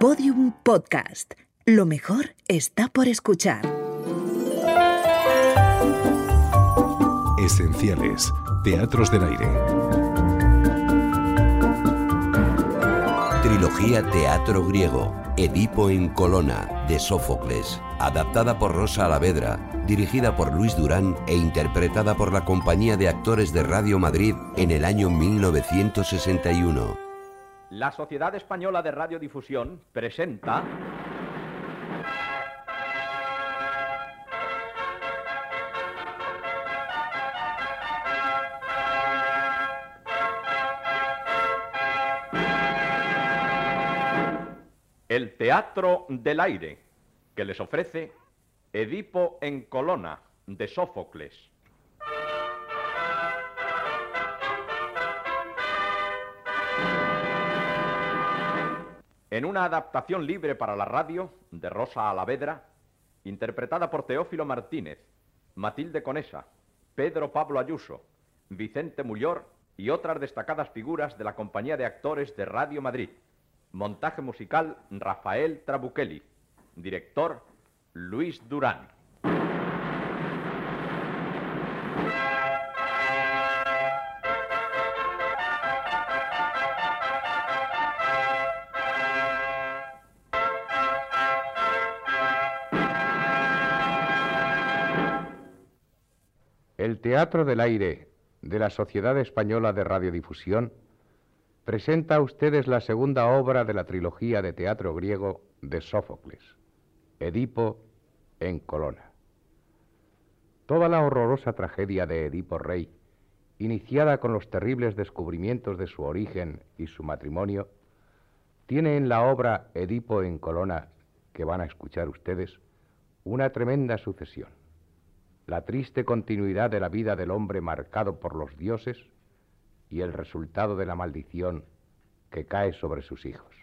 Podium Podcast. Lo mejor está por escuchar. Esenciales. Teatros del aire. Trilogía Teatro Griego. Edipo en Colona, de Sófocles. Adaptada por Rosa Alavedra, dirigida por Luis Durán e interpretada por la Compañía de Actores de Radio Madrid en el año 1961. La Sociedad Española de Radiodifusión presenta El Teatro del Aire, que les ofrece Edipo en Colona, de Sófocles. En una adaptación libre para la radio de Rosa Alavedra, interpretada por Teófilo Martínez, Matilde Conesa, Pedro Pablo Ayuso, Vicente Mullor y otras destacadas figuras de la Compañía de Actores de Radio Madrid. Montaje musical Rafael Trabuchelli. Director Luis Durán. El Teatro del Aire de la Sociedad Española de Radiodifusión presenta a ustedes la segunda obra de la trilogía de teatro griego de Sófocles, Edipo en Colona. Toda la horrorosa tragedia de Edipo Rey, iniciada con los terribles descubrimientos de su origen y su matrimonio, tiene en la obra Edipo en Colona, que van a escuchar ustedes, una tremenda sucesión la triste continuidad de la vida del hombre marcado por los dioses y el resultado de la maldición que cae sobre sus hijos.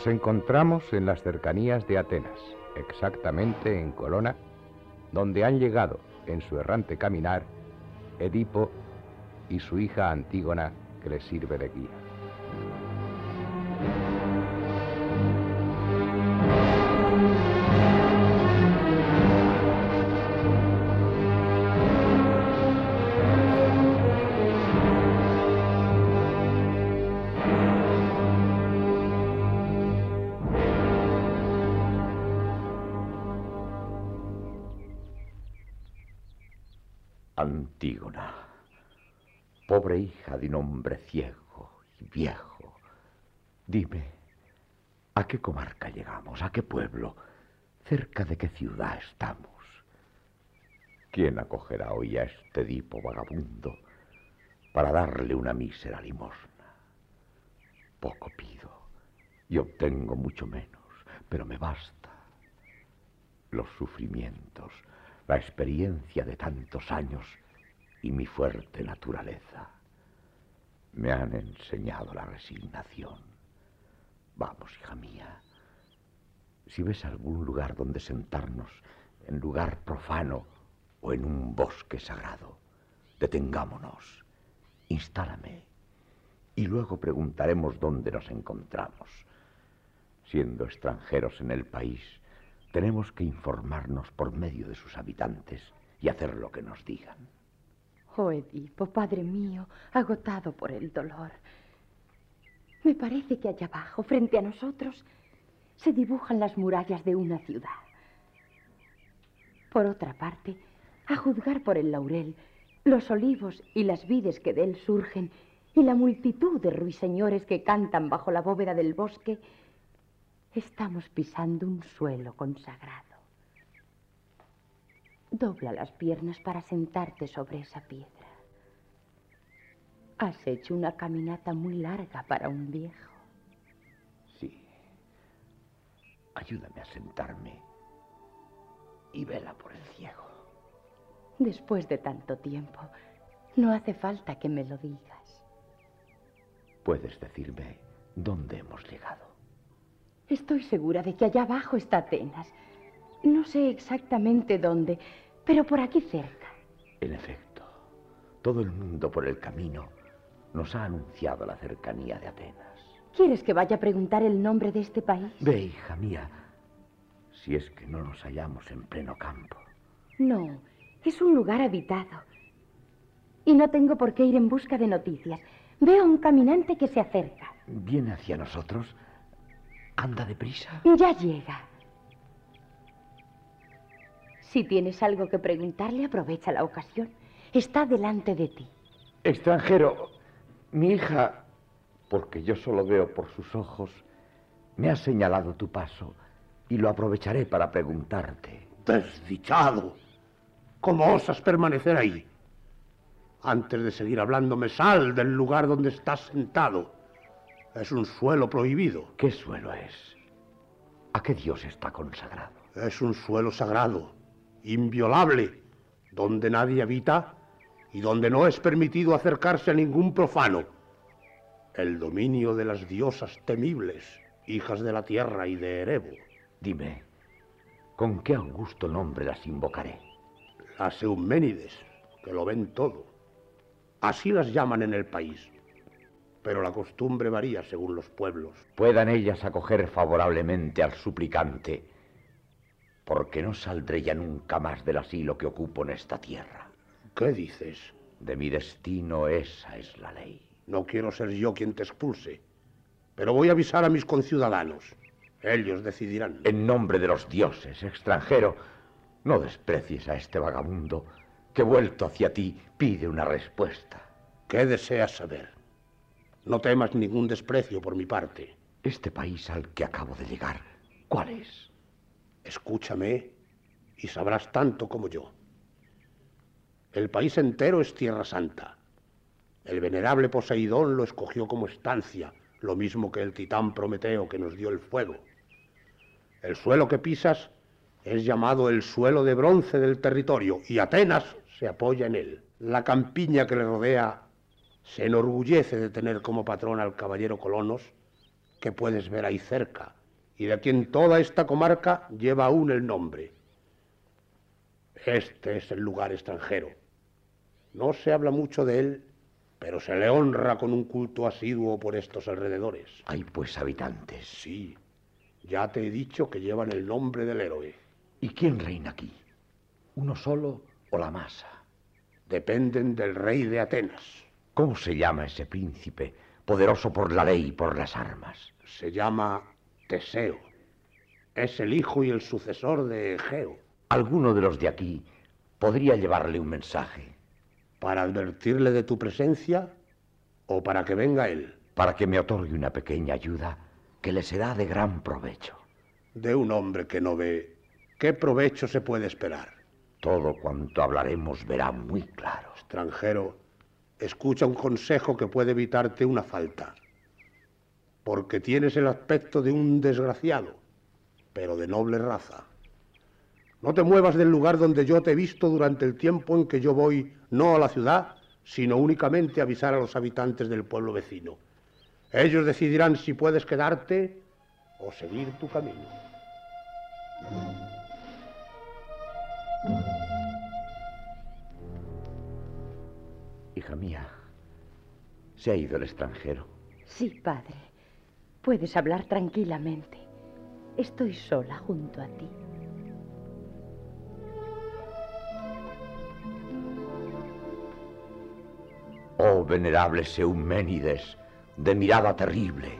Nos encontramos en las cercanías de Atenas, exactamente en Colona, donde han llegado en su errante caminar Edipo y su hija Antígona que les sirve de guía. Pobre hija de un hombre ciego y viejo, dime, ¿a qué comarca llegamos? ¿A qué pueblo? ¿Cerca de qué ciudad estamos? ¿Quién acogerá hoy a este Edipo vagabundo para darle una mísera limosna? Poco pido y obtengo mucho menos, pero me basta. Los sufrimientos, la experiencia de tantos años y mi fuerte naturaleza me han enseñado la resignación. Vamos, hija mía, si ves algún lugar donde sentarnos, en lugar profano o en un bosque sagrado, detengámonos, instálame y luego preguntaremos dónde nos encontramos. Siendo extranjeros en el país, tenemos que informarnos por medio de sus habitantes y hacer lo que nos digan. Oh, Edipo, padre mío, agotado por el dolor. Me parece que allá abajo, frente a nosotros, se dibujan las murallas de una ciudad. Por otra parte, a juzgar por el laurel, los olivos y las vides que de él surgen, y la multitud de ruiseñores que cantan bajo la bóveda del bosque, Estamos pisando un suelo consagrado. Dobla las piernas para sentarte sobre esa piedra. Has hecho una caminata muy larga para un viejo. Sí. Ayúdame a sentarme y vela por el ciego. Después de tanto tiempo, no hace falta que me lo digas. ¿Puedes decirme dónde hemos llegado? Estoy segura de que allá abajo está Atenas. No sé exactamente dónde, pero por aquí cerca. En efecto, todo el mundo por el camino nos ha anunciado la cercanía de Atenas. ¿Quieres que vaya a preguntar el nombre de este país? Ve, hija mía, si es que no nos hallamos en pleno campo. No, es un lugar habitado. Y no tengo por qué ir en busca de noticias. Veo a un caminante que se acerca. ¿Viene hacia nosotros? ¿Anda deprisa? Ya llega. Si tienes algo que preguntarle, aprovecha la ocasión. Está delante de ti. Extranjero, mi hija, porque yo solo veo por sus ojos, me ha señalado tu paso y lo aprovecharé para preguntarte. Desdichado. ¿Cómo osas permanecer ahí? Antes de seguir hablándome, sal del lugar donde estás sentado. Es un suelo prohibido. ¿Qué suelo es? ¿A qué Dios está consagrado? Es un suelo sagrado, inviolable, donde nadie habita y donde no es permitido acercarse a ningún profano. El dominio de las diosas temibles, hijas de la tierra y de Erebo. Dime, ¿con qué augusto nombre las invocaré? Las Euménides, que lo ven todo. Así las llaman en el país. Pero la costumbre varía según los pueblos. Puedan ellas acoger favorablemente al suplicante, porque no saldré ya nunca más del asilo que ocupo en esta tierra. ¿Qué dices? De mi destino esa es la ley. No quiero ser yo quien te expulse, pero voy a avisar a mis conciudadanos. Ellos decidirán. En nombre de los dioses, extranjero, no desprecies a este vagabundo que vuelto hacia ti pide una respuesta. ¿Qué deseas saber? No temas ningún desprecio por mi parte. Este país al que acabo de llegar, ¿cuál es? Escúchame y sabrás tanto como yo. El país entero es Tierra Santa. El venerable Poseidón lo escogió como estancia, lo mismo que el titán Prometeo que nos dio el fuego. El suelo que pisas es llamado el suelo de bronce del territorio y Atenas se apoya en él. La campiña que le rodea se enorgullece de tener como patrón al caballero Colonos, que puedes ver ahí cerca, y de quien toda esta comarca lleva aún el nombre. Este es el lugar extranjero. No se habla mucho de él, pero se le honra con un culto asiduo por estos alrededores. Hay pues habitantes. Sí, ya te he dicho que llevan el nombre del héroe. ¿Y quién reina aquí? ¿Uno solo o la masa? Dependen del rey de Atenas. ¿Cómo se llama ese príncipe, poderoso por la ley y por las armas? Se llama Teseo. Es el hijo y el sucesor de Egeo. Alguno de los de aquí podría llevarle un mensaje. ¿Para advertirle de tu presencia o para que venga él? Para que me otorgue una pequeña ayuda que le será de gran provecho. De un hombre que no ve, ¿qué provecho se puede esperar? Todo cuanto hablaremos verá muy claro. Extranjero, escucha un consejo que puede evitarte una falta. Porque tienes el aspecto de un desgraciado, pero de noble raza. No te muevas del lugar donde yo te he visto durante el tiempo en que yo voy no a la ciudad, sino únicamente a avisar a los habitantes del pueblo vecino. Ellos decidirán si puedes quedarte o seguir tu camino. Hija mía, ¿se ha ido el extranjero? Sí, padre. Puedes hablar tranquilamente. Estoy sola junto a ti. Oh, venerables Euménides, de mirada terrible,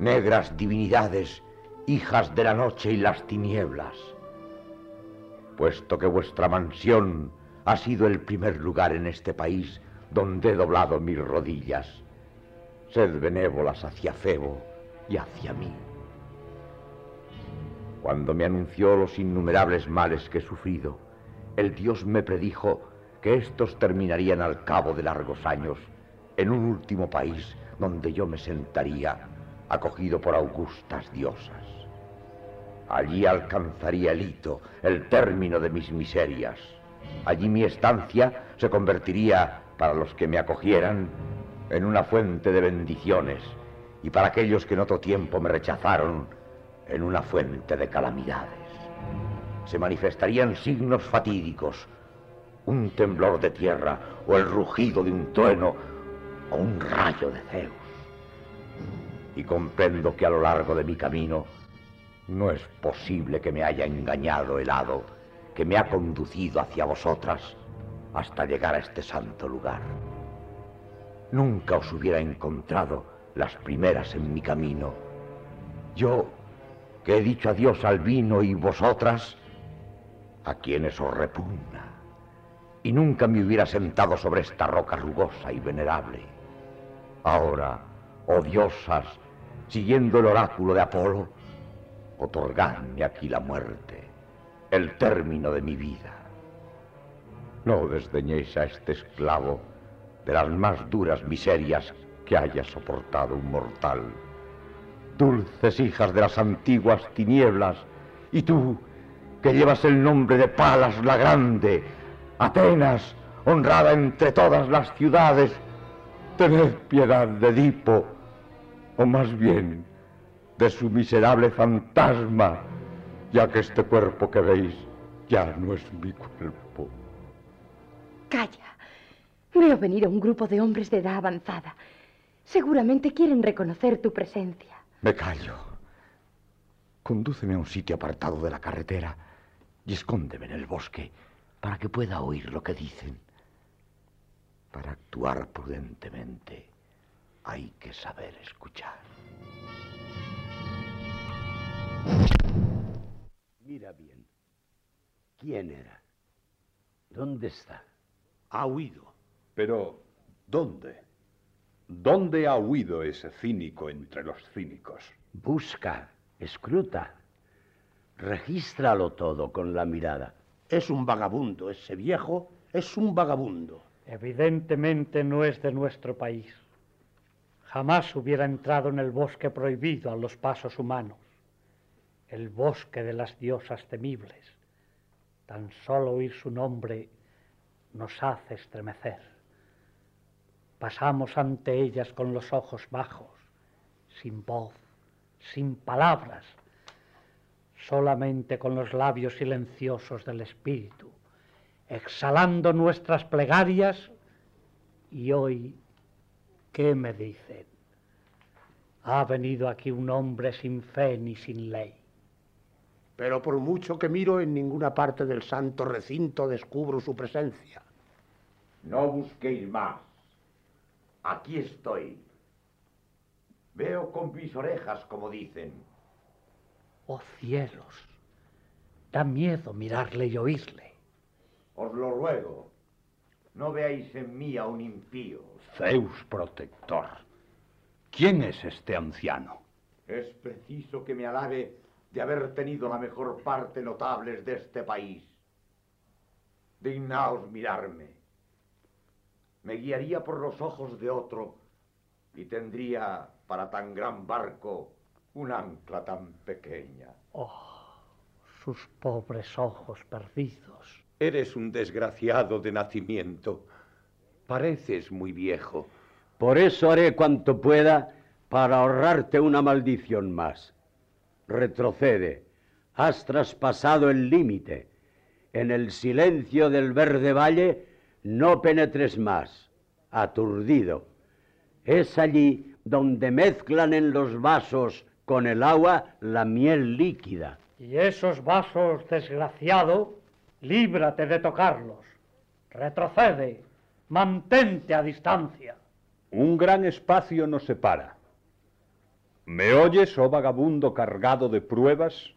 negras divinidades, hijas de la noche y las tinieblas. Puesto que vuestra mansión ha sido el primer lugar en este país donde he doblado mis rodillas, sed benévolas hacia Febo y hacia mí. Cuando me anunció los innumerables males que he sufrido, el Dios me predijo que estos terminarían al cabo de largos años en un último país donde yo me sentaría acogido por augustas diosas. Allí alcanzaría el hito, el término de mis miserias. Allí mi estancia se convertiría, para los que me acogieran, en una fuente de bendiciones, y para aquellos que en otro tiempo me rechazaron, en una fuente de calamidades. Se manifestarían signos fatídicos, un temblor de tierra, o el rugido de un trueno, o un rayo de Zeus. Y comprendo que a lo largo de mi camino no es posible que me haya engañado el hado que me ha conducido hacia vosotras hasta llegar a este santo lugar. Nunca os hubiera encontrado las primeras en mi camino. Yo, que he dicho adiós al vino y vosotras, a quienes os repugna. Y nunca me hubiera sentado sobre esta roca rugosa y venerable. Ahora, oh diosas, siguiendo el oráculo de Apolo, otorgadme aquí la muerte, el término de mi vida. No desdeñéis a este esclavo de las más duras miserias que haya soportado un mortal. Dulces hijas de las antiguas tinieblas, y tú, que llevas el nombre de Palas la Grande, Atenas, honrada entre todas las ciudades, tened piedad de Edipo, o más bien de su miserable fantasma, ya que este cuerpo que veis ya no es mi cuerpo. Calla. Veo venir a un grupo de hombres de edad avanzada. Seguramente quieren reconocer tu presencia. Me callo. Condúceme a un sitio apartado de la carretera y escóndeme en el bosque para que pueda oír lo que dicen. Para actuar prudentemente hay que saber escuchar. Mira bien. ¿Quién era? ¿Dónde está? Ha huido. Pero, ¿dónde? ¿Dónde ha huido ese cínico entre los cínicos? Busca, escruta. Regístralo todo con la mirada. Es un vagabundo, ese viejo es un vagabundo. Evidentemente no es de nuestro país. Jamás hubiera entrado en el bosque prohibido a los pasos humanos, el bosque de las diosas temibles. Tan solo oír su nombre nos hace estremecer. Pasamos ante ellas con los ojos bajos, sin voz, sin palabras, solamente con los labios silenciosos del espíritu, exhalando nuestras plegarias y hoy, ¿qué me dicen? Ha venido aquí un hombre sin fe ni sin ley. Pero por mucho que miro en ninguna parte del santo recinto descubro su presencia. No busquéis más. Aquí estoy. Veo con mis orejas, como dicen. Oh cielos, da miedo mirarle y oírle. Os lo ruego. No veáis en mí a un impío. Zeus protector. ¿Quién es este anciano? Es preciso que me alabe de haber tenido la mejor parte notables de este país. Dignaos mirarme. Me guiaría por los ojos de otro y tendría para tan gran barco un ancla tan pequeña. Oh, sus pobres ojos perdidos. Eres un desgraciado de nacimiento. Pareces muy viejo. Por eso haré cuanto pueda para ahorrarte una maldición más. Retrocede. Has traspasado el límite. En el silencio del verde valle no penetres más. Aturdido. Es allí donde mezclan en los vasos con el agua la miel líquida. Y esos vasos, desgraciado, líbrate de tocarlos. Retrocede. Mantente a distancia. Un gran espacio nos separa. ¿Me oyes, oh vagabundo cargado de pruebas?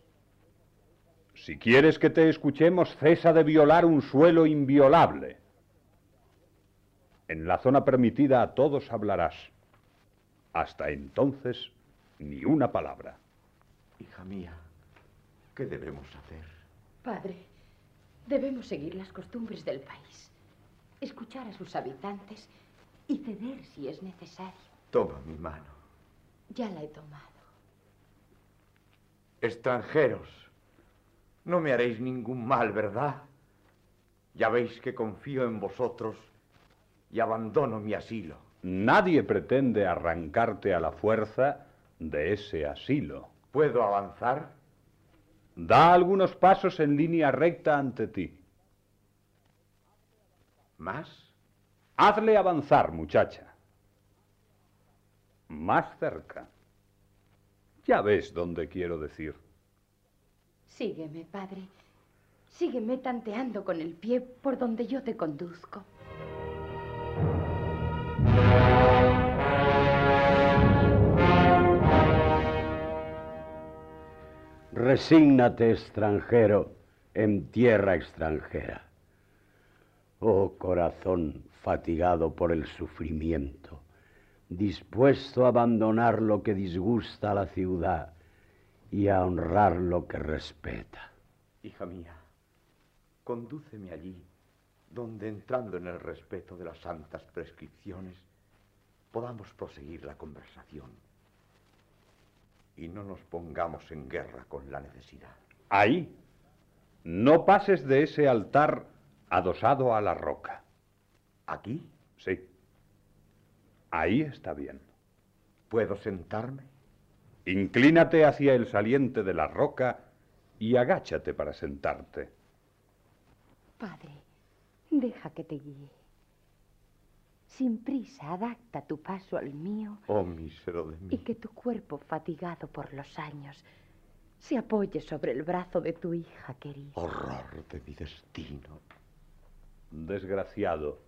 Si quieres que te escuchemos, cesa de violar un suelo inviolable. En la zona permitida a todos hablarás. Hasta entonces, ni una palabra. Hija mía, ¿qué debemos hacer? Padre, debemos seguir las costumbres del país, escuchar a sus habitantes y ceder si es necesario. Toma mi mano. Ya la he tomado. Extranjeros, no me haréis ningún mal, ¿verdad? Ya veis que confío en vosotros y abandono mi asilo. Nadie pretende arrancarte a la fuerza de ese asilo. ¿Puedo avanzar? Da algunos pasos en línea recta ante ti. ¿Más? Hazle avanzar, muchacha. Más cerca. Ya ves dónde quiero decir. Sígueme, padre. Sígueme tanteando con el pie por donde yo te conduzco. Resígnate, extranjero, en tierra extranjera. Oh corazón fatigado por el sufrimiento, dispuesto a abandonar lo que disgusta a la ciudad y a honrar lo que respeta. Hija mía, condúceme allí, donde entrando en el respeto de las santas prescripciones, podamos proseguir la conversación y no nos pongamos en guerra con la necesidad. Ahí. No pases de ese altar adosado a la roca. ¿Aquí? Sí. Ahí está bien. ¿Puedo sentarme? Inclínate hacia el saliente de la roca y agáchate para sentarte. Padre, deja que te guíe. Sin prisa, adapta tu paso al mío. Oh, mísero de mí. Y que tu cuerpo, fatigado por los años, se apoye sobre el brazo de tu hija querida. Horror de mi destino. Desgraciado,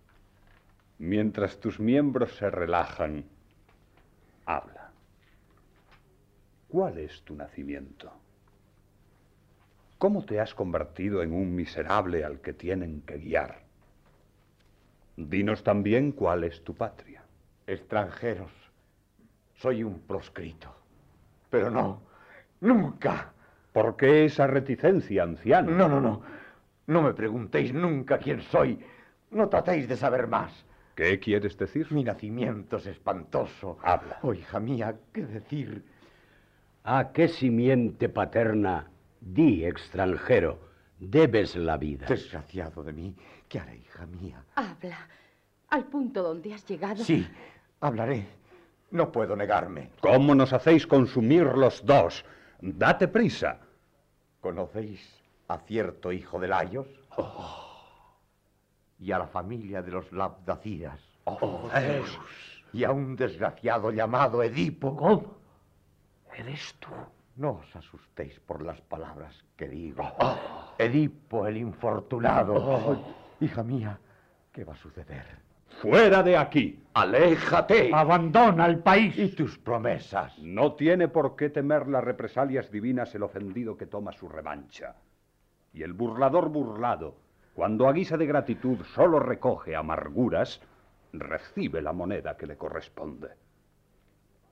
mientras tus miembros se relajan, habla. ¿Cuál es tu nacimiento? ¿Cómo te has convertido en un miserable al que tienen que guiar? Dinos también cuál es tu patria. Extranjeros, soy un proscrito. Pero no, nunca. ¿Por qué esa reticencia, anciano? No, no, no. No me preguntéis nunca quién soy. No tratéis de saber más. ¿Qué quieres decir? Mi nacimiento es espantoso. Habla. Oh, hija mía, ¿qué decir? ¿A qué simiente paterna, di extranjero, debes la vida? Desgraciado de mí, ¿qué haré, hija mía? Habla. Al punto donde has llegado. Sí, hablaré. No puedo negarme. ¿Cómo nos hacéis consumir los dos? Date prisa. ¿Conocéis a cierto hijo de Laios? Y a la familia de los Labdacidas. Oh, Y a un desgraciado llamado Edipo. ¿Cómo? ¿Eres tú? No os asustéis por las palabras que digo. Edipo el infortunado. Hija mía, ¿qué va a suceder? ¡Fuera de aquí! ¡Aléjate! Abandona el país. ¿Y tus promesas? No tiene por qué temer las represalias divinas el ofendido que toma su revancha. Y el burlador burlado, cuando a guisa de gratitud solo recoge amarguras, recibe la moneda que le corresponde.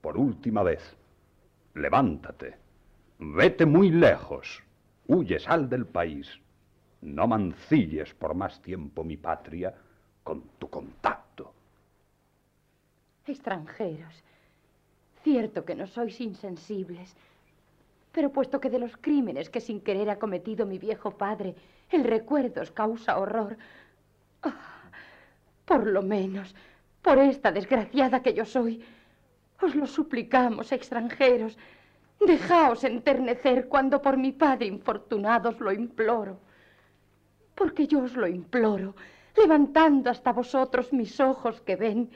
Por última vez, levántate, vete muy lejos, huye, sal del país. No mancilles por más tiempo mi patria con tu contacto. Extranjeros, cierto que no sois insensibles, pero puesto que de los crímenes que sin querer ha cometido mi viejo padre, el recuerdo os causa horror, ah, por lo menos, por esta desgraciada que yo soy, os lo suplicamos, extranjeros, dejaos enternecer cuando por mi padre infortunado os lo imploro, porque yo os lo imploro, levantando hasta vosotros mis ojos que ven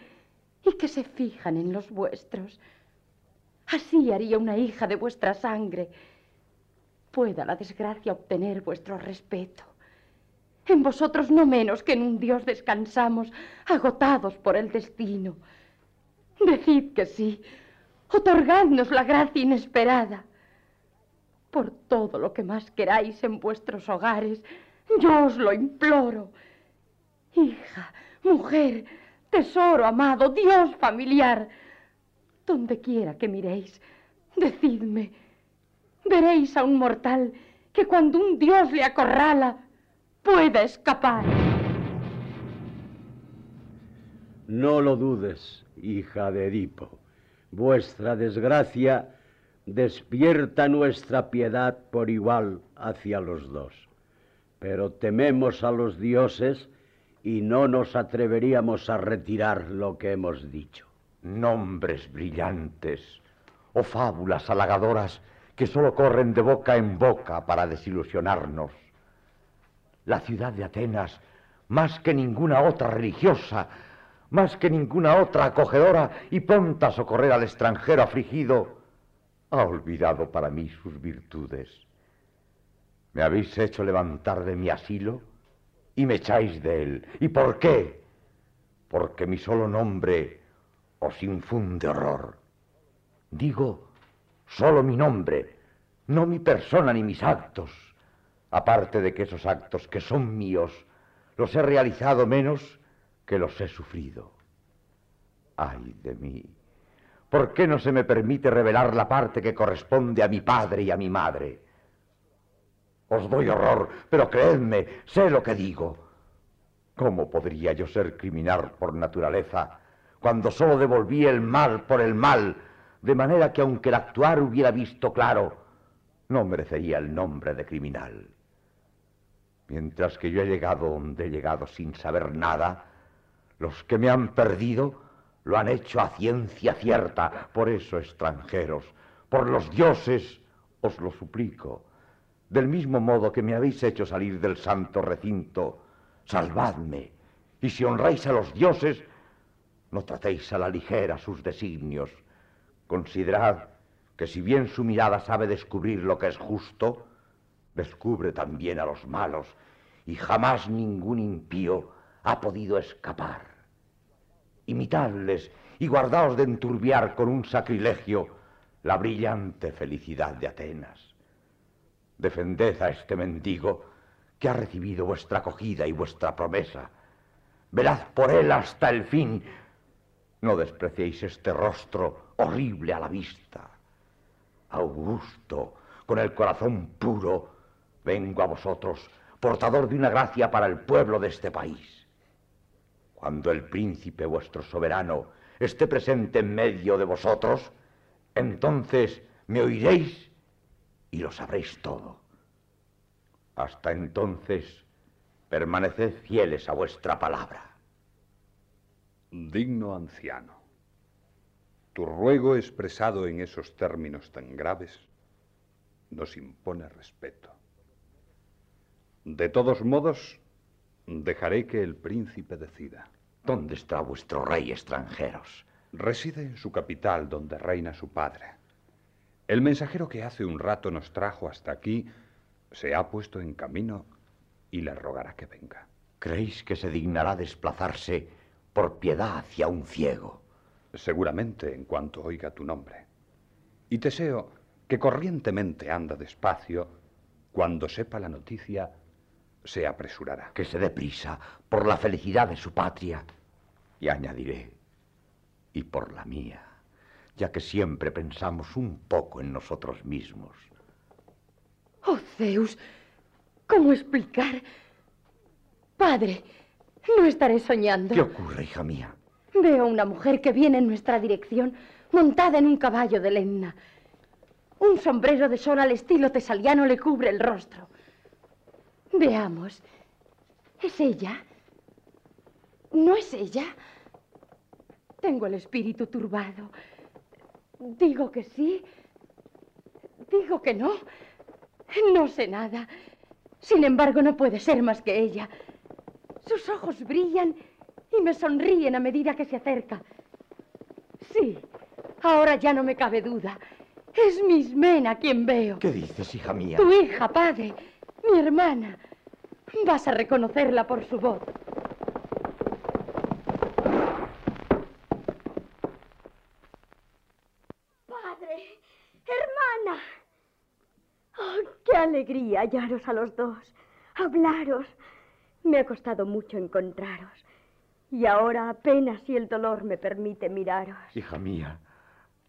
y que se fijan en los vuestros. Así haría una hija de vuestra sangre. Pueda la desgracia obtener vuestro respeto. En vosotros no menos que en un Dios descansamos, agotados por el destino. Decid que sí, otorgadnos la gracia inesperada. Por todo lo que más queráis en vuestros hogares, yo os lo imploro. Hija, mujer, tesoro amado, Dios familiar, donde quiera que miréis, decidme, veréis a un mortal que cuando un Dios le acorrala, pueda escapar. No lo dudes, hija de Edipo. Vuestra desgracia despierta nuestra piedad por igual hacia los dos. Pero tememos a los dioses y no nos atreveríamos a retirar lo que hemos dicho. Nombres brillantes o fábulas halagadoras que solo corren de boca en boca para desilusionarnos. La ciudad de Atenas, más que ninguna otra religiosa, más que ninguna otra acogedora y pronta a socorrer al extranjero afligido, ha olvidado para mí sus virtudes. Me habéis hecho levantar de mi asilo y me echáis de él. ¿Y por qué? Porque mi solo nombre os infunde horror. Digo, solo mi nombre, no mi persona ni mis actos. Aparte de que esos actos que son míos los he realizado menos que los he sufrido. Ay de mí. ¿Por qué no se me permite revelar la parte que corresponde a mi padre y a mi madre? Os doy horror, pero creedme, sé lo que digo. ¿Cómo podría yo ser criminal por naturaleza cuando solo devolví el mal por el mal, de manera que aunque el actuar hubiera visto claro, no merecería el nombre de criminal? Mientras que yo he llegado donde he llegado sin saber nada, los que me han perdido lo han hecho a ciencia cierta. Por eso, extranjeros, por los dioses, os lo suplico. Del mismo modo que me habéis hecho salir del santo recinto, salvadme. Y si honráis a los dioses, no tratéis a la ligera sus designios. Considerad que si bien su mirada sabe descubrir lo que es justo, descubre también a los malos, y jamás ningún impío ha podido escapar. Imitadles y guardaos de enturbiar con un sacrilegio la brillante felicidad de Atenas. Defended a este mendigo que ha recibido vuestra acogida y vuestra promesa. Velad por él hasta el fin. No despreciéis este rostro horrible a la vista. Augusto, con el corazón puro, vengo a vosotros, portador de una gracia para el pueblo de este país. Cuando el príncipe vuestro soberano esté presente en medio de vosotros, entonces me oiréis y lo sabréis todo. Hasta entonces, permaneced fieles a vuestra palabra. Digno anciano, tu ruego expresado en esos términos tan graves nos impone respeto. De todos modos, dejaré que el príncipe decida. ¿Dónde está vuestro rey extranjeros? Reside en su capital, donde reina su padre. El mensajero que hace un rato nos trajo hasta aquí se ha puesto en camino y le rogará que venga. ¿Creéis que se dignará desplazarse por piedad hacia un ciego? Seguramente en cuanto oiga tu nombre. Y Teseo, que corrientemente anda despacio, cuando sepa la noticia, se apresurará. Que se dé prisa por la felicidad de su patria. Y añadiré, y por la mía, ya que siempre pensamos un poco en nosotros mismos. Oh, Zeus, ¿cómo explicar? Padre, no estaré soñando. ¿Qué ocurre, hija mía? Veo una mujer que viene en nuestra dirección, montada en un caballo de lena. Un sombrero de sol al estilo tesaliano le cubre el rostro. Veamos. ¿Es ella? ¿No es ella? Tengo el espíritu turbado. Digo que sí. Digo que no. No sé nada. Sin embargo, no puede ser más que ella. Sus ojos brillan y me sonríen a medida que se acerca. Sí, ahora ya no me cabe duda. Es Miss Mena quien veo. ¿Qué dices, hija mía? Tu hija, padre. Mi hermana. Vas a reconocerla por su voz. Padre, hermana. Oh, qué alegría hallaros a los dos, hablaros. Me ha costado mucho encontraros. Y ahora apenas si el dolor me permite miraros. Hija mía,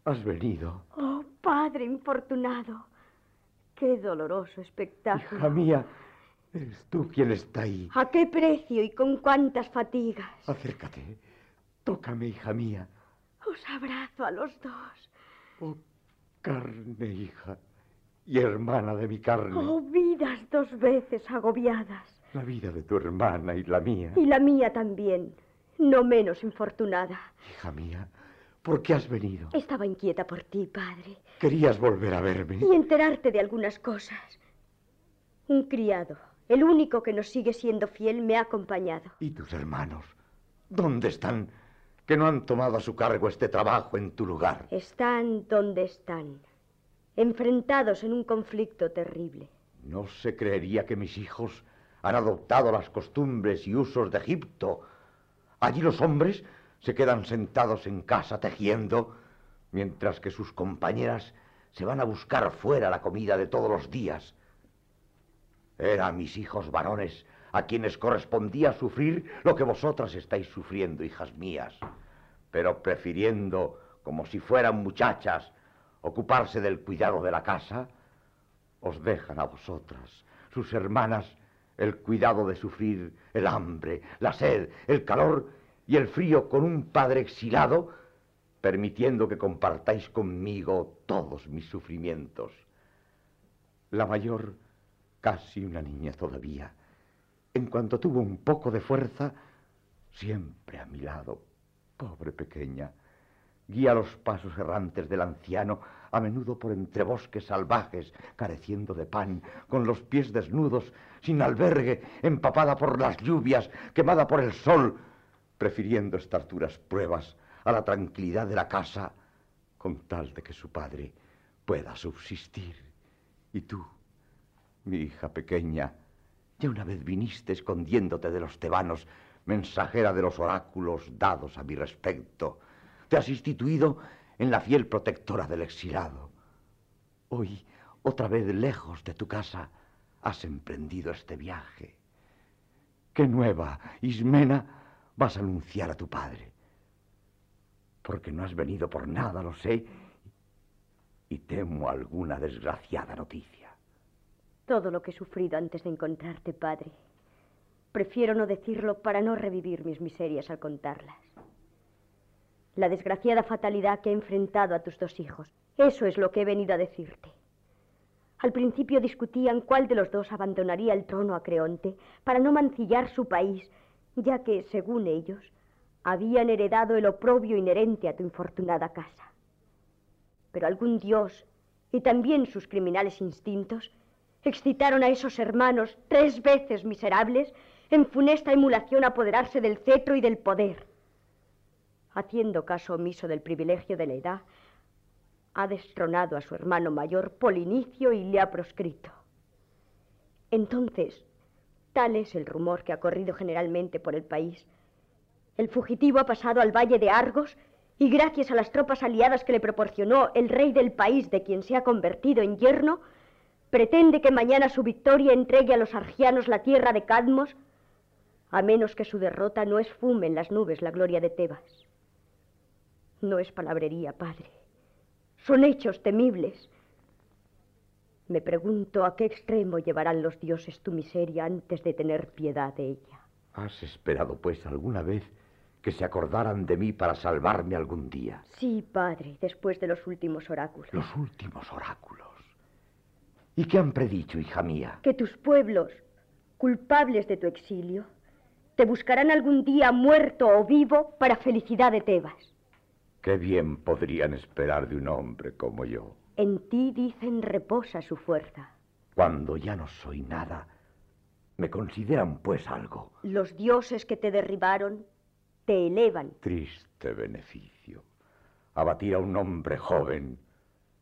has venido. Oh, padre infortunado. Qué doloroso espectáculo. Hija mía, eres tú quien está ahí. ¿A qué precio y con cuántas fatigas? Acércate. Tócame, hija mía. Os abrazo a los dos. Oh, carne, hija, y hermana de mi carne. Oh, vidas dos veces agobiadas. La vida de tu hermana y la mía. Y la mía también, no menos infortunada. Hija mía, ¿por qué has venido? Estaba inquieta por ti, padre. Querías volver a verme. Y enterarte de algunas cosas. Un criado, el único que nos sigue siendo fiel, me ha acompañado. ¿Y tus hermanos? ¿Dónde están? Que no han tomado a su cargo este trabajo en tu lugar. Están donde están, enfrentados en un conflicto terrible. No se creería que mis hijos han adoptado las costumbres y usos de Egipto. Allí los hombres se quedan sentados en casa tejiendo, mientras que sus compañeras se van a buscar fuera la comida de todos los días. Era a mis hijos varones a quienes correspondía sufrir lo que vosotras estáis sufriendo, hijas mías, pero prefiriendo, como si fueran muchachas, ocuparse del cuidado de la casa, os dejan a vosotras, sus hermanas, el cuidado de sufrir el hambre, la sed, el calor y el frío con un padre exilado, permitiendo que compartáis conmigo todos mis sufrimientos. La mayor casi una niña todavía. En cuanto tuvo un poco de fuerza, siempre a mi lado, pobre pequeña, guía los pasos errantes del anciano, a menudo por entre bosques salvajes, careciendo de pan, con los pies desnudos, sin albergue, empapada por las lluvias, quemada por el sol, prefiriendo estas duras pruebas a la tranquilidad de la casa, con tal de que su padre pueda subsistir. Y tú, mi hija pequeña, ya una vez viniste escondiéndote de los tebanos, mensajera de los oráculos dados a mi respecto. Te has instituido en la fiel protectora del exilado. Hoy, otra vez lejos de tu casa, has emprendido este viaje. ¿Qué nueva, Ismena, vas a anunciar a tu padre? Porque no has venido por nada, lo sé, y temo alguna desgraciada noticia. Todo lo que he sufrido antes de encontrarte, padre. Prefiero no decirlo para no revivir mis miserias al contarlas. La desgraciada fatalidad que he enfrentado a tus dos hijos. Eso es lo que he venido a decirte. Al principio discutían cuál de los dos abandonaría el trono a Creonte para no mancillar su país, ya que, según ellos, habían heredado el oprobio inherente a tu infortunada casa. Pero algún dios, y también sus criminales instintos, excitaron a esos hermanos tres veces miserables en funesta emulación apoderarse del cetro y del poder. Haciendo caso omiso del privilegio de la edad, ha destronado a su hermano mayor Polinicio y le ha proscrito. Entonces, tal es el rumor que ha corrido generalmente por el país. El fugitivo ha pasado al valle de Argos y gracias a las tropas aliadas que le proporcionó el rey del país de quien se ha convertido en yerno, pretende que mañana su victoria entregue a los argianos la tierra de Cadmos, a menos que su derrota no esfume en las nubes la gloria de Tebas. No es palabrería, padre. Son hechos temibles. Me pregunto a qué extremo llevarán los dioses tu miseria antes de tener piedad de ella. ¿Has esperado, pues, alguna vez que se acordaran de mí para salvarme algún día? Sí, padre, después de los últimos oráculos. Los últimos oráculos. ¿Y qué han predicho, hija mía? Que tus pueblos, culpables de tu exilio, te buscarán algún día muerto o vivo para felicidad de Tebas. Qué bien podrían esperar de un hombre como yo. En ti, dicen, reposa su fuerza. Cuando ya no soy nada, me consideran pues algo. Los dioses que te derribaron te elevan. Triste beneficio. Abatir a un hombre joven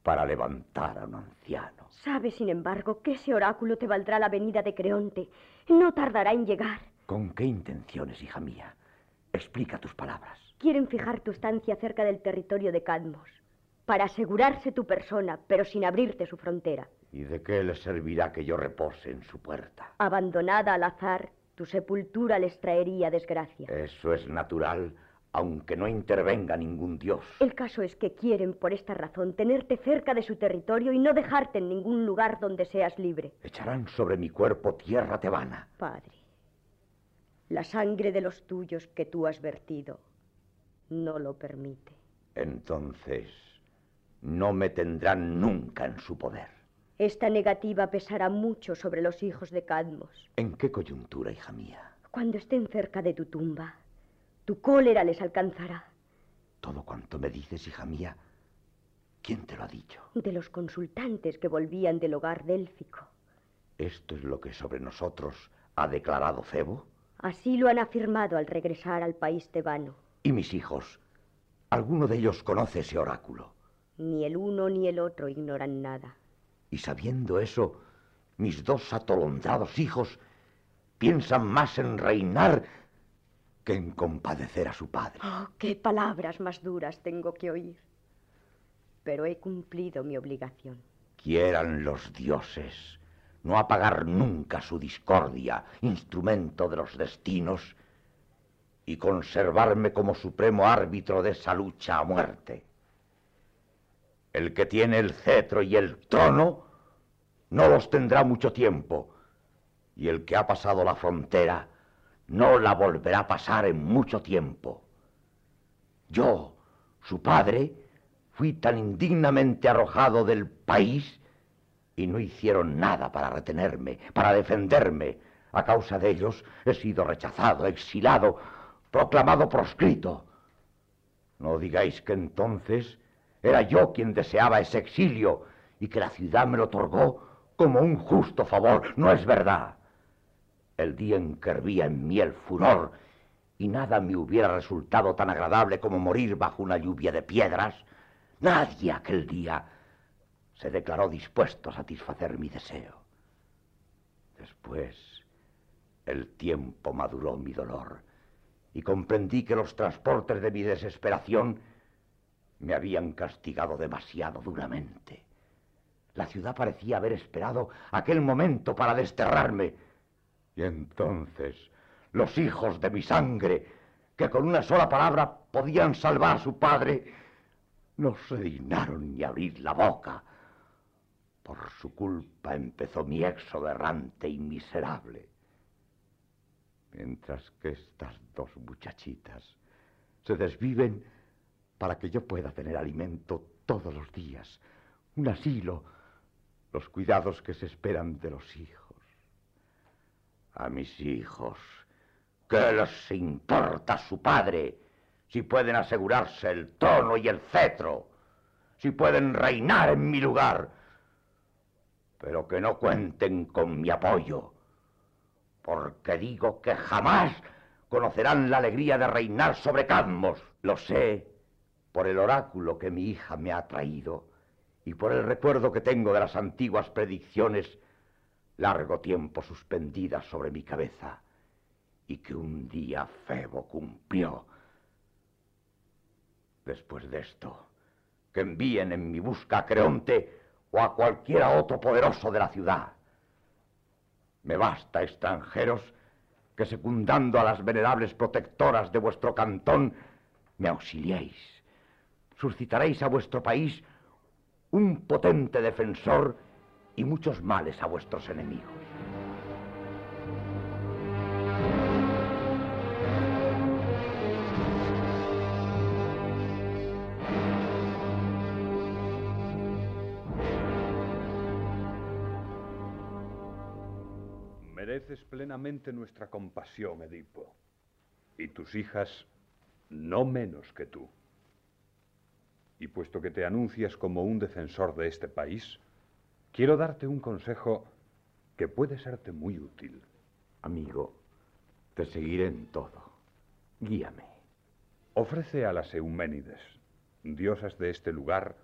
para levantar a un anciano. Sabes, sin embargo, que ese oráculo te valdrá la venida de Creonte. No tardará en llegar. ¿Con qué intenciones, hija mía? Explica tus palabras. Quieren fijar tu estancia cerca del territorio de Cadmos, para asegurarse tu persona, pero sin abrirte su frontera. ¿Y de qué les servirá que yo repose en su puerta? Abandonada al azar, tu sepultura les traería desgracia. Eso es natural aunque no intervenga ningún dios. El caso es que quieren, por esta razón, tenerte cerca de su territorio y no dejarte en ningún lugar donde seas libre. Echarán sobre mi cuerpo tierra tebana. Padre, la sangre de los tuyos que tú has vertido no lo permite. Entonces, no me tendrán nunca en su poder. Esta negativa pesará mucho sobre los hijos de Cadmos. ¿En qué coyuntura, hija mía? Cuando estén cerca de tu tumba, tu cólera les alcanzará. Todo cuanto me dices, hija mía, ¿quién te lo ha dicho? De los consultantes que volvían del hogar délfico. ¿Esto es lo que sobre nosotros ha declarado Febo? Así lo han afirmado al regresar al país tebano. ¿Y mis hijos? ¿Alguno de ellos conoce ese oráculo? Ni el uno ni el otro ignoran nada. Y sabiendo eso, mis dos atolondrados hijos piensan más en reinar que en compadecer a su padre. Oh, qué palabras más duras tengo que oír. Pero he cumplido mi obligación. Quieran los dioses no apagar nunca su discordia, instrumento de los destinos, y conservarme como supremo árbitro de esa lucha a muerte. El que tiene el cetro y el trono no los tendrá mucho tiempo, y el que ha pasado la frontera no la volverá a pasar en mucho tiempo. Yo, su padre, fui tan indignamente arrojado del país y no hicieron nada para retenerme, para defenderme. A causa de ellos he sido rechazado, exilado, proclamado proscrito. No digáis que entonces era yo quien deseaba ese exilio y que la ciudad me lo otorgó como un justo favor. No es verdad. El día en que hervía en mí el furor y nada me hubiera resultado tan agradable como morir bajo una lluvia de piedras, nadie aquel día se declaró dispuesto a satisfacer mi deseo. Después, el tiempo maduró mi dolor y comprendí que los transportes de mi desesperación me habían castigado demasiado duramente. La ciudad parecía haber esperado aquel momento para desterrarme. Y entonces los hijos de mi sangre, que con una sola palabra podían salvar a su padre, no se dignaron ni abrir la boca. Por su culpa empezó mi éxodo errante y miserable. Mientras que estas dos muchachitas se desviven para que yo pueda tener alimento todos los días, un asilo, los cuidados que se esperan de los hijos. A mis hijos, ¿qué les importa su padre si pueden asegurarse el trono y el cetro? Si pueden reinar en mi lugar, pero que no cuenten con mi apoyo, porque digo que jamás conocerán la alegría de reinar sobre Cadmos. Lo sé por el oráculo que mi hija me ha traído y por el recuerdo que tengo de las antiguas predicciones largo tiempo suspendidas sobre mi cabeza y que un día Febo cumplió. Después de esto, que envíen en mi busca a Creonte o a cualquiera otro poderoso de la ciudad. Me basta, extranjeros, que secundando a las venerables protectoras de vuestro cantón, me auxiliéis. Suscitaréis a vuestro país un potente defensor y muchos males a vuestros enemigos. Mereces plenamente nuestra compasión, Edipo, y tus hijas no menos que tú. Y puesto que te anuncias como un defensor de este país, quiero darte un consejo que puede serte muy útil. Amigo, te seguiré en todo. Guíame. Ofrece a las Euménides, diosas de este lugar,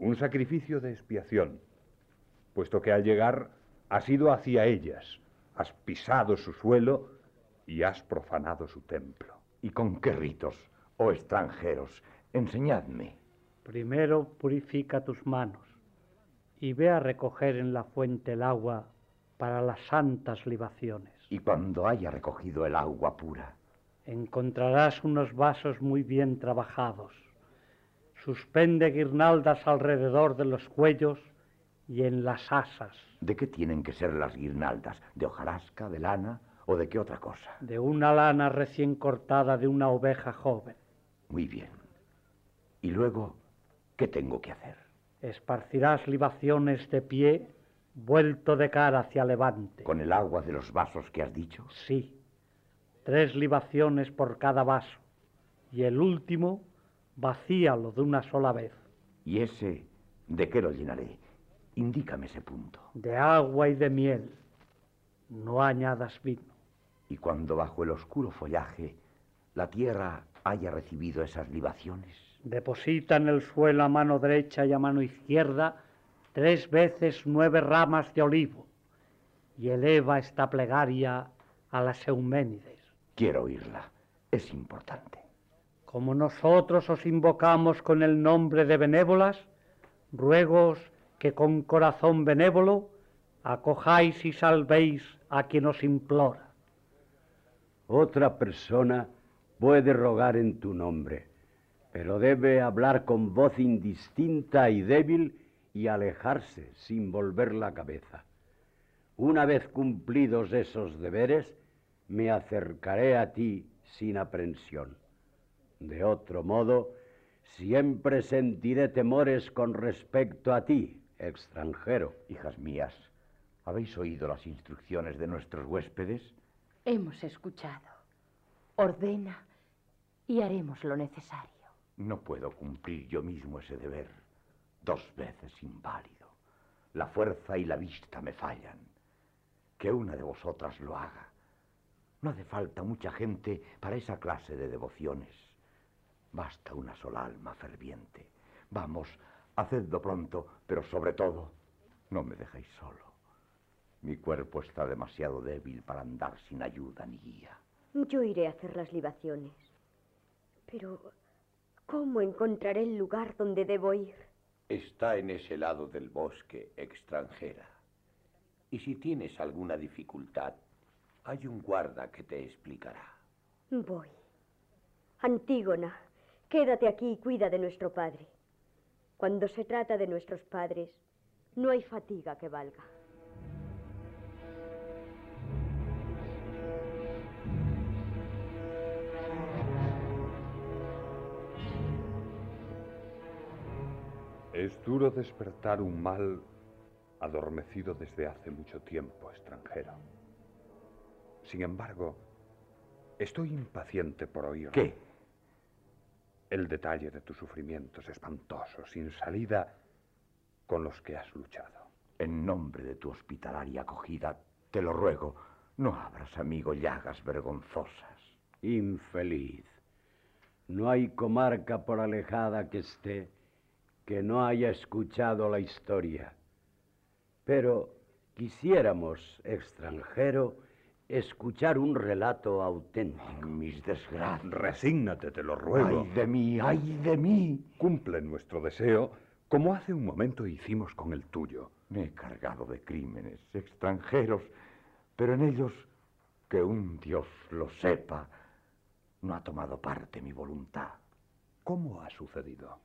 un sacrificio de expiación, puesto que al llegar has ido hacia ellas, has pisado su suelo y has profanado su templo. ¿Y con qué ritos, oh extranjeros? Enseñadme. Primero purifica tus manos y ve a recoger en la fuente el agua para las santas libaciones. Y cuando haya recogido el agua pura, encontrarás unos vasos muy bien trabajados. Suspende guirnaldas alrededor de los cuellos y en las asas. ¿De qué tienen que ser las guirnaldas? ¿De hojarasca, de lana o de qué otra cosa? De una lana recién cortada de una oveja joven. Muy bien. ¿Y luego qué tengo que hacer? Esparcirás libaciones de pie vuelto de cara hacia levante. ¿Con el agua de los vasos que has dicho? Sí. Tres libaciones por cada vaso. Y el último, vacíalo de una sola vez. ¿Y ese de qué lo llenaré? Indícame ese punto. De agua y de miel. No añadas vino. Y cuando bajo el oscuro follaje la tierra haya recibido esas libaciones. Deposita en el suelo a mano derecha y a mano izquierda tres veces nueve ramas de olivo y eleva esta plegaria a las Euménides. Quiero oírla. Es importante. Como nosotros os invocamos con el nombre de benévolas, ruegos que con corazón benévolo acojáis y salvéis a quien os implora. Otra persona puede rogar en tu nombre, pero debe hablar con voz indistinta y débil y alejarse sin volver la cabeza. Una vez cumplidos esos deberes, me acercaré a ti sin aprensión. De otro modo, siempre sentiré temores con respecto a ti, extranjero. Hijas mías, ¿habéis oído las instrucciones de nuestros huéspedes? Hemos escuchado. Ordena y haremos lo necesario. No puedo cumplir yo mismo ese deber. Dos veces inválido. La fuerza y la vista me fallan. Que una de vosotras lo haga. No hace falta mucha gente para esa clase de devociones. Basta una sola alma ferviente. Vamos, hacedlo pronto, pero sobre todo, no me dejéis solo. Mi cuerpo está demasiado débil para andar sin ayuda ni guía. Yo iré a hacer las libaciones. Pero, ¿cómo encontraré el lugar donde debo ir? Está en ese lado del bosque, extranjera. Y si tienes alguna dificultad, hay un guarda que te explicará. Voy. Antígona, quédate aquí y cuida de nuestro padre. Cuando se trata de nuestros padres, no hay fatiga que valga. Es duro despertar un mal adormecido desde hace mucho tiempo, extranjero. Sin embargo, estoy impaciente por oír. ¿Qué? El detalle de tus sufrimientos espantosos, sin salida, con los que has luchado. En nombre de tu hospitalaria acogida, te lo ruego, no abras, amigo, llagas vergonzosas. Infeliz. No hay comarca por alejada que esté que no haya escuchado la historia. Pero quisiéramos, extranjero, escuchar un relato auténtico. mis desgracias. Resígnate, te lo ruego. ¡Ay de mí, ay de mí! Cumple nuestro deseo, como hace un momento hicimos con el tuyo. Me he cargado de crímenes extranjeros, pero en ellos, que un Dios lo sepa, no ha tomado parte mi voluntad. ¿Cómo ha sucedido?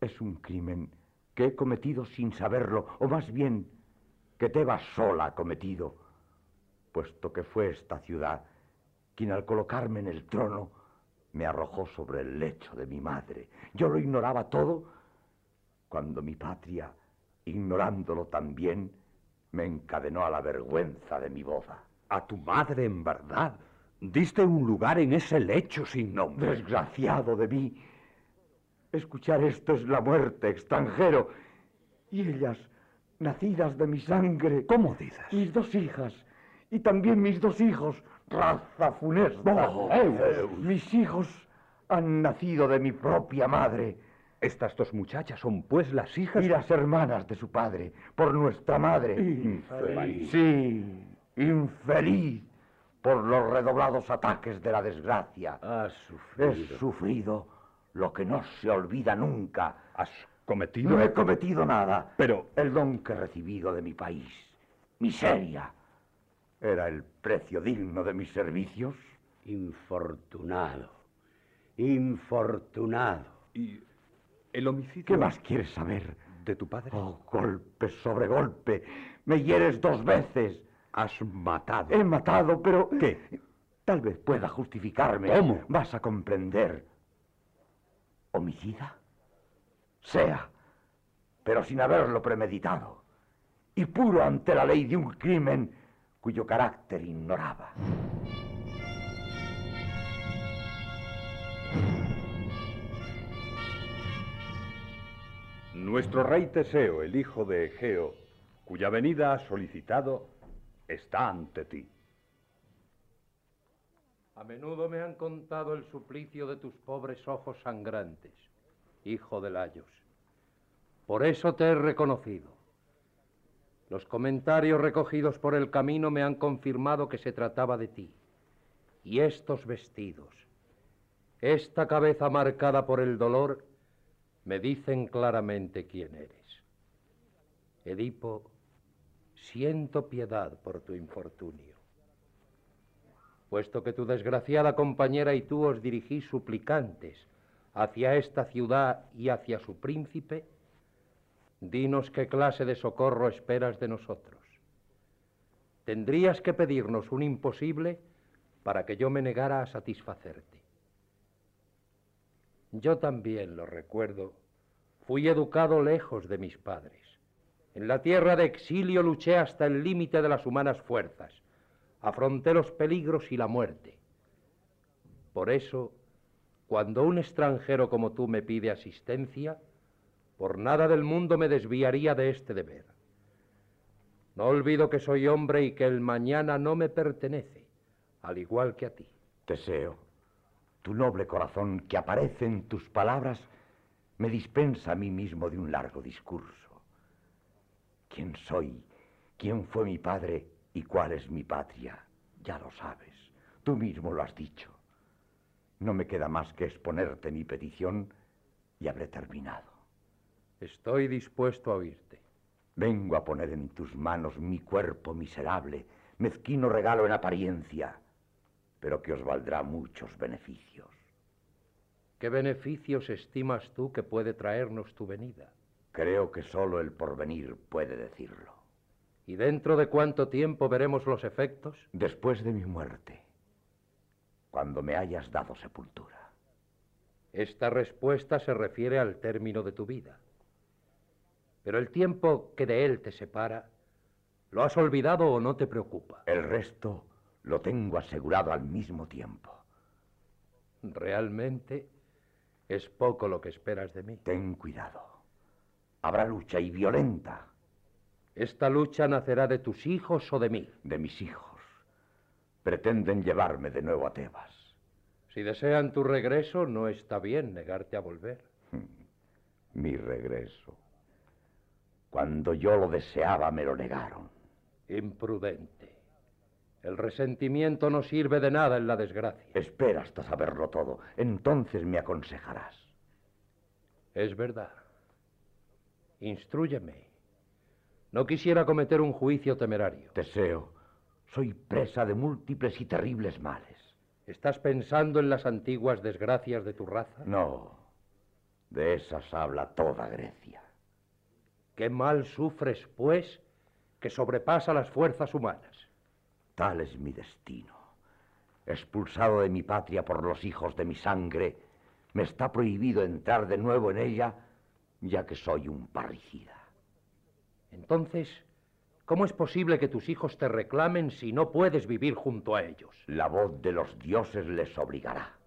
Es un crimen que he cometido sin saberlo, o más bien que Tebas sola ha cometido, puesto que fue esta ciudad quien al colocarme en el trono me arrojó sobre el lecho de mi madre. Yo lo ignoraba todo cuando mi patria, ignorándolo también, me encadenó a la vergüenza de mi boda. A tu madre, en verdad, diste un lugar en ese lecho sin nombre. Desgraciado de mí. Escuchar esto es la muerte, extranjero. Y ellas, nacidas de mi sangre. ¿Cómo dices? Mis dos hijas. Y también mis dos hijos. Raza funesta. Oh, mis hijos han nacido de mi propia madre. Estas dos muchachas son pues las hijas. Y las hermanas de su padre, por nuestra madre. Infeliz. Sí, infeliz. Por los redoblados ataques de la desgracia. Has sufrido. He sufrido lo que no se olvida nunca. ¿Has cometido? No he cometido nada. Pero... El don que he recibido de mi país. Miseria. ¿Era el precio digno de mis servicios? Infortunado. Infortunado. ¿Y el homicidio? ¿Qué más quieres saber? ¿De tu padre? Oh, golpe sobre golpe. Me hieres dos veces. Has matado. He matado, pero... ¿Qué? Tal vez pueda justificarme. ¿Cómo? Vas a comprender. ¿Homicida? Sea, pero sin haberlo premeditado. y puro ante la ley de un crimen cuyo carácter ignoraba. Nuestro rey Teseo, el hijo de Egeo, cuya venida has solicitado, está ante ti. A menudo me han contado el suplicio de tus pobres ojos sangrantes, hijo de Layos. Por eso te he reconocido. Los comentarios recogidos por el camino me han confirmado que se trataba de ti. Y estos vestidos, esta cabeza marcada por el dolor, me dicen claramente quién eres. Edipo, siento piedad por tu infortunio. Puesto que tu desgraciada compañera y tú os dirigís suplicantes hacia esta ciudad y hacia su príncipe, dinos qué clase de socorro esperas de nosotros. Tendrías que pedirnos un imposible para que yo me negara a satisfacerte. Yo también lo recuerdo. Fui educado lejos de mis padres. En la tierra de exilio luché hasta el límite de las humanas fuerzas. Afronté los peligros y la muerte. Por eso, cuando un extranjero como tú me pide asistencia, por nada del mundo me desviaría de este deber. No olvido que soy hombre y que el mañana no me pertenece, al igual que a ti. Teseo, tu noble corazón que aparece en tus palabras me dispensa a mí mismo de un largo discurso. ¿Quién soy? ¿Quién fue mi padre? ¿Y cuál es mi patria? Ya lo sabes. Tú mismo lo has dicho. No me queda más que exponerte mi petición y habré terminado. Estoy dispuesto a oírte. Vengo a poner en tus manos mi cuerpo miserable, mezquino regalo en apariencia, pero que os valdrá muchos beneficios. ¿Qué beneficios estimas tú que puede traernos tu venida? Creo que solo el porvenir puede decirlo. ¿Y dentro de cuánto tiempo veremos los efectos? Después de mi muerte, cuando me hayas dado sepultura. Esta respuesta se refiere al término de tu vida. Pero el tiempo que de él te separa, ¿lo has olvidado o no te preocupa? El resto lo tengo asegurado al mismo tiempo. Realmente es poco lo que esperas de mí. Ten cuidado. Habrá lucha y violenta. ¿Esta lucha nacerá de tus hijos o de mí? De mis hijos. Pretenden llevarme de nuevo a Tebas. Si desean tu regreso, no está bien negarte a volver. Mi regreso. Cuando yo lo deseaba, me lo negaron. Imprudente. El resentimiento no sirve de nada en la desgracia. Espera hasta saberlo todo. Entonces me aconsejarás. Es verdad. Instrúyeme. No quisiera cometer un juicio temerario. Teseo, soy presa de múltiples y terribles males. ¿Estás pensando en las antiguas desgracias de tu raza? No. De esas habla toda Grecia. ¿Qué mal sufres, pues, que sobrepasa las fuerzas humanas? Tal es mi destino. Expulsado de mi patria por los hijos de mi sangre, me está prohibido entrar de nuevo en ella, ya que soy un parricida. Entonces, ¿cómo es posible que tus hijos te reclamen si no puedes vivir junto a ellos? La voz de los dioses les obligará.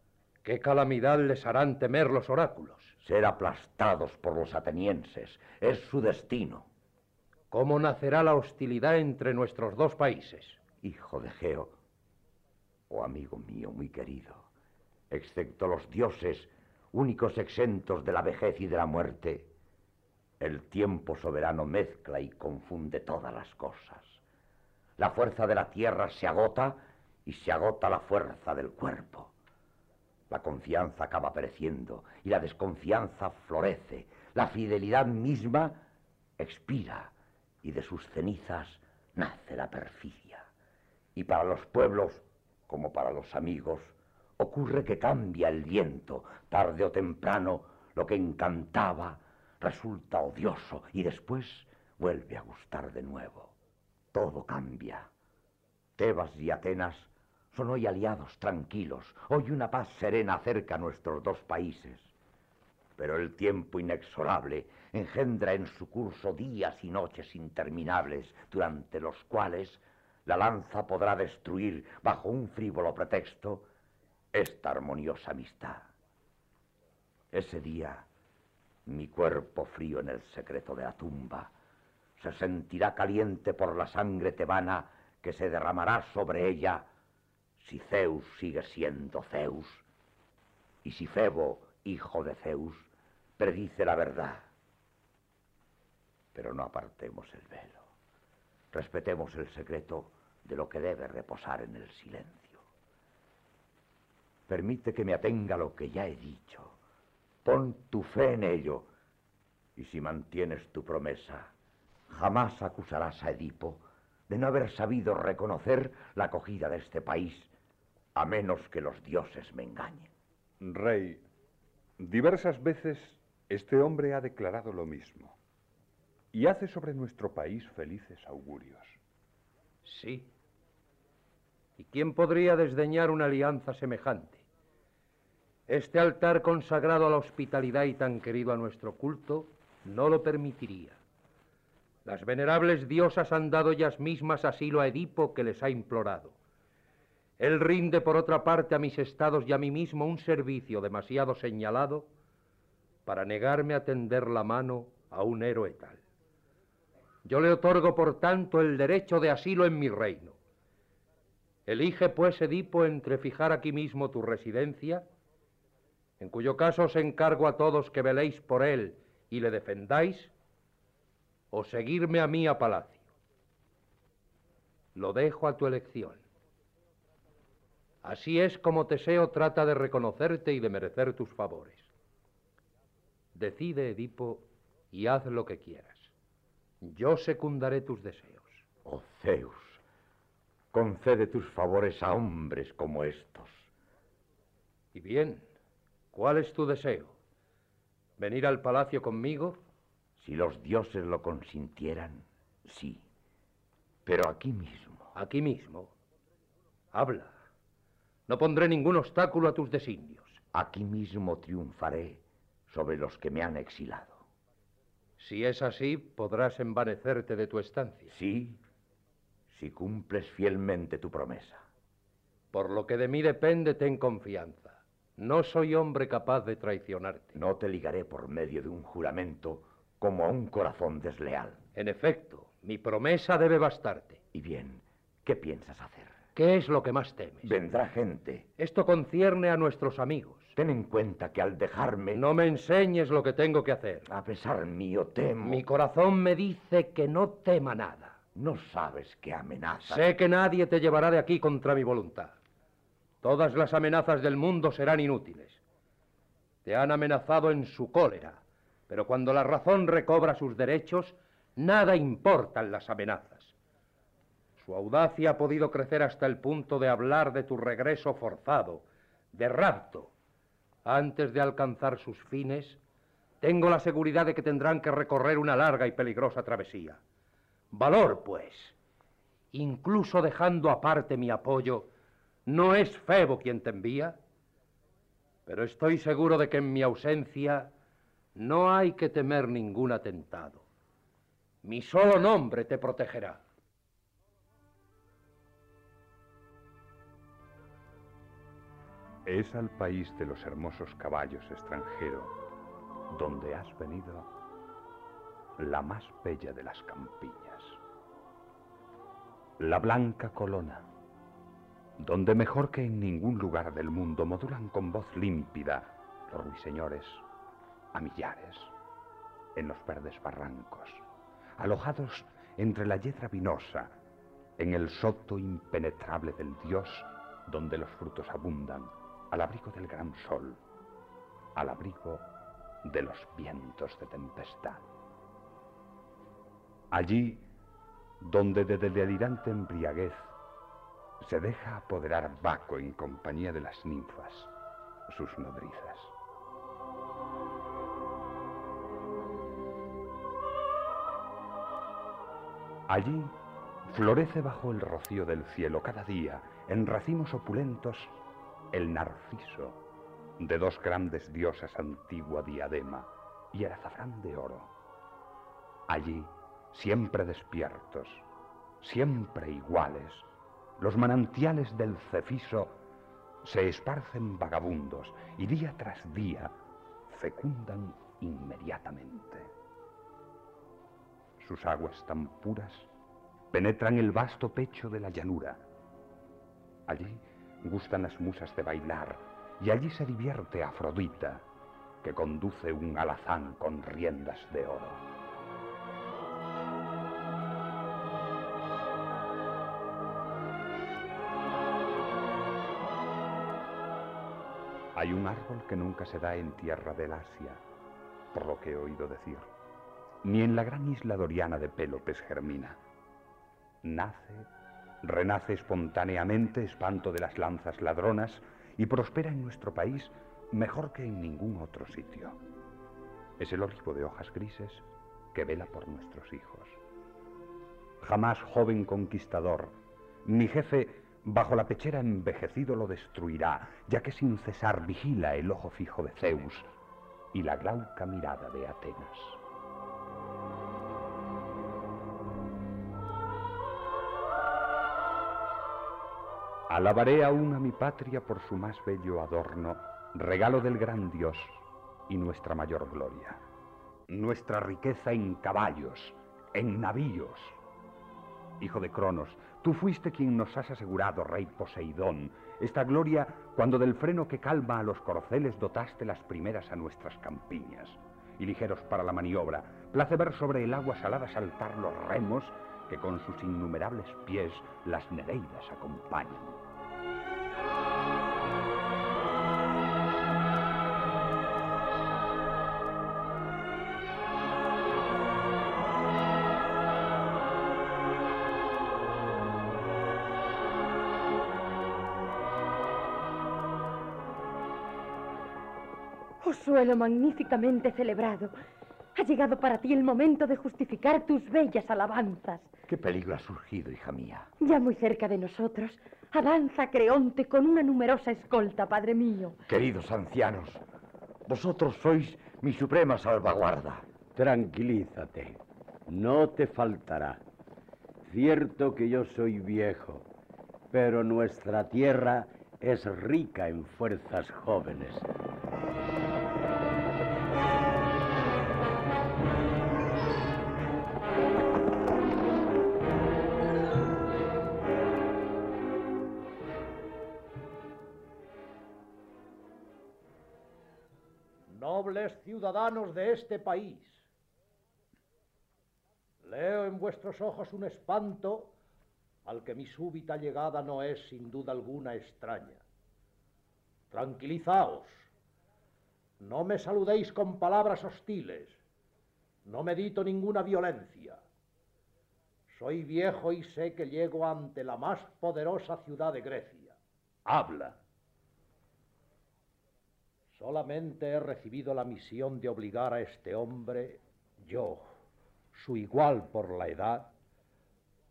¿Qué calamidad les harán temer los oráculos? Ser aplastados por los atenienses es su destino. ¿Cómo nacerá la hostilidad entre nuestros dos países? Hijo de Geo, oh amigo mío muy querido, excepto los dioses, únicos exentos de la vejez y de la muerte, el tiempo soberano mezcla y confunde todas las cosas. La fuerza de la tierra se agota y se agota la fuerza del cuerpo. La confianza acaba pereciendo y la desconfianza florece. La fidelidad misma expira y de sus cenizas nace la perfidia. Y para los pueblos, como para los amigos, ocurre que cambia el viento. Tarde o temprano, lo que encantaba resulta odioso y después vuelve a gustar de nuevo. Todo cambia. Tebas y Atenas son hoy aliados tranquilos. Hoy una paz serena acerca a nuestros dos países. Pero el tiempo inexorable engendra en su curso días y noches interminables, durante los cuales la lanza podrá destruir, bajo un frívolo pretexto, esta armoniosa amistad. Ese día, mi cuerpo frío en el secreto de la tumba se sentirá caliente por la sangre tebana que se derramará sobre ella si Zeus sigue siendo Zeus y si Febo, hijo de Zeus, predice la verdad. Pero no apartemos el velo. Respetemos el secreto de lo que debe reposar en el silencio. Permite que me atenga lo que ya he dicho. Pon tu fe en ello. Y si mantienes tu promesa, jamás acusarás a Edipo de no haber sabido reconocer la acogida de este país, a menos que los dioses me engañen. Rey, diversas veces este hombre ha declarado lo mismo y hace sobre nuestro país felices augurios. Sí. ¿Y quién podría desdeñar una alianza semejante? Este altar consagrado a la hospitalidad y tan querido a nuestro culto no lo permitiría. Las venerables diosas han dado ellas mismas asilo a Edipo que les ha implorado. Él rinde por otra parte a mis estados y a mí mismo un servicio demasiado señalado para negarme a tender la mano a un héroe tal. Yo le otorgo, por tanto, el derecho de asilo en mi reino. Elige, pues, Edipo, entre fijar aquí mismo tu residencia, en cuyo caso os encargo a todos que veléis por él y le defendáis, o seguirme a mí a palacio. Lo dejo a tu elección. Así es como Teseo trata de reconocerte y de merecer tus favores. Decide, Edipo, y haz lo que quieras. Yo secundaré tus deseos. Oh Zeus, concede tus favores a hombres como estos. Y bien, ¿cuál es tu deseo? ¿Venir al palacio conmigo? Si los dioses lo consintieran, sí. Pero aquí mismo. Aquí mismo. Habla. No pondré ningún obstáculo a tus designios. Aquí mismo triunfaré sobre los que me han exilado. Si es así, podrás envanecerte de tu estancia. Sí, si cumples fielmente tu promesa. Por lo que de mí depende, ten confianza. No soy hombre capaz de traicionarte. No te ligaré por medio de un juramento como a un corazón desleal. En efecto, mi promesa debe bastarte. Y bien, ¿qué piensas hacer? ¿Qué es lo que más temes? Vendrá gente. Esto concierne a nuestros amigos. Ten en cuenta que al dejarme... No me enseñes lo que tengo que hacer. A pesar mío temo... Mi corazón me dice que no tema nada. No sabes qué amenaza. Sé que nadie te llevará de aquí contra mi voluntad. Todas las amenazas del mundo serán inútiles. Te han amenazado en su cólera, pero cuando la razón recobra sus derechos, nada importan las amenazas. Su audacia ha podido crecer hasta el punto de hablar de tu regreso forzado, de rapto. Antes de alcanzar sus fines, tengo la seguridad de que tendrán que recorrer una larga y peligrosa travesía. Valor, pues. Incluso dejando aparte mi apoyo, no es Febo quien te envía, pero estoy seguro de que en mi ausencia no hay que temer ningún atentado. Mi solo nombre te protegerá. Es al país de los hermosos caballos extranjero, donde has venido la más bella de las campiñas. La blanca colona, donde mejor que en ningún lugar del mundo modulan con voz límpida los ruiseñores a millares, en los verdes barrancos, alojados entre la yedra vinosa, en el soto impenetrable del dios, donde los frutos abundan, al abrigo del gran sol, al abrigo de los vientos de tempestad. Allí, donde de delirante embriaguez se deja apoderar Baco en compañía de las ninfas, sus nodrizas. Allí florece bajo el rocío del cielo cada día, en racimos opulentos, el narciso, de dos grandes diosas antigua diadema y el azafrán de oro. Allí, siempre despiertos, siempre iguales, los manantiales del Cefiso se esparcen vagabundos y día tras día fecundan inmediatamente. Sus aguas tan puras penetran el vasto pecho de la llanura. Allí gustan las musas de bailar y allí se divierte Afrodita, que conduce un alazán con riendas de oro. Hay un árbol que nunca se da en tierra del Asia, por lo que he oído decir, ni en la gran isla doriana de Pélopes germina. Nace, renace espontáneamente, espanto de las lanzas ladronas, y prospera en nuestro país mejor que en ningún otro sitio. Es el olivo de hojas grises que vela por nuestros hijos. Jamás joven conquistador, mi jefe bajo la pechera envejecido lo destruirá, ya que sin cesar vigila el ojo fijo de Zeus y la glauca mirada de Atenas. Alabaré aún a mi patria por su más bello adorno, regalo del gran Dios y nuestra mayor gloria. Nuestra riqueza en caballos, en navíos. Hijo de Cronos, tú fuiste quien nos has asegurado, rey Poseidón, esta gloria cuando del freno que calma a los corceles dotaste las primeras a nuestras campiñas. Y ligeros para la maniobra, place ver sobre el agua salada saltar los remos que con sus innumerables pies las nereidas acompañan. Suelo magníficamente celebrado, ha llegado para ti el momento de justificar tus bellas alabanzas. ¿Qué peligro ha surgido, hija mía? Ya muy cerca de nosotros, avanza Creonte con una numerosa escolta, padre mío. Queridos ancianos, vosotros sois mi suprema salvaguarda. Tranquilízate, no te faltará. Cierto que yo soy viejo, pero nuestra tierra es rica en fuerzas jóvenes. Ciudadanos de este país, leo en vuestros ojos un espanto al que mi súbita llegada no es sin duda alguna extraña. Tranquilizaos, no me saludéis con palabras hostiles, no medito ninguna violencia. Soy viejo y sé que llego ante la más poderosa ciudad de Grecia. Habla. Solamente he recibido la misión de obligar a este hombre, yo, su igual por la edad,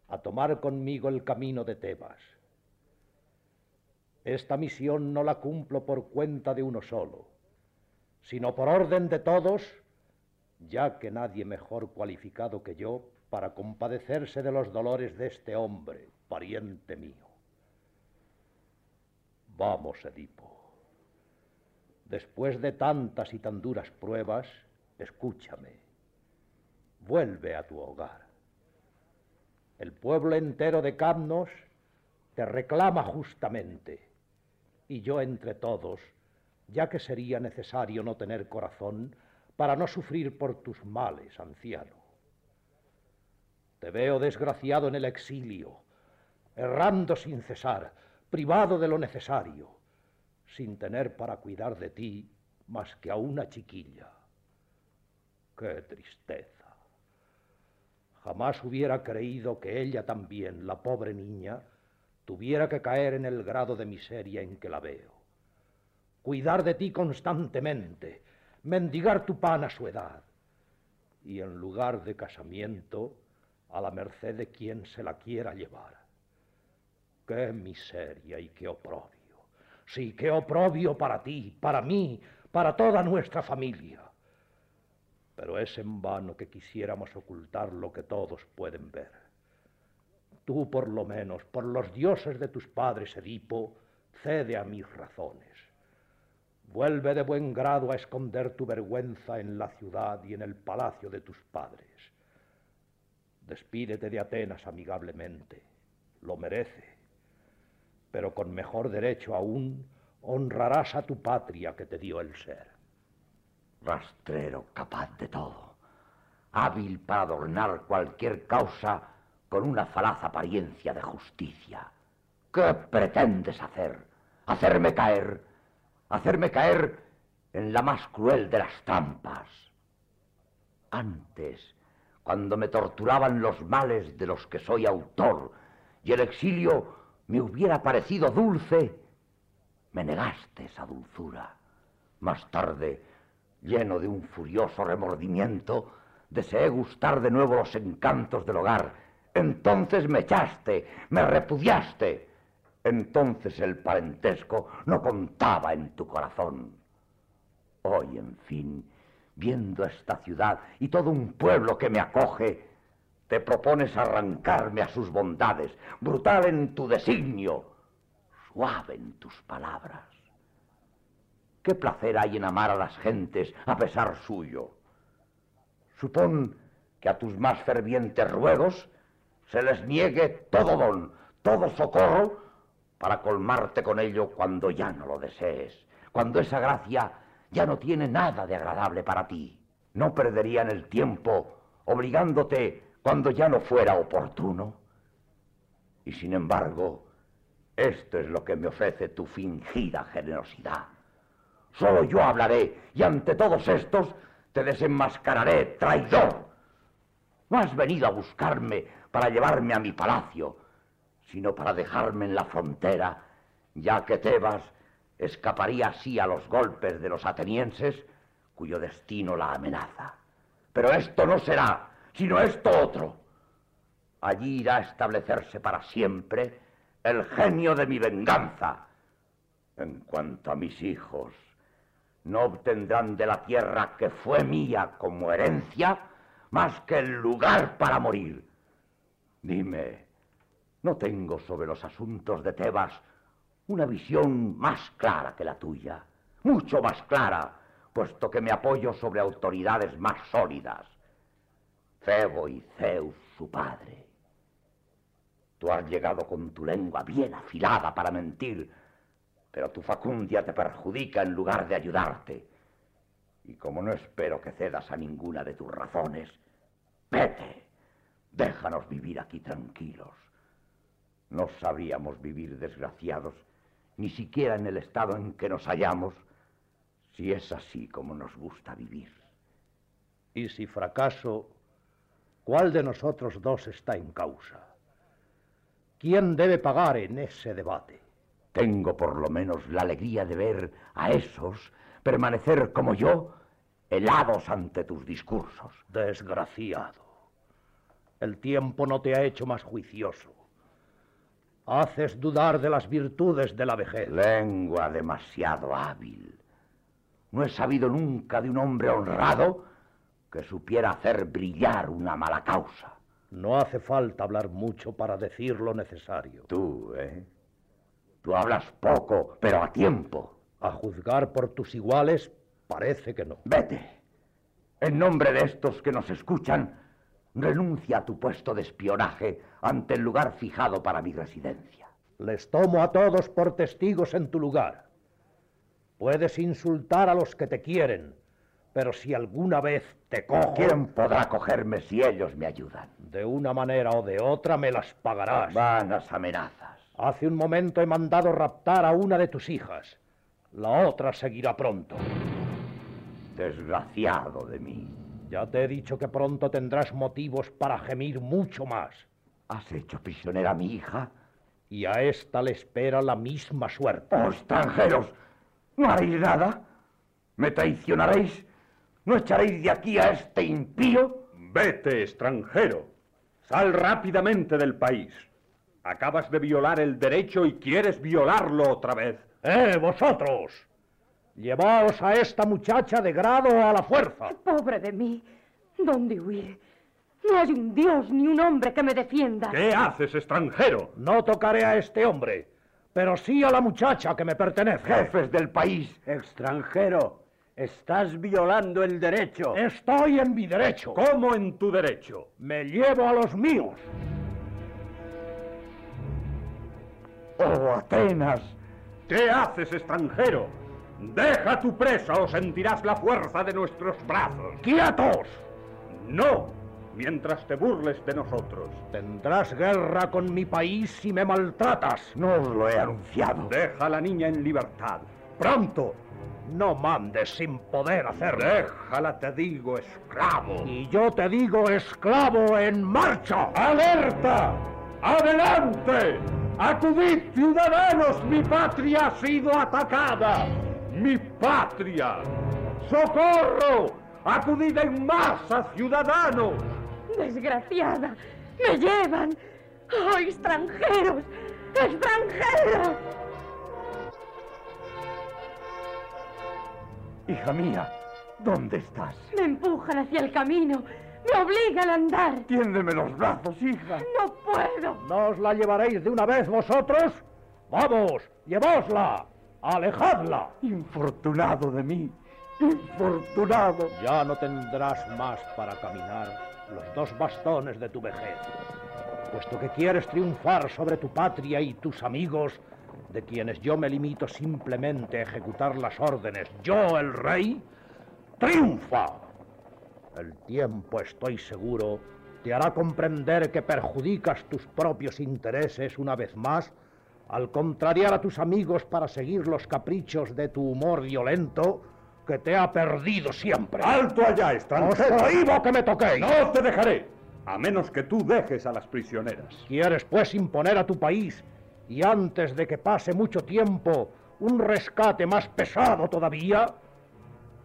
a tomar conmigo el camino de Tebas. Esta misión no la cumplo por cuenta de uno solo, sino por orden de todos, ya que nadie mejor cualificado que yo para compadecerse de los dolores de este hombre, pariente mío. Vamos, Edipo. Después de tantas y tan duras pruebas, escúchame. Vuelve a tu hogar. El pueblo entero de Camnos te reclama justamente, y yo entre todos, ya que sería necesario no tener corazón para no sufrir por tus males, anciano. Te veo desgraciado en el exilio, errando sin cesar, privado de lo necesario, sin tener para cuidar de ti más que a una chiquilla. ¡Qué tristeza! Jamás hubiera creído que ella también, la pobre niña, tuviera que caer en el grado de miseria en que la veo. Cuidar de ti constantemente, mendigar tu pan a su edad, y en lugar de casamiento, a la merced de quien se la quiera llevar. ¡Qué miseria y qué oprobio! Sí, qué oprobio para ti, para mí, para toda nuestra familia. Pero es en vano que quisiéramos ocultar lo que todos pueden ver. Tú, por lo menos, por los dioses de tus padres, Edipo, cede a mis razones. Vuelve de buen grado a esconder tu vergüenza en la ciudad y en el palacio de tus padres. Despídete de Atenas amigablemente, lo merece, pero con mejor derecho aún honrarás a tu patria que te dio el ser. Rastrero capaz de todo, hábil para adornar cualquier causa con una falaz apariencia de justicia. ¿Qué pretendes hacer? ¿Hacerme caer? ¿Hacerme caer en la más cruel de las trampas? Antes, cuando me torturaban los males de los que soy autor y el exilio me hubiera parecido dulce, me negaste esa dulzura. Más tarde, lleno de un furioso remordimiento, deseé gustar de nuevo los encantos del hogar. Entonces me echaste, me repudiaste. Entonces el parentesco no contaba en tu corazón. Hoy, en fin, viendo esta ciudad y todo un pueblo que me acoge, te propones arrancarme a sus bondades, brutal en tu designio, suave en tus palabras. ¿Qué placer hay en amar a las gentes a pesar suyo? Supón que a tus más fervientes ruegos se les niegue todo don, todo socorro, para colmarte con ello cuando ya no lo desees, cuando esa gracia ya no tiene nada de agradable para ti. No perderían el tiempo obligándote cuando ya no fuera oportuno. Y sin embargo, esto es lo que me ofrece tu fingida generosidad. Solo yo hablaré y ante todos estos te desenmascararé, traidor. No has venido a buscarme para llevarme a mi palacio, sino para dejarme en la frontera, ya que Tebas escaparía así a los golpes de los atenienses, cuyo destino la amenaza. Pero esto no será, sino esto otro. Allí irá a establecerse para siempre el genio de mi venganza. En cuanto a mis hijos, no obtendrán de la tierra que fue mía como herencia más que el lugar para morir. Dime, ¿no tengo sobre los asuntos de Tebas una visión más clara que la tuya? Mucho más clara, puesto que me apoyo sobre autoridades más sólidas. Febo y Zeus, su padre. Tú has llegado con tu lengua bien afilada para mentir, pero tu facundia te perjudica en lugar de ayudarte. Y como no espero que cedas a ninguna de tus razones, vete. Déjanos vivir aquí tranquilos. No sabríamos vivir desgraciados, ni siquiera en el estado en que nos hallamos, si es así como nos gusta vivir. Y si fracaso, ¿cuál de nosotros dos está en causa? ¿Quién debe pagar en ese debate? Tengo por lo menos la alegría de ver a esos permanecer como yo, helados ante tus discursos. Desgraciado. El tiempo no te ha hecho más juicioso. Haces dudar de las virtudes de la vejez. Lengua demasiado hábil. No he sabido nunca de un hombre honrado que supiera hacer brillar una mala causa. No hace falta hablar mucho para decir lo necesario. Tú, ¿eh? Tú hablas poco, pero a tiempo. A juzgar por tus iguales, parece que no. Vete. En nombre de estos que nos escuchan, renuncia a tu puesto de espionaje ante el lugar fijado para mi residencia. Les tomo a todos por testigos en tu lugar. Puedes insultar a los que te quieren, pero si alguna vez te cojo... ¿Quién podrá cogerme si ellos me ayudan? De una manera o de otra me las pagarás. Vanas amenazas. Hace un momento he mandado raptar a una de tus hijas. La otra seguirá pronto. Desgraciado de mí. Ya te he dicho que pronto tendrás motivos para gemir mucho más. ¿Has hecho prisionera a mi hija? Y a esta le espera la misma suerte. ¡Oh, extranjeros! ¿No haréis nada? ¿Me traicionaréis? ¿No echaréis de aquí a este impío? Vete, extranjero. Sal rápidamente del país. Acabas de violar el derecho y quieres violarlo otra vez. ¡Eh, vosotros! Llevaos a esta muchacha de grado a la fuerza. Pobre de mí. ¿Dónde huir? No hay un dios ni un hombre que me defienda. ¿Qué haces, extranjero? No tocaré a este hombre, pero sí a la muchacha que me pertenece. Jefes del país. Extranjero, estás violando el derecho. Estoy en mi derecho. ¿Cómo en tu derecho? Me llevo a los míos. Oh, Atenas. ¿Qué haces, extranjero? Deja tu presa o sentirás la fuerza de nuestros brazos. ¡Quietos! No, mientras te burles de nosotros. Tendrás guerra con mi país si me maltratas. No os lo he anunciado. Deja a la niña en libertad. Pronto. No mandes sin poder hacerlo. Déjala, te digo, esclavo. Y yo te digo, esclavo, en marcha. ¡Alerta! ¡Adelante! ¡Acudid, ciudadanos! ¡Mi patria ha sido atacada! ¡Mi patria! ¡Socorro! ¡Acudid en masa, ciudadanos! Desgraciada, me llevan. ¡Oh, extranjeros! ¡Extranjeros! Hija mía, ¿dónde estás? Me empujan hacia el camino. Me obligan a andar. Tiéndeme los brazos, hija. No puedo. ¿No os la llevaréis de una vez vosotros? ¡Vamos! ¡Llevosla! ¡Alejadla! Infortunado de mí. Infortunado. Ya no tendrás más para caminar los dos bastones de tu vejez. Puesto que quieres triunfar sobre tu patria y tus amigos, de quienes yo me limito simplemente a ejecutar las órdenes, yo el rey, triunfa. El tiempo, estoy seguro, te hará comprender que perjudicas tus propios intereses una vez más al contrariar a tus amigos para seguir los caprichos de tu humor violento que te ha perdido siempre. ¡Alto allá, ¡Os extranjero! prohíbo que me toquéis! ¡No te dejaré! A menos que tú dejes a las prisioneras. ¿Quieres pues imponer a tu país y antes de que pase mucho tiempo un rescate más pesado todavía?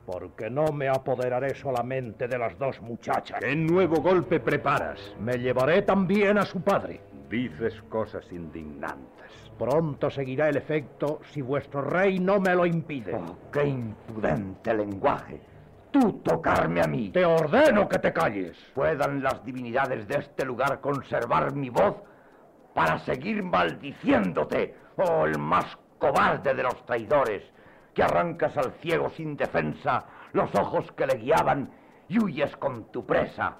Porque no me apoderaré solamente de las dos muchachas. ¿Qué nuevo golpe preparas? Me llevaré también a su padre. Dices cosas indignantes. Pronto seguirá el efecto si vuestro rey no me lo impide. Oh, qué impudente lenguaje. Tú tocarme a mí. Te ordeno que te calles. ¿Puedan las divinidades de este lugar conservar mi voz para seguir maldiciéndote, oh el más cobarde de los traidores, que arrancas al ciego sin defensa los ojos que le guiaban y huyes con tu presa?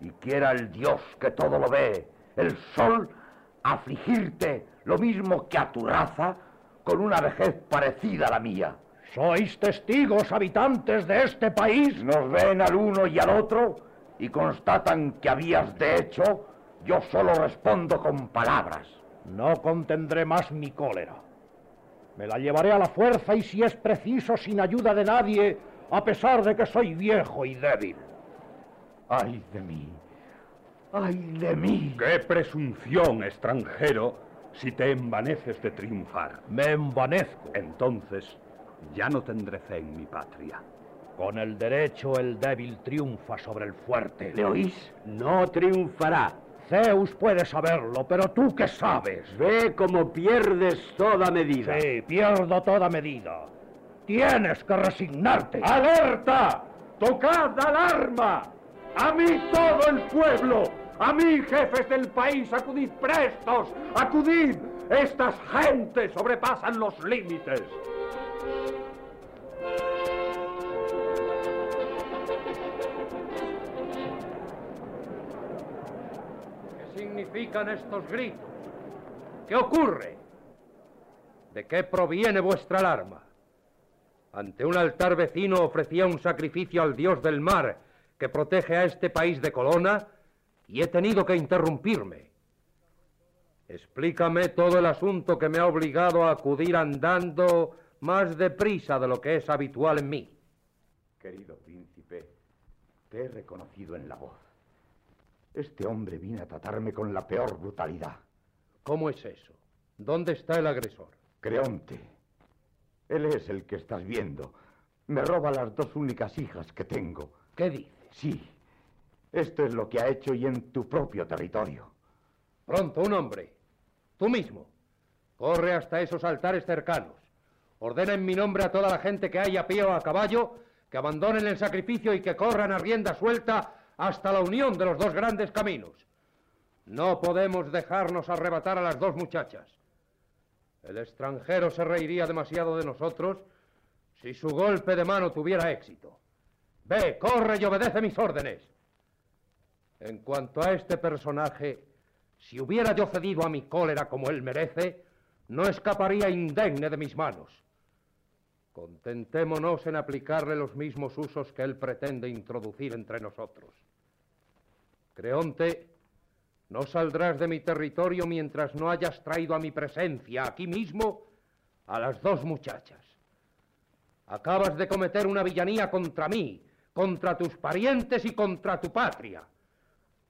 Y quiera el Dios que todo lo ve, el sol, afligirte lo mismo que a tu raza con una vejez parecida a la mía. ¿Sois testigos, habitantes de este país? Nos ven al uno y al otro y constatan que habías de hecho, yo solo respondo con palabras. No contendré más mi cólera. Me la llevaré a la fuerza y si es preciso sin ayuda de nadie, a pesar de que soy viejo y débil. ¡Ay de mí! ¡Ay de mí! ¡Qué presunción, extranjero, si te envaneces de triunfar! Me envanezco. Entonces, ya no tendré fe en mi patria. Con el derecho el débil triunfa sobre el fuerte. ¿Le oís? No triunfará. Zeus puede saberlo, pero tú qué sabes. Ve cómo pierdes toda medida. Sí, pierdo toda medida. Tienes que resignarte. ¡Alerta! ¡Tocad alarma! ¡A mí todo el pueblo! ¡A mí, jefes del país, acudid prestos! ¡Acudid! Estas gentes sobrepasan los límites. Significan estos gritos? ¿Qué ocurre? ¿De qué proviene vuestra alarma? Ante un altar vecino ofrecía un sacrificio al dios del mar que protege a este país de Colona y he tenido que interrumpirme. Explícame todo el asunto que me ha obligado a acudir andando más deprisa de lo que es habitual en mí. Querido príncipe, te he reconocido en la voz. Este hombre viene a tratarme con la peor brutalidad. ¿Cómo es eso? ¿Dónde está el agresor? Creonte. Él es el que estás viendo. Me roba las dos únicas hijas que tengo. ¿Qué dices? Sí. Esto es lo que ha hecho y en tu propio territorio. Pronto, un hombre. Tú mismo. Corre hasta esos altares cercanos. Ordena en mi nombre a toda la gente que haya a pie o a caballo que abandonen el sacrificio y que corran a rienda suelta hasta la unión de los dos grandes caminos. No podemos dejarnos arrebatar a las dos muchachas. El extranjero se reiría demasiado de nosotros si su golpe de mano tuviera éxito. Ve, corre y obedece mis órdenes. En cuanto a este personaje, si hubiera yo cedido a mi cólera como él merece, no escaparía indemne de mis manos. Contentémonos en aplicarle los mismos usos que él pretende introducir entre nosotros. Creonte, no saldrás de mi territorio mientras no hayas traído a mi presencia aquí mismo a las dos muchachas. Acabas de cometer una villanía contra mí, contra tus parientes y contra tu patria.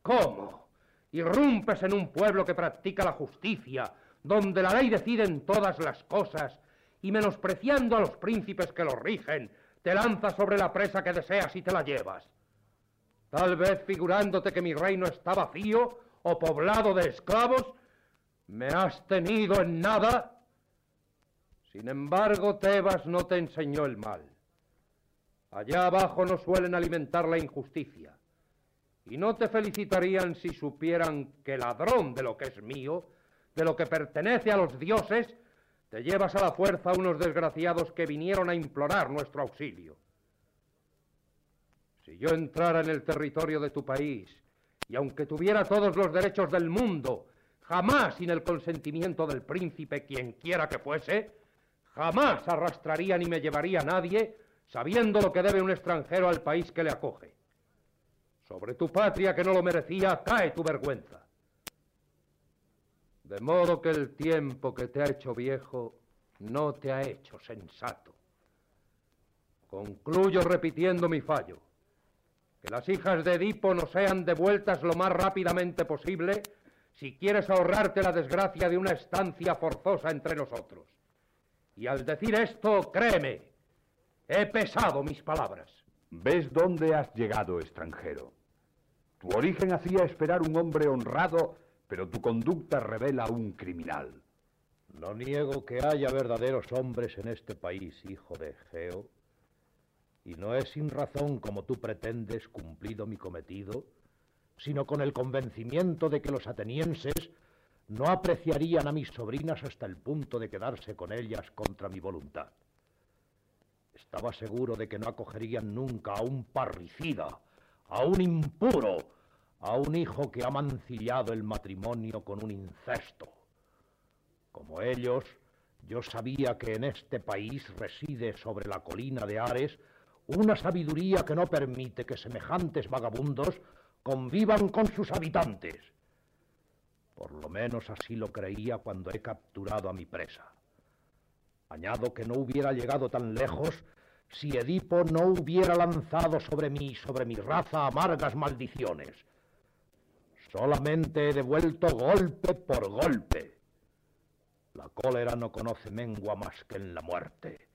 ¿Cómo? Irrumpes en un pueblo que practica la justicia, donde la ley decide en todas las cosas, y menospreciando a los príncipes que lo rigen, te lanzas sobre la presa que deseas y te la llevas. Tal vez figurándote que mi reino está vacío o poblado de esclavos, me has tenido en nada. Sin embargo, Tebas no te enseñó el mal. Allá abajo no suelen alimentar la injusticia. Y no te felicitarían si supieran que ladrón de lo que es mío, de lo que pertenece a los dioses, te llevas a la fuerza unos desgraciados que vinieron a implorar nuestro auxilio. Si yo entrara en el territorio de tu país, y aunque tuviera todos los derechos del mundo, jamás sin el consentimiento del príncipe, quien quiera que fuese, jamás arrastraría ni me llevaría a nadie, sabiendo lo que debe un extranjero al país que le acoge. Sobre tu patria que no lo merecía cae tu vergüenza. De modo que el tiempo que te ha hecho viejo no te ha hecho sensato. Concluyo repitiendo mi fallo. Que las hijas de Edipo no sean devueltas lo más rápidamente posible si quieres ahorrarte la desgracia de una estancia forzosa entre nosotros. Y al decir esto, créeme, he pesado mis palabras. ¿Ves dónde has llegado, extranjero? Tu origen hacía esperar un hombre honrado, pero tu conducta revela un criminal. No niego que haya verdaderos hombres en este país, hijo de Egeo, y no es sin razón como tú pretendes cumplido mi cometido, sino con el convencimiento de que los atenienses no apreciarían a mis sobrinas hasta el punto de quedarse con ellas contra mi voluntad. Estaba seguro de que no acogerían nunca a un parricida, a un impuro, a un hijo que ha mancillado el matrimonio con un incesto. Como ellos, yo sabía que en este país reside sobre la colina de Ares una sabiduría que no permite que semejantes vagabundos convivan con sus habitantes. Por lo menos así lo creía cuando he capturado a mi presa. Añado que no hubiera llegado tan lejos si Edipo no hubiera lanzado sobre mí y sobre mi raza amargas maldiciones. Solamente he devuelto golpe por golpe. La cólera no conoce mengua más que en la muerte.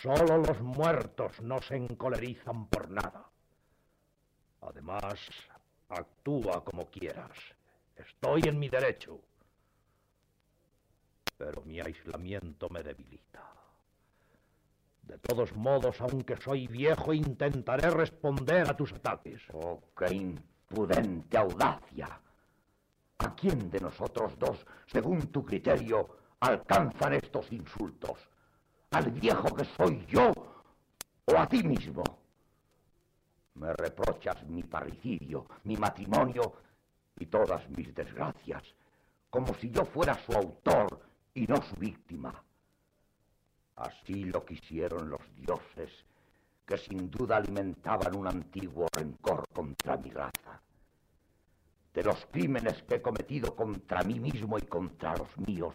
Solo los muertos no se encolerizan por nada. Además, actúa como quieras. Estoy en mi derecho. Pero mi aislamiento me debilita. De todos modos, aunque soy viejo, intentaré responder a tus ataques. Oh, impudente audacia. ¿A quién de nosotros dos, según tu criterio, alcanzan estos insultos? ¿Al viejo que soy yo o a ti mismo? Me reprochas mi parricidio, mi matrimonio y todas mis desgracias, como si yo fuera su autor y no su víctima. Así lo quisieron los dioses, que sin duda alimentaban un antiguo rencor contra mi raza. De los crímenes que he cometido contra mí mismo y contra los míos,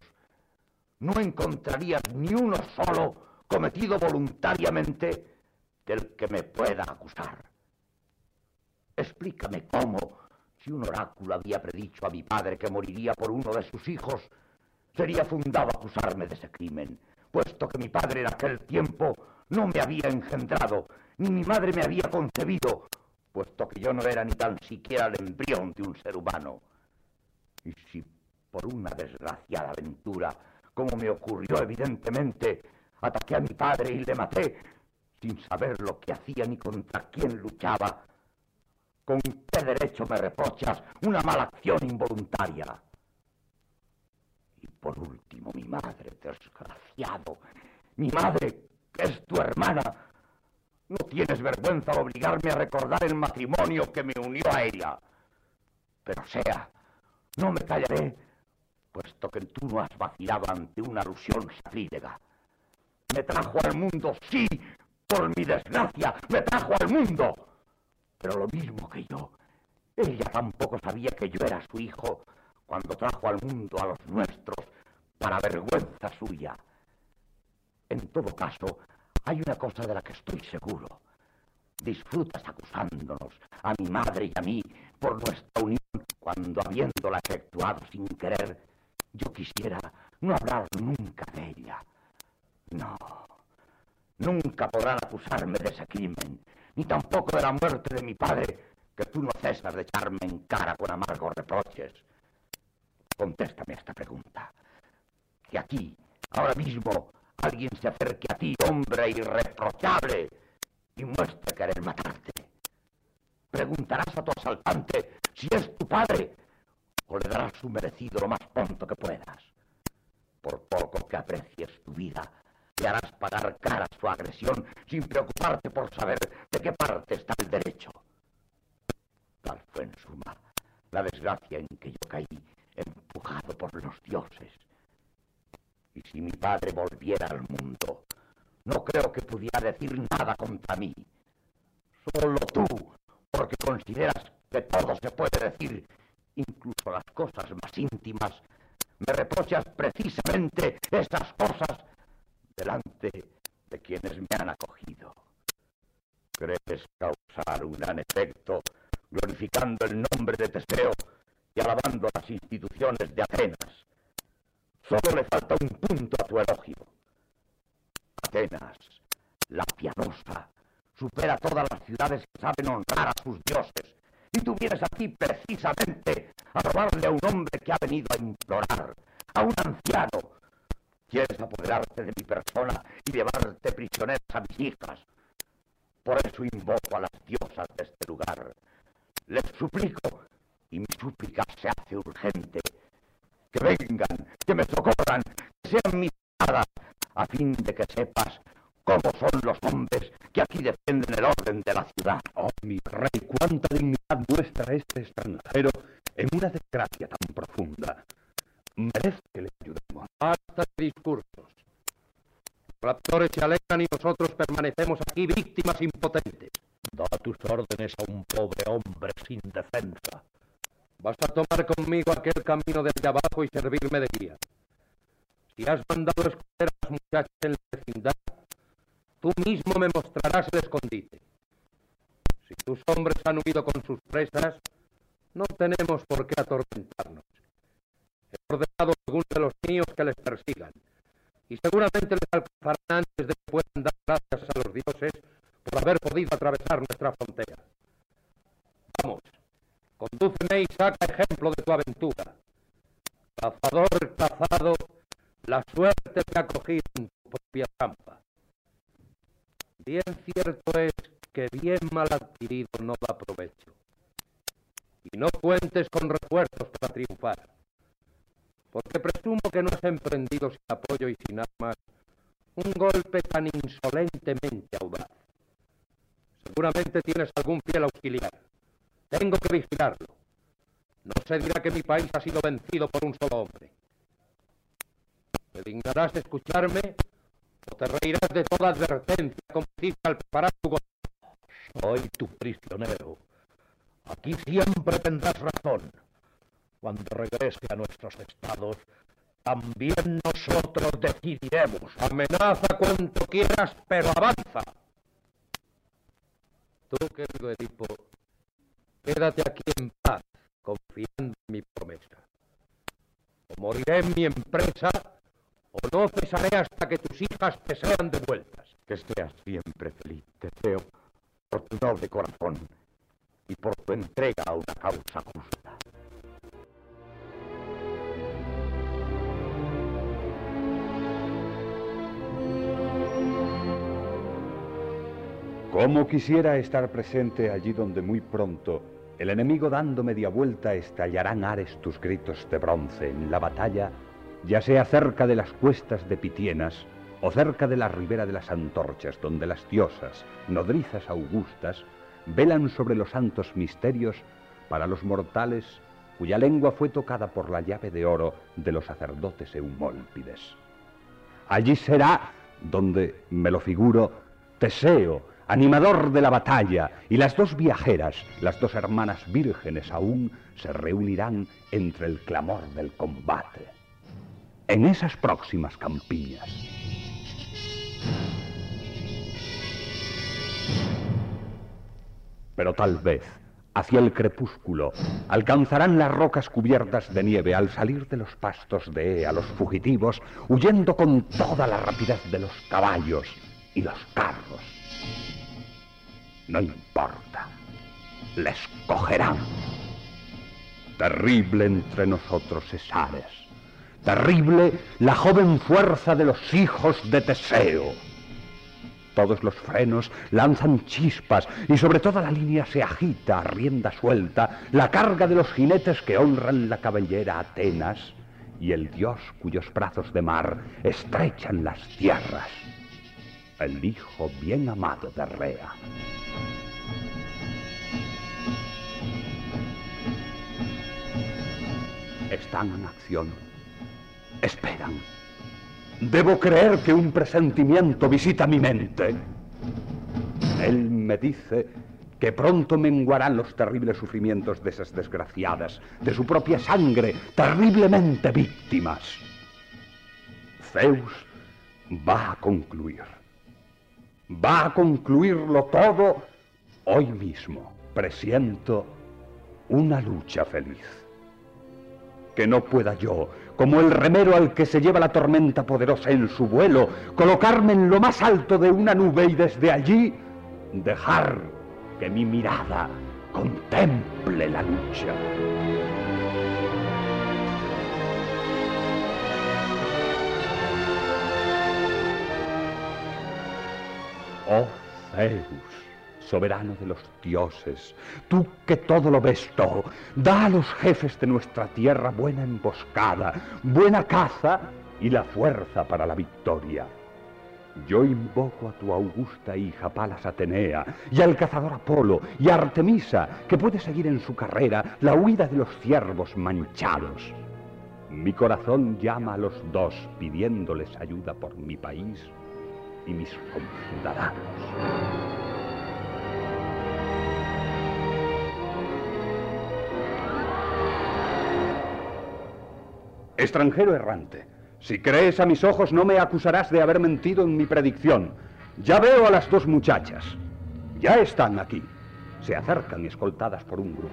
no encontrarías ni uno solo cometido voluntariamente del que me pueda acusar. Explícame cómo, si un oráculo había predicho a mi padre que moriría por uno de sus hijos, sería fundado acusarme de ese crimen puesto que mi padre en aquel tiempo no me había engendrado, ni mi madre me había concebido, puesto que yo no era ni tan siquiera el embrión de un ser humano. Y si por una desgraciada aventura, como me ocurrió evidentemente, Ataqué a mi padre y le maté sin saber lo que hacía ni contra quién luchaba. ¿Con qué derecho me reprochas una mala acción involuntaria? Y por último, mi madre, desgraciado, mi madre, que es tu hermana, no tienes vergüenza de obligarme a recordar el matrimonio que me unió a ella. Pero sea, no me callaré, puesto que tú no has vacilado ante una alusión sacrílega. Me trajo al mundo, sí, por mi desgracia, me trajo al mundo. Pero lo mismo que yo, ella tampoco sabía que yo era su hijo cuando trajo al mundo a los nuestros para vergüenza suya. En todo caso, hay una cosa de la que estoy seguro. Disfrutas acusándonos a mi madre y a mí por nuestra unión cuando habiéndola efectuado sin querer, yo quisiera no hablar nunca de ella. No, nunca podrán acusarme de ese crimen, ni tampoco de la muerte de mi padre, que tú no cesas de echarme en cara con amargos reproches. Contéstame esta pregunta. Que aquí, ahora mismo, alguien se acerque a ti, hombre irreprochable, y muestre querer matarte. Preguntarás a tu asaltante si es tu padre, o le darás su merecido lo más pronto que puedas. Por poco que aprecies tu vida, le harás pagar cara su agresión sin preocuparte por saber de qué parte está el derecho. Tal fue en suma la desgracia en que yo caí, por los dioses. Y si mi padre volviera al mundo, no creo que pudiera decir nada contra mí. Solo tú, porque consideras que todo se puede decir, incluso las cosas más íntimas, me reprochas precisamente esas cosas delante de quienes me han acogido. Crees causar un gran efecto glorificando el nombre de Teseo y alabando las instituciones de Atenas. Solo le falta un punto a tu elogio. Atenas, la piadosa, supera todas las ciudades que saben honrar a sus dioses. Y tú vienes aquí precisamente a robarle a un hombre que ha venido a implorar, a un anciano. Quieres apoderarte de mi persona y llevarte prisioneras a mis hijas. Por eso invoco a las diosas de este lugar. Les suplico, y mi súplica se hace urgente, que vengan, que me socorran, que sean mis hadas, a fin de que sepas cómo son los hombres que aquí defienden el orden de la ciudad. Oh, mi rey, cuánta dignidad muestra este extranjero en una desgracia tan profunda. Merece que le ayudemos. Basta de discursos. Los raptores se alejan y nosotros permanecemos aquí víctimas impotentes. Da tus órdenes a un pobre hombre sin defensa. Vas a tomar conmigo aquel camino de allá abajo y servirme de guía. Si has mandado esconder a las muchachas en la vecindad, tú mismo me mostrarás el escondite. Si tus hombres han huido con sus presas, no tenemos por qué atormentarnos. He ordenado a algunos de los míos que les persigan, y seguramente les alcanzarán antes de que puedan dar gracias a los dioses por haber podido atravesar nuestra frontera. Vamos, condúceme y saca ejemplo de tu aventura. Cazador cazado, la suerte te ha cogido en tu propia trampa. Bien cierto es que bien mal adquirido no da provecho. Y no cuentes con refuerzos para triunfar, porque presumo que no has emprendido sin apoyo y sin armas un golpe tan insolentemente audaz. Seguramente tienes algún fiel auxiliar. Tengo que vigilarlo. No se dirá que mi país ha sido vencido por un solo hombre. ¿Te dignarás de escucharme o te reirás de toda advertencia hiciste al preparar tu gobierno? Soy tu prisionero. Aquí siempre tendrás razón. Cuando regrese a nuestros estados, también nosotros decidiremos. Amenaza cuanto quieras, pero avanza. Tú, querido Edipo, quédate aquí en paz, confiando en mi promesa. O moriré en mi empresa, o no cesaré hasta que tus hijas te sean devueltas. Que seas siempre feliz, Teseo, por tu noble corazón y por tu entrega a una causa justa. Cómo quisiera estar presente allí donde muy pronto el enemigo dando media vuelta estallarán ares tus gritos de bronce en la batalla, ya sea cerca de las cuestas de Pitienas o cerca de la ribera de las antorchas, donde las diosas, nodrizas augustas, velan sobre los santos misterios para los mortales cuya lengua fue tocada por la llave de oro de los sacerdotes eumólpides. Allí será donde, me lo figuro, Teseo, animador de la batalla, y las dos viajeras, las dos hermanas vírgenes aún, se reunirán entre el clamor del combate. En esas próximas campiñas. Pero tal vez, hacia el crepúsculo, alcanzarán las rocas cubiertas de nieve al salir de los pastos de Ea los fugitivos, huyendo con toda la rapidez de los caballos y los carros. No importa, les cogerán. Terrible entre nosotros es Ares. Terrible la joven fuerza de los hijos de Teseo. Todos los frenos lanzan chispas y sobre toda la línea se agita a rienda suelta la carga de los jinetes que honran la cabellera Atenas y el dios cuyos brazos de mar estrechan las tierras, el hijo bien amado de Rea. Están en acción. Esperan. Debo creer que un presentimiento visita mi mente. Él me dice que pronto menguarán los terribles sufrimientos de esas desgraciadas, de su propia sangre, terriblemente víctimas. Zeus va a concluir. Va a concluirlo todo hoy mismo. Presiento una lucha feliz. Que no pueda yo, como el remero al que se lleva la tormenta poderosa en su vuelo, colocarme en lo más alto de una nube y desde allí dejar que mi mirada contemple la lucha. Oh Zeus, soberano de los dioses, tú que todo lo ves todo, da a los jefes de nuestra tierra buena emboscada, buena caza y la fuerza para la victoria. Yo invoco a tu augusta hija Palas Atenea y al cazador Apolo y a Artemisa, que puede seguir en su carrera la huida de los ciervos manchados. Mi corazón llama a los dos pidiéndoles ayuda por mi país y mis conciudadanos. Extranjero errante, si crees a mis ojos no me acusarás de haber mentido en mi predicción. Ya veo a las dos muchachas. Ya están aquí. Se acercan escoltadas por un grupo.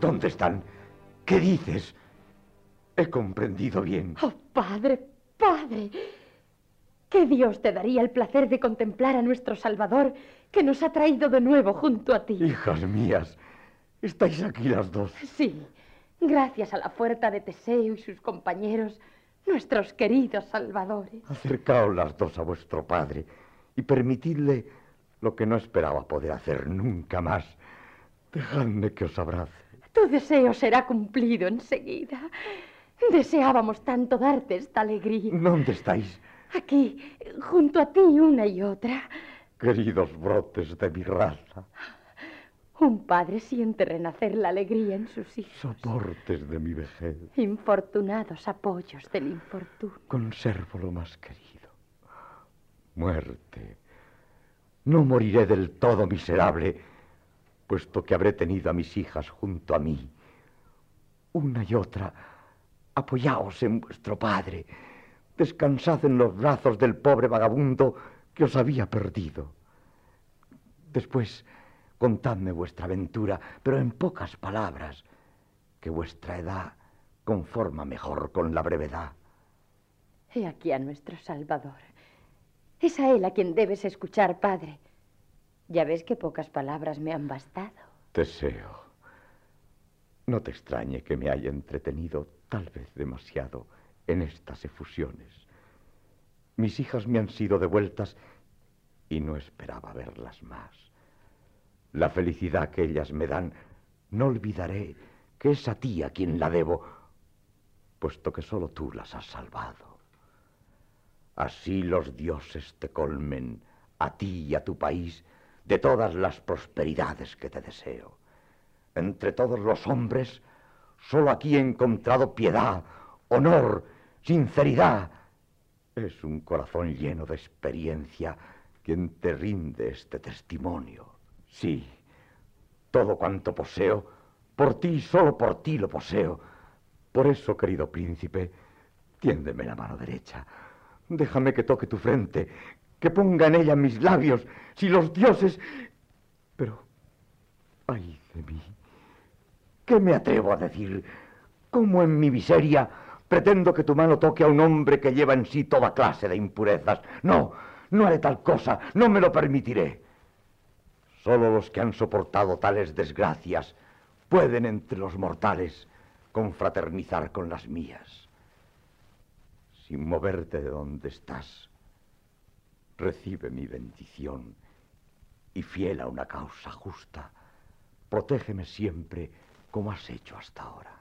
¿Dónde están? ¿Qué dices? He comprendido bien. Oh, padre, padre. Que Dios te daría el placer de contemplar a nuestro Salvador que nos ha traído de nuevo junto a ti. Hijas mías, estáis aquí las dos. Sí, gracias a la fuerza de Teseo y sus compañeros, nuestros queridos salvadores. Acercaos las dos a vuestro padre y permitidle lo que no esperaba poder hacer nunca más. Dejadme que os abrace. Tu deseo será cumplido enseguida. Deseábamos tanto darte esta alegría. ¿Dónde estáis? Aquí, junto a ti una y otra. Queridos brotes de mi raza. Un padre siente renacer la alegría en sus hijos. Soportes de mi vejez. Infortunados apoyos del infortunio. Conservo lo más querido. Muerte. No moriré del todo miserable, puesto que habré tenido a mis hijas junto a mí. Una y otra, apoyaos en vuestro padre. Descansad en los brazos del pobre vagabundo que os había perdido. Después, contadme vuestra aventura, pero en pocas palabras, que vuestra edad conforma mejor con la brevedad. He aquí a nuestro Salvador. Es a él a quien debes escuchar, padre. Ya ves que pocas palabras me han bastado. Teseo, no te extrañe que me haya entretenido, tal vez demasiado, en estas efusiones. Mis hijas me han sido devueltas y no esperaba verlas más. La felicidad que ellas me dan, no olvidaré que es a ti a quien la debo, puesto que solo tú las has salvado. Así los dioses te colmen, a ti y a tu país, de todas las prosperidades que te deseo. Entre todos los hombres, solo aquí he encontrado piedad, honor, sinceridad. Es un corazón lleno de experiencia quien te rinde este testimonio. Sí, todo cuanto poseo, por ti, solo por ti lo poseo. Por eso, querido príncipe, tiéndeme la mano derecha. Déjame que toque tu frente, que ponga en ella mis labios, si los dioses... Pero, ay de mí, ¿qué me atrevo a decir? ¿Cómo en mi miseria pretendo que tu mano toque a un hombre que lleva en sí toda clase de impurezas? No, no haré tal cosa, no me lo permitiré. Solo los que han soportado tales desgracias pueden entre los mortales confraternizar con las mías. Sin moverte de donde estás, recibe mi bendición y fiel a una causa justa, protégeme siempre como has hecho hasta ahora.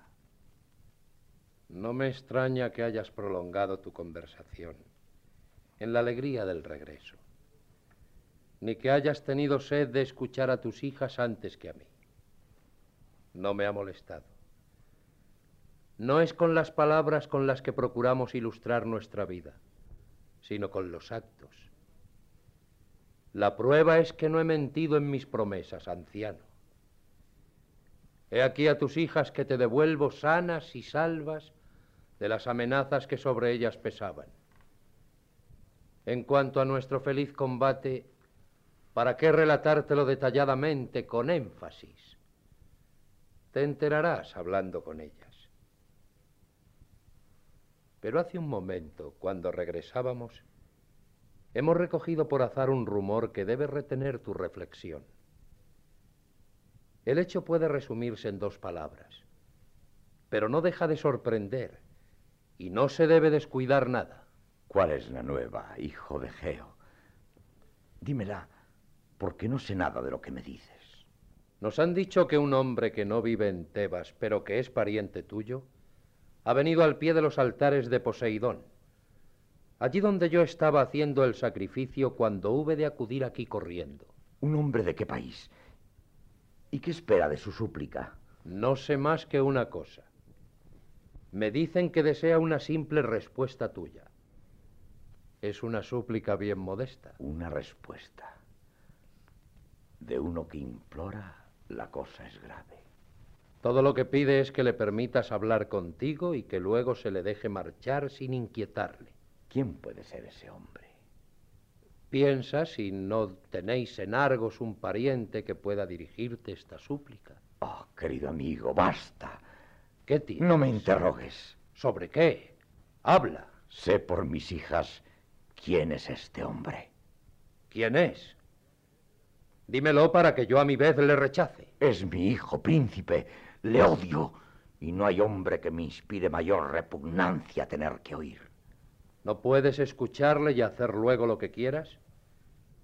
No me extraña que hayas prolongado tu conversación en la alegría del regreso, ni que hayas tenido sed de escuchar a tus hijas antes que a mí. No me ha molestado. No es con las palabras con las que procuramos ilustrar nuestra vida, sino con los actos. La prueba es que no he mentido en mis promesas, anciano. He aquí a tus hijas que te devuelvo sanas y salvas de las amenazas que sobre ellas pesaban. En cuanto a nuestro feliz combate, ¿para qué relatártelo detalladamente con énfasis? Te enterarás hablando con ellas. Pero hace un momento, cuando regresábamos, hemos recogido por azar un rumor que debe retener tu reflexión. El hecho puede resumirse en dos palabras, pero no deja de sorprender y no se debe descuidar nada. ¿Cuál es la nueva, hijo de Geo? Dímela, porque no sé nada de lo que me dices. Nos han dicho que un hombre que no vive en Tebas, pero que es pariente tuyo, ha venido al pie de los altares de Poseidón, allí donde yo estaba haciendo el sacrificio cuando hube de acudir aquí corriendo. ¿Un hombre de qué país? ¿Y qué espera de su súplica? No sé más que una cosa. Me dicen que desea una simple respuesta tuya. Es una súplica bien modesta. Una respuesta. De uno que implora, la cosa es grave. Todo lo que pide es que le permitas hablar contigo y que luego se le deje marchar sin inquietarle. ¿Quién puede ser ese hombre? Piensa si no tenéis en Argos un pariente que pueda dirigirte esta súplica. Oh, querido amigo, basta. ¿Qué tienes? No me interrogues. ¿Sobre qué? Habla. Sé por mis hijas quién es este hombre. ¿Quién es? Dímelo para que yo a mi vez le rechace. Es mi hijo, príncipe. Le odio. Y no hay hombre que me inspire mayor repugnancia tener que oír. ¿No puedes escucharle y hacer luego lo que quieras?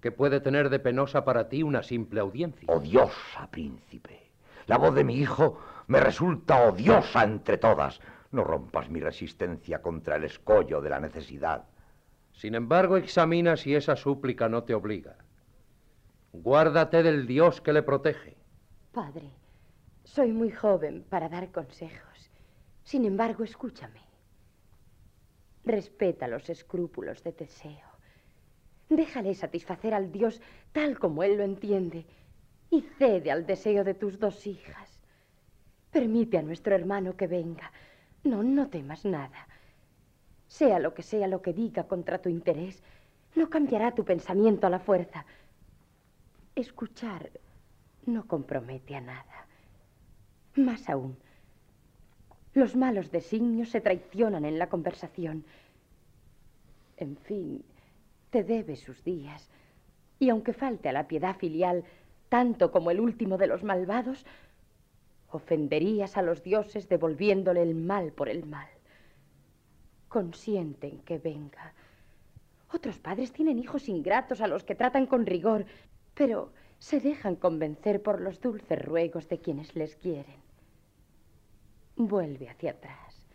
¿Qué puede tener de penosa para ti una simple audiencia? Odiosa, príncipe. La voz de mi hijo me resulta odiosa entre todas. No rompas mi resistencia contra el escollo de la necesidad. Sin embargo, examina si esa súplica no te obliga. Guárdate del Dios que le protege. Padre, soy muy joven para dar consejos. Sin embargo, escúchame. Respeta los escrúpulos de Teseo. Déjale satisfacer al Dios tal como él lo entiende y cede al deseo de tus dos hijas. Permite a nuestro hermano que venga. No, no temas nada. Sea lo que sea lo que diga contra tu interés, no cambiará tu pensamiento a la fuerza. Escuchar no compromete a nada. Más aún, los malos designios se traicionan en la conversación. En fin, te debe sus días. Y aunque falte a la piedad filial tanto como el último de los malvados, ofenderías a los dioses devolviéndole el mal por el mal. consienten que venga. Otros padres tienen hijos ingratos a los que tratan con rigor, pero se dejan convencer por los dulces ruegos de quienes les quieren. Vuelve hacia atrás.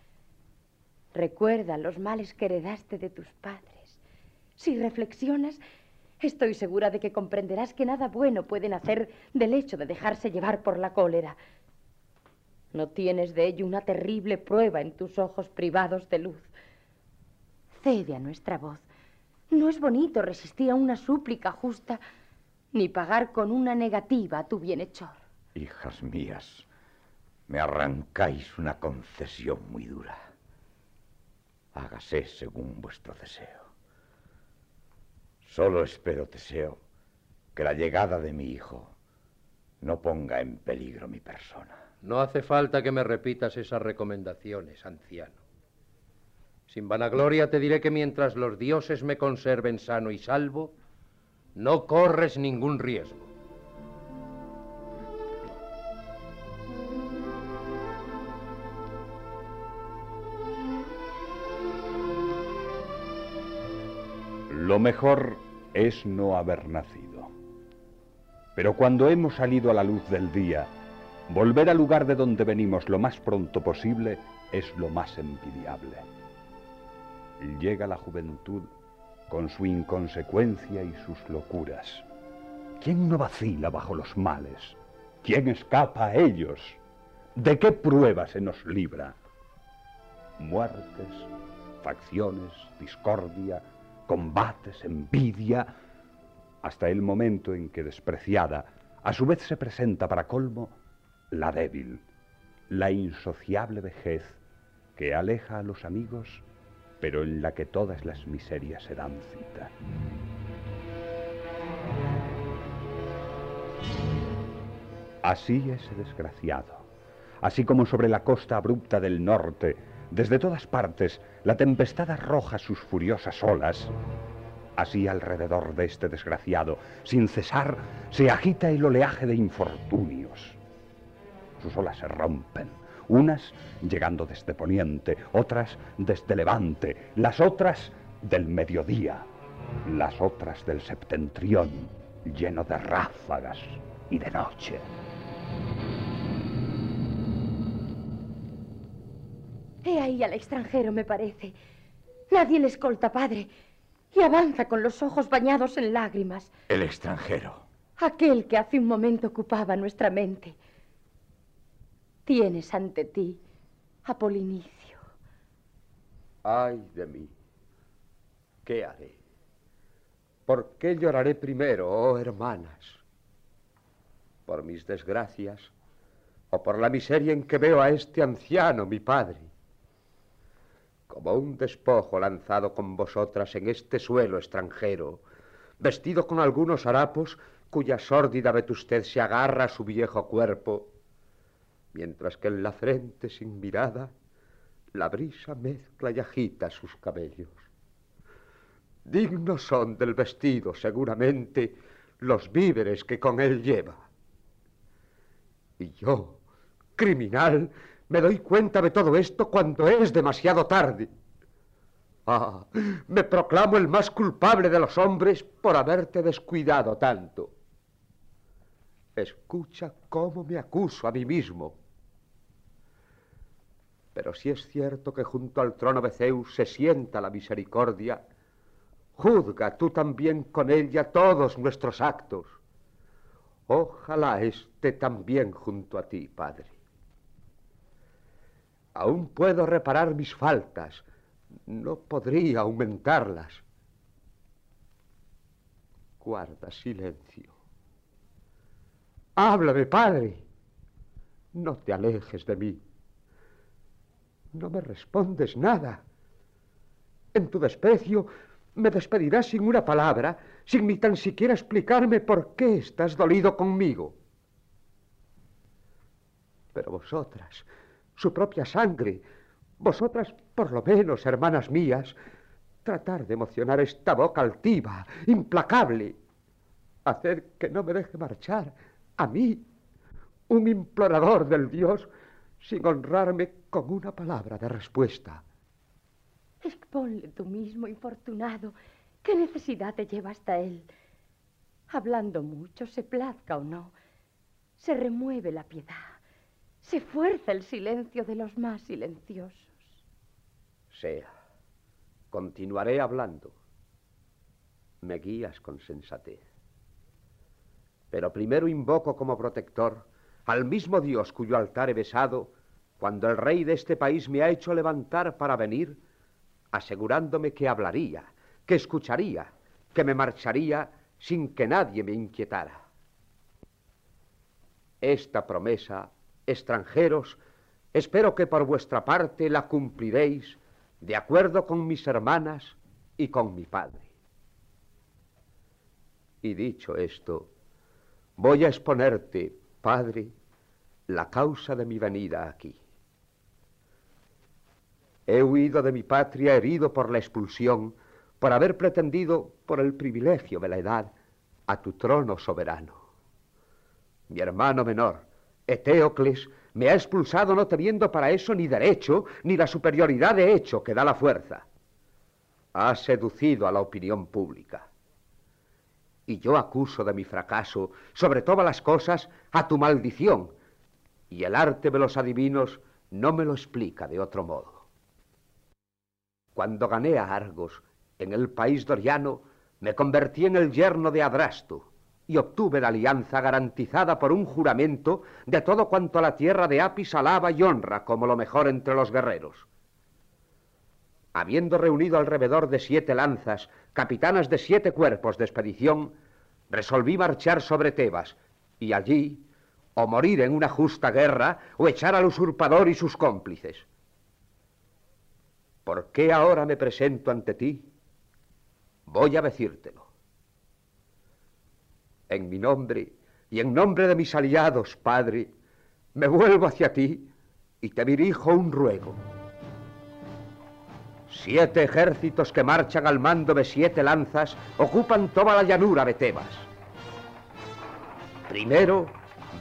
Recuerda los males que heredaste de tus padres. Si reflexionas, estoy segura de que comprenderás que nada bueno pueden hacer del hecho de dejarse llevar por la cólera. No tienes de ello una terrible prueba en tus ojos privados de luz. Cede a nuestra voz. No es bonito resistir a una súplica justa ni pagar con una negativa a tu bienhechor. Hijas mías, me arrancáis una concesión muy dura. Hágase según vuestro deseo. Solo espero, Teseo, que la llegada de mi hijo no ponga en peligro mi persona. No hace falta que me repitas esas recomendaciones, anciano. Sin vanagloria te diré que mientras los dioses me conserven sano y salvo, no corres ningún riesgo. Lo mejor es no haber nacido. Pero cuando hemos salido a la luz del día, volver al lugar de donde venimos lo más pronto posible es lo más envidiable. Llega la juventud con su inconsecuencia y sus locuras. ¿Quién no vacila bajo los males? ¿Quién escapa a ellos? ¿De qué prueba se nos libra? Muertes, facciones, discordia, combates, envidia, hasta el momento en que despreciada, a su vez se presenta para colmo la débil, la insociable vejez que aleja a los amigos pero en la que todas las miserias se dan cita. Así ese desgraciado, así como sobre la costa abrupta del norte, desde todas partes, la tempestad arroja sus furiosas olas. Así alrededor de este desgraciado, sin cesar, se agita el oleaje de infortunios. Sus olas se rompen, unas llegando desde Poniente, otras desde Levante, las otras del mediodía, las otras del septentrión, lleno de ráfagas y de noche. He ahí al extranjero, me parece. Nadie le escolta, padre, y avanza con los ojos bañados en lágrimas. El extranjero. Aquel que hace un momento ocupaba nuestra mente. Tienes ante ti a Polinicio. Ay de mí, ¿qué haré? ¿Por qué lloraré primero, oh hermanas? ¿Por mis desgracias o por la miseria en que veo a este anciano, mi padre? Como un despojo lanzado con vosotras en este suelo extranjero, vestido con algunos harapos cuya sórdida vetustez se agarra a su viejo cuerpo, mientras que en la frente sin mirada la brisa mezcla y agita sus cabellos. Dignos son del vestido, seguramente, los víveres que con él lleva. Y yo, criminal, me doy cuenta de todo esto cuando es demasiado tarde. Ah, me proclamo el más culpable de los hombres por haberte descuidado tanto. Escucha cómo me acuso a mí mismo. Pero si es cierto que junto al trono de Zeus se sienta la misericordia, juzga tú también con ella todos nuestros actos. Ojalá esté también junto a ti, Padre. Aún puedo reparar mis faltas, no podría aumentarlas. Guarda silencio. Háblame, Padre. No te alejes de mí. No me respondes nada. En tu desprecio me despedirás sin una palabra, sin ni tan siquiera explicarme por qué estás dolido conmigo. Pero vosotras, su propia sangre, vosotras por lo menos, hermanas mías, tratar de emocionar esta boca altiva, implacable, hacer que no me deje marchar a mí, un implorador del Dios, sin honrarme con una palabra de respuesta. Ponle tú mismo, infortunado. ¿Qué necesidad te lleva hasta él? Hablando mucho, se plazca o no, se remueve la piedad, se fuerza el silencio de los más silenciosos. Sea, continuaré hablando. Me guías con sensatez. Pero primero invoco como protector al mismo Dios cuyo altar he besado cuando el rey de este país me ha hecho levantar para venir, asegurándome que hablaría, que escucharía, que me marcharía sin que nadie me inquietara. Esta promesa, extranjeros, espero que por vuestra parte la cumpliréis de acuerdo con mis hermanas y con mi padre. Y dicho esto, voy a exponerte, Padre, la causa de mi venida aquí. He huido de mi patria herido por la expulsión, por haber pretendido, por el privilegio de la edad, a tu trono soberano. Mi hermano menor, Eteocles, me ha expulsado no teniendo para eso ni derecho, ni la superioridad de hecho que da la fuerza. Ha seducido a la opinión pública. Y yo acuso de mi fracaso, sobre todas las cosas, a tu maldición, y el arte de los adivinos no me lo explica de otro modo. Cuando gané a Argos, en el país doriano, me convertí en el yerno de Adrasto y obtuve la alianza garantizada por un juramento de todo cuanto la tierra de Apis alaba y honra como lo mejor entre los guerreros. Habiendo reunido alrededor de siete lanzas, capitanas de siete cuerpos de expedición, resolví marchar sobre Tebas y allí o morir en una justa guerra o echar al usurpador y sus cómplices. ¿Por qué ahora me presento ante ti? Voy a decírtelo. En mi nombre y en nombre de mis aliados, Padre, me vuelvo hacia ti y te dirijo un ruego. Siete ejércitos que marchan al mando de siete lanzas ocupan toda la llanura de Tebas. Primero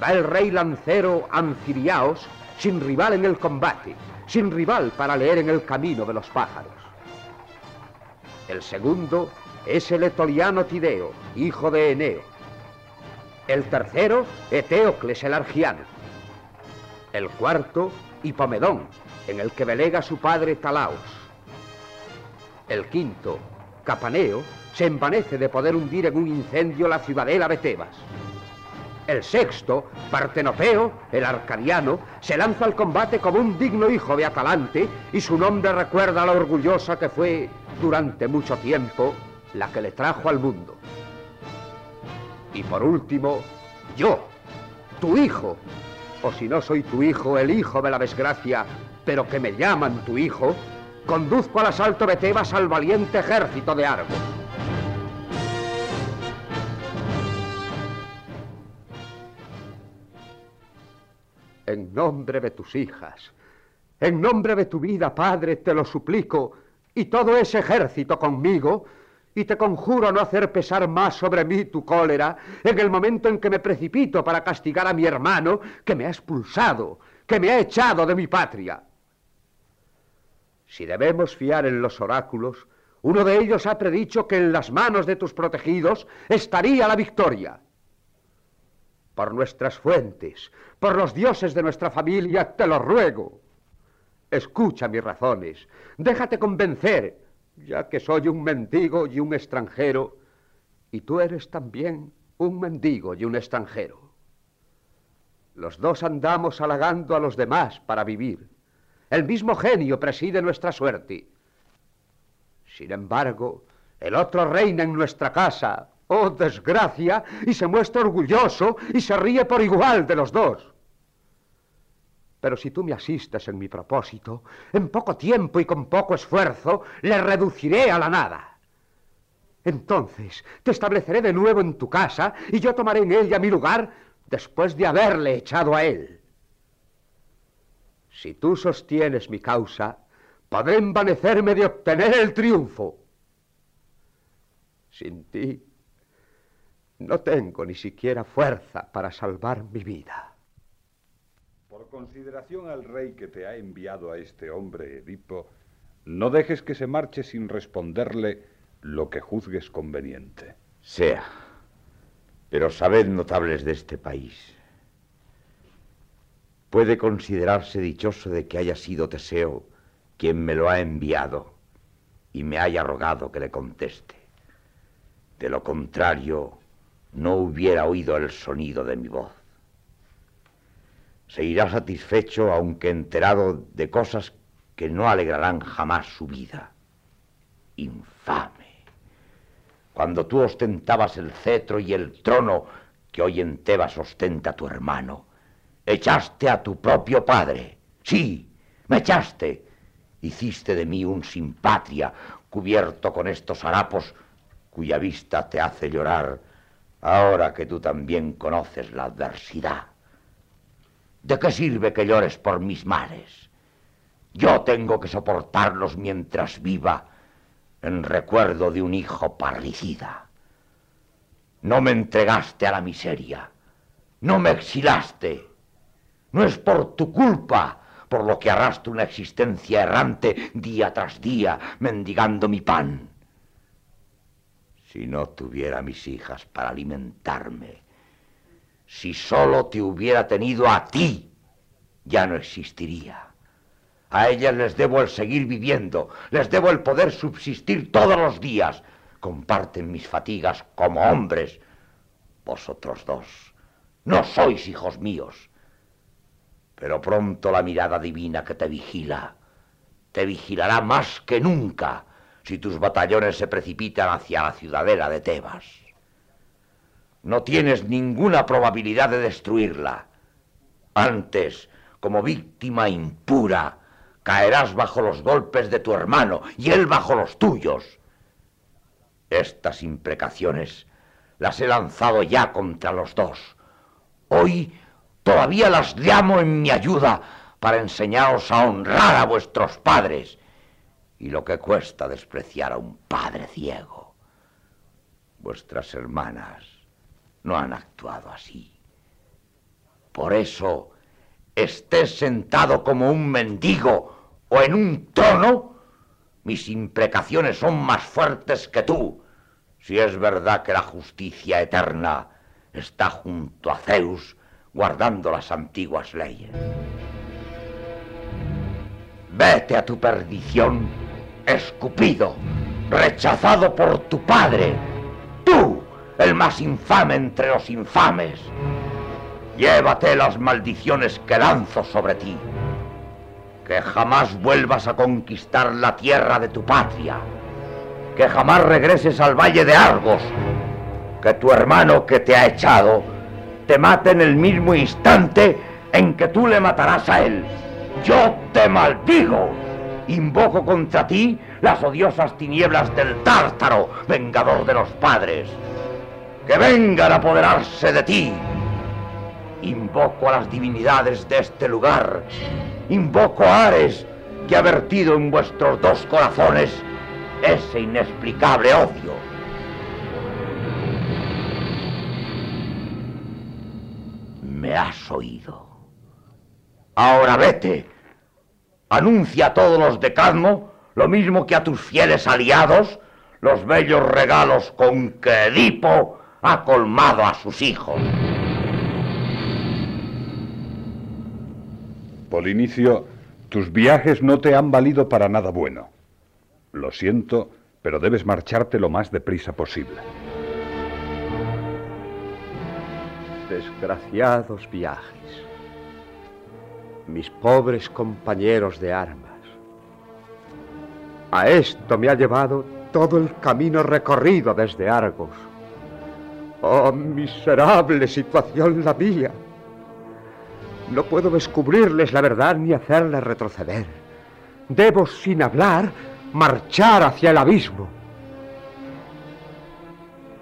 va el rey lancero Anciriaos, sin rival en el combate, sin rival para leer en el camino de los pájaros. El segundo es el etoliano Tideo, hijo de Eneo. El tercero, Eteocles el argiano. El cuarto, Hipomedón, en el que velega su padre Talaos. El quinto, Capaneo, se envanece de poder hundir en un incendio la ciudadela de Tebas. El sexto, Partenopeo, el arcadiano, se lanza al combate como un digno hijo de Atalante y su nombre recuerda a la orgullosa que fue, durante mucho tiempo, la que le trajo al mundo. Y por último, yo, tu hijo, o si no soy tu hijo, el hijo de la desgracia, pero que me llaman tu hijo, conduzco al asalto de Tebas al valiente ejército de Argos. En nombre de tus hijas, en nombre de tu vida, Padre, te lo suplico, y todo ese ejército conmigo, y te conjuro no hacer pesar más sobre mí tu cólera en el momento en que me precipito para castigar a mi hermano que me ha expulsado, que me ha echado de mi patria. Si debemos fiar en los oráculos, uno de ellos ha predicho que en las manos de tus protegidos estaría la victoria. Por nuestras fuentes, por los dioses de nuestra familia, te lo ruego. Escucha mis razones, déjate convencer, ya que soy un mendigo y un extranjero, y tú eres también un mendigo y un extranjero. Los dos andamos halagando a los demás para vivir. El mismo genio preside nuestra suerte. Sin embargo, el otro reina en nuestra casa, oh desgracia, y se muestra orgulloso y se ríe por igual de los dos. Pero si tú me asistes en mi propósito, en poco tiempo y con poco esfuerzo, le reduciré a la nada. Entonces te estableceré de nuevo en tu casa y yo tomaré en ella mi lugar después de haberle echado a él. Si tú sostienes mi causa, podré envanecerme de obtener el triunfo. Sin ti, no tengo ni siquiera fuerza para salvar mi vida. Consideración al rey que te ha enviado a este hombre, Edipo, No dejes que se marche sin responderle lo que juzgues conveniente. Sea. Pero sabed, notables de este país, puede considerarse dichoso de que haya sido Teseo quien me lo ha enviado y me haya rogado que le conteste. De lo contrario, no hubiera oído el sonido de mi voz. Se irá satisfecho aunque enterado de cosas que no alegrarán jamás su vida. Infame. Cuando tú ostentabas el cetro y el trono que hoy en Tebas ostenta tu hermano, echaste a tu propio padre. Sí, me echaste. Hiciste de mí un sin patria, cubierto con estos harapos cuya vista te hace llorar, ahora que tú también conoces la adversidad. ¿De qué sirve que llores por mis males? Yo tengo que soportarlos mientras viva en recuerdo de un hijo parricida. No me entregaste a la miseria, no me exilaste. No es por tu culpa por lo que arrastro una existencia errante día tras día, mendigando mi pan. Si no tuviera mis hijas para alimentarme, si solo te hubiera tenido a ti, ya no existiría. A ellas les debo el seguir viviendo, les debo el poder subsistir todos los días. Comparten mis fatigas como hombres. Vosotros dos no sois hijos míos. Pero pronto la mirada divina que te vigila te vigilará más que nunca si tus batallones se precipitan hacia la ciudadela de Tebas. No tienes ninguna probabilidad de destruirla. Antes, como víctima impura, caerás bajo los golpes de tu hermano y él bajo los tuyos. Estas imprecaciones las he lanzado ya contra los dos. Hoy todavía las llamo en mi ayuda para enseñaros a honrar a vuestros padres y lo que cuesta despreciar a un padre ciego. Vuestras hermanas no han actuado así. Por eso estés sentado como un mendigo o en un trono, mis imprecaciones son más fuertes que tú, si es verdad que la justicia eterna está junto a Zeus guardando las antiguas leyes. Vete a tu perdición, escupido, rechazado por tu padre, tú, el más infame entre los infames. Llévate las maldiciones que lanzo sobre ti. Que jamás vuelvas a conquistar la tierra de tu patria. Que jamás regreses al valle de Argos. Que tu hermano que te ha echado te mate en el mismo instante en que tú le matarás a él. Yo te maldigo. Invoco contra ti las odiosas tinieblas del tártaro, vengador de los padres. Que vengan a apoderarse de ti. Invoco a las divinidades de este lugar. Invoco a Ares, que ha vertido en vuestros dos corazones ese inexplicable odio. Me has oído. Ahora vete. Anuncia a todos los de Cadmo, lo mismo que a tus fieles aliados, los bellos regalos con que Edipo ha colmado a sus hijos. Polinicio, tus viajes no te han valido para nada bueno. Lo siento, pero debes marcharte lo más deprisa posible. Desgraciados viajes. Mis pobres compañeros de armas. A esto me ha llevado todo el camino recorrido desde Argos. Oh, miserable situación la mía. No puedo descubrirles la verdad ni hacerles retroceder. Debo, sin hablar, marchar hacia el abismo.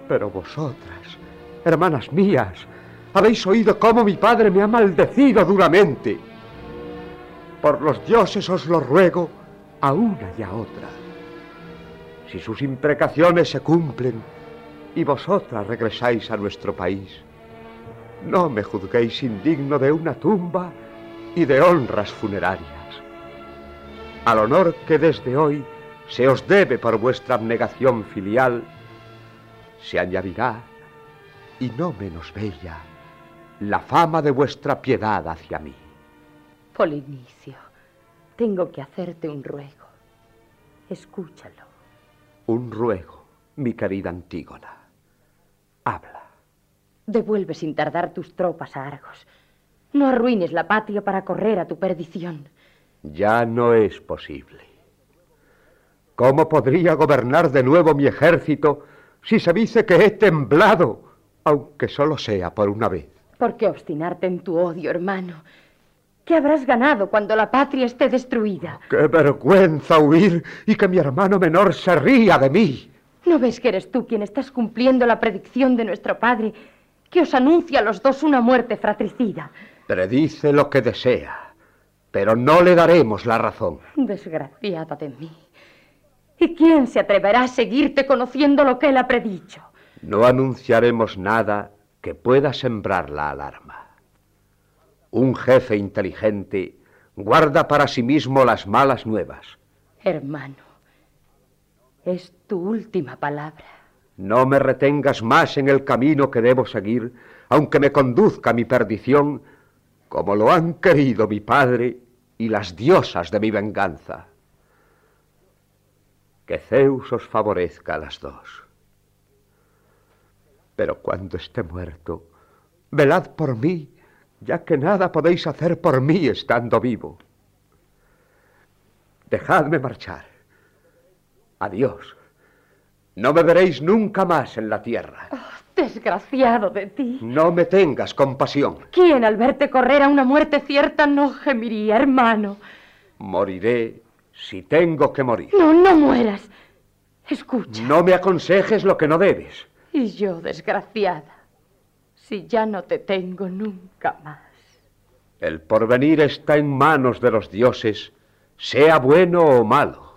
Pero vosotras, hermanas mías, habéis oído cómo mi padre me ha maldecido duramente. Por los dioses os lo ruego a una y a otra. Si sus imprecaciones se cumplen y vosotras regresáis a nuestro país, no me juzguéis indigno de una tumba y de honras funerarias. al honor que desde hoy se os debe por vuestra abnegación filial, se añadirá, y no menos bella, la fama de vuestra piedad hacia mí. Polinicio, tengo que hacerte un ruego. Escúchalo. Un ruego, mi querida Antígona. Habla. Devuelve sin tardar tus tropas a Argos. No arruines la patria para correr a tu perdición. Ya no es posible. ¿Cómo podría gobernar de nuevo mi ejército si se dice que he temblado, aunque solo sea por una vez? ¿Por qué obstinarte en tu odio, hermano? ¿Qué habrás ganado cuando la patria esté destruida? ¡Qué vergüenza huir y que mi hermano menor se ría de mí! ¿No ves que eres tú quien estás cumpliendo la predicción de nuestro padre, que os anuncia a los dos una muerte fratricida? Predice lo que desea, pero no le daremos la razón. Desgraciada de mí. ¿Y quién se atreverá a seguirte conociendo lo que él ha predicho? No anunciaremos nada que pueda sembrar la alarma. Un jefe inteligente guarda para sí mismo las malas nuevas. Hermano, es tu última palabra. No me retengas más en el camino que debo seguir, aunque me conduzca a mi perdición, como lo han querido mi padre y las diosas de mi venganza. Que Zeus os favorezca a las dos. Pero cuando esté muerto, velad por mí, ya que nada podéis hacer por mí estando vivo. Dejadme marchar. Adiós. No me veréis nunca más en la tierra. Oh, desgraciado de ti. No me tengas compasión. ¿Quién al verte correr a una muerte cierta no gemiría, hermano? Moriré si tengo que morir. No, no mueras. Escucha. No me aconsejes lo que no debes. Y yo, desgraciada, si ya no te tengo nunca más. El porvenir está en manos de los dioses, sea bueno o malo.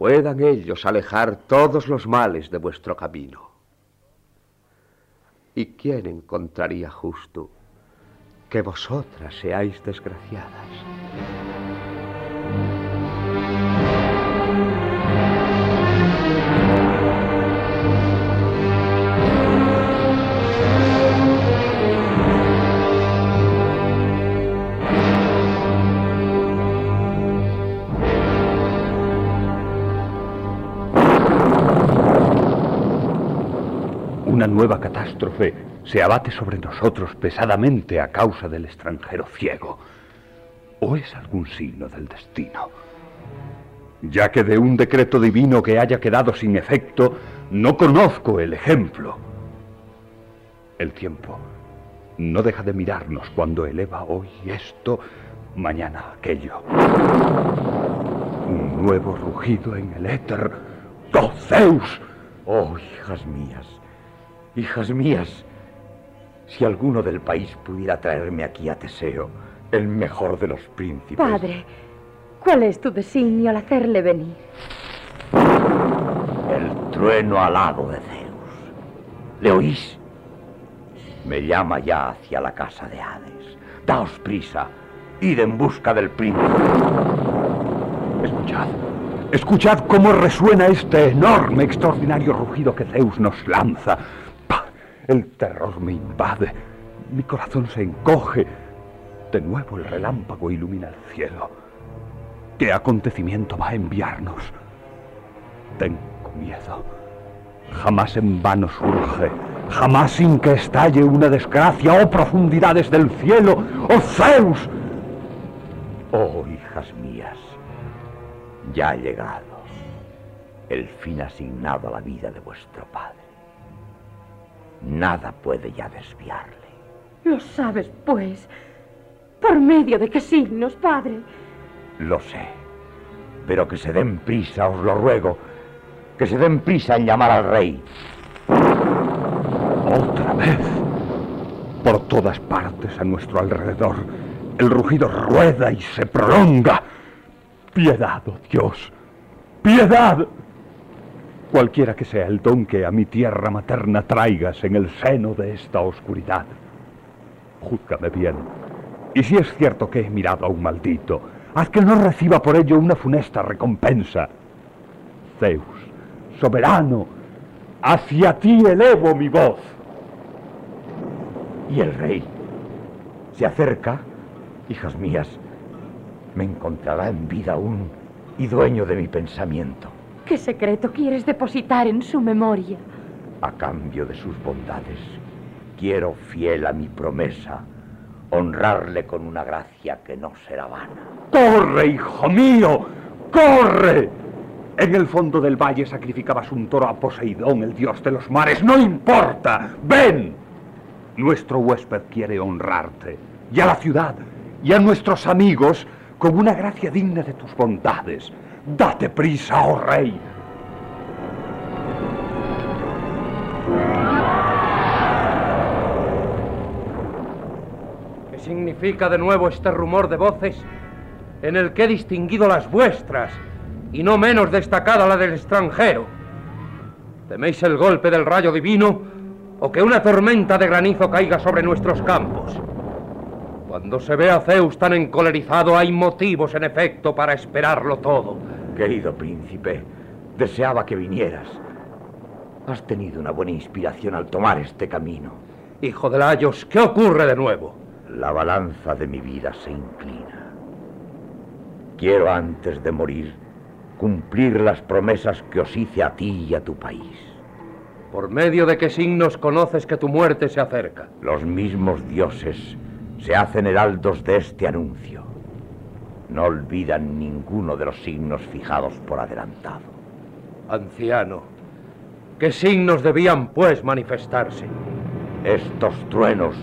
Puedan ellos alejar todos los males de vuestro camino. ¿Y quién encontraría justo que vosotras seáis desgraciadas? Una nueva catástrofe se abate sobre nosotros pesadamente a causa del extranjero ciego. ¿O es algún signo del destino? Ya que de un decreto divino que haya quedado sin efecto, no conozco el ejemplo. El tiempo no deja de mirarnos cuando eleva hoy esto, mañana aquello. Un nuevo rugido en el éter. ¡Oh, Zeus! Oh, hijas mías, hijas mías, si alguno del país pudiera traerme aquí a Teseo, el mejor de los príncipes. Padre, ¿cuál es tu designio al hacerle venir? El trueno alado de Zeus. ¿Le oís? Me llama ya hacia la casa de Hades. Daos prisa, id en busca del príncipe. Escuchad, escuchad cómo resuena este enorme, extraordinario rugido que Zeus nos lanza. El terror me invade, mi corazón se encoge. De nuevo el relámpago ilumina el cielo. ¿Qué acontecimiento va a enviarnos? Tengo miedo. Jamás en vano surge, jamás sin que estalle una desgracia, oh profundidades del cielo, oh Zeus. Oh, hijas mías, ya ha llegado el fin asignado a la vida de vuestro padre. Nada puede ya desviarle. Lo sabes, pues. ¿Por medio de qué signos, padre? Lo sé. Pero que se den prisa, os lo ruego. Que se den prisa en llamar al rey. Otra vez. Por todas partes a nuestro alrededor, el rugido rueda y se prolonga. Piedad, oh Dios. Piedad. Cualquiera que sea el don que a mi tierra materna traigas en el seno de esta oscuridad. Júzgame bien. Y si es cierto que he mirado a un maldito, Haz que no reciba por ello una funesta recompensa. Zeus, soberano, hacia ti elevo mi voz. ¿Y el rey? ¿Se acerca? Hijas mías, me encontrará en vida aún y dueño de mi pensamiento. ¿Qué secreto quieres depositar en su memoria? A cambio de sus bondades, quiero, fiel a mi promesa, honrarle con una gracia que no será vana. ¡Corre, hijo mío! ¡Corre! En el fondo del valle sacrificabas un toro a Poseidón, el dios de los mares. ¡No importa! ¡Ven! Nuestro huésped quiere honrarte. Y a la ciudad, y a nuestros amigos, con una gracia digna de tus bondades. Date prisa, oh rey. ¿Qué significa de nuevo este rumor de voces en el que he distinguido las vuestras y no menos destacada la del extranjero? ¿Teméis el golpe del rayo divino o que una tormenta de granizo caiga sobre nuestros campos? Cuando se ve a Zeus tan encolerizado hay motivos en efecto para esperarlo todo. Querido príncipe, deseaba que vinieras. Has tenido una buena inspiración al tomar este camino. Hijo de Layos, ¿qué ocurre de nuevo? La balanza de mi vida se inclina. Quiero antes de morir cumplir las promesas que os hice a ti y a tu país. ¿Por medio de qué signos conoces que tu muerte se acerca? Los mismos dioses se hacen heraldos de este anuncio. No olvidan ninguno de los signos fijados por adelantado. Anciano, ¿qué signos debían pues manifestarse? Estos truenos,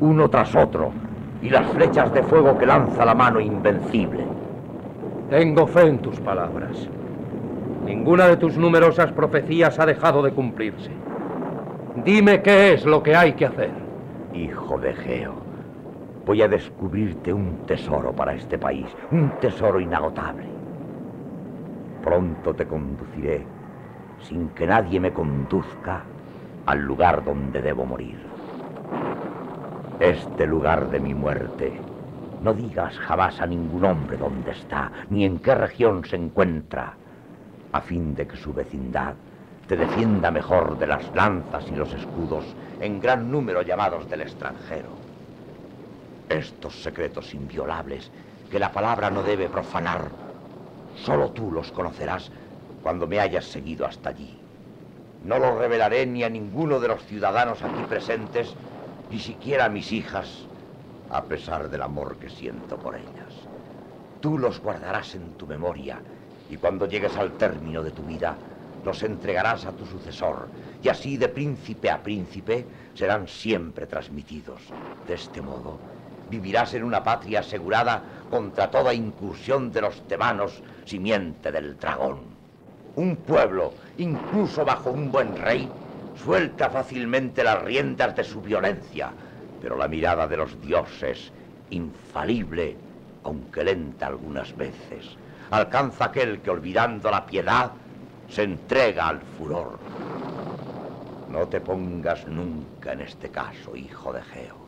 uno tras otro, y las flechas de fuego que lanza la mano invencible. Tengo fe en tus palabras. Ninguna de tus numerosas profecías ha dejado de cumplirse. Dime qué es lo que hay que hacer. Hijo de Geo, voy a descubrirte un tesoro para este país, un tesoro inagotable. Pronto te conduciré, sin que nadie me conduzca, al lugar donde debo morir. Este lugar de mi muerte, no digas jamás a ningún hombre dónde está, ni en qué región se encuentra, a fin de que su vecindad te defienda mejor de las lanzas y los escudos en gran número llamados del extranjero. Estos secretos inviolables que la palabra no debe profanar, solo tú los conocerás cuando me hayas seguido hasta allí. No los revelaré ni a ninguno de los ciudadanos aquí presentes, ni siquiera a mis hijas, a pesar del amor que siento por ellas. Tú los guardarás en tu memoria y cuando llegues al término de tu vida, los entregarás a tu sucesor y así de príncipe a príncipe serán siempre transmitidos. De este modo, vivirás en una patria asegurada contra toda incursión de los temanos, simiente del dragón. Un pueblo, incluso bajo un buen rey, suelta fácilmente las riendas de su violencia, pero la mirada de los dioses, infalible, aunque lenta algunas veces, alcanza aquel que olvidando la piedad, se entrega al furor. No te pongas nunca en este caso, hijo de Geo.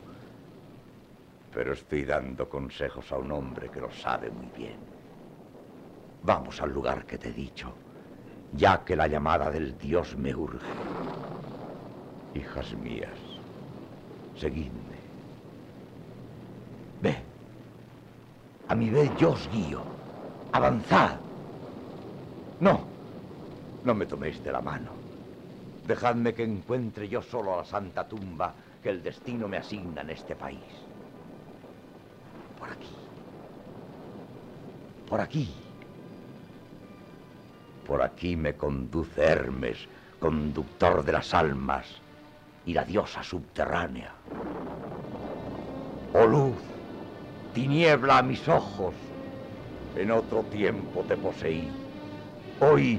Pero estoy dando consejos a un hombre que lo sabe muy bien. Vamos al lugar que te he dicho, ya que la llamada del Dios me urge. Hijas mías, seguidme. Ve, a mi vez yo os guío. Avanzad. No, no me toméis de la mano. Dejadme que encuentre yo solo la santa tumba que el destino me asigna en este país. Por aquí. Por aquí. Por aquí me conduce Hermes, conductor de las almas, y la diosa subterránea. Oh luz, tiniebla a mis ojos. En otro tiempo te poseí. Hoy,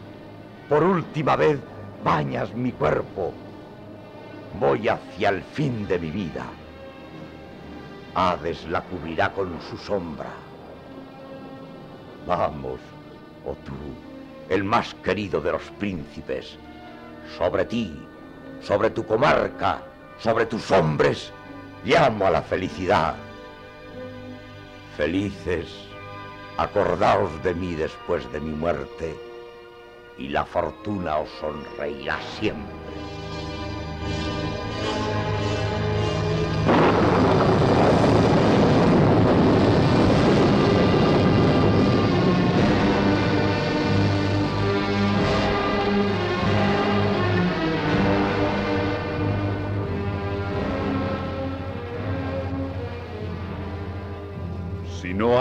por última vez, bañas mi cuerpo. Voy hacia el fin de mi vida. Hades la cubrirá con su sombra. Vamos, oh tú, el más querido de los príncipes, sobre ti, sobre tu comarca, sobre tus hombres, llamo a la felicidad. Felices Acordaos de mí después de mi muerte y la fortuna os sonreirá siempre.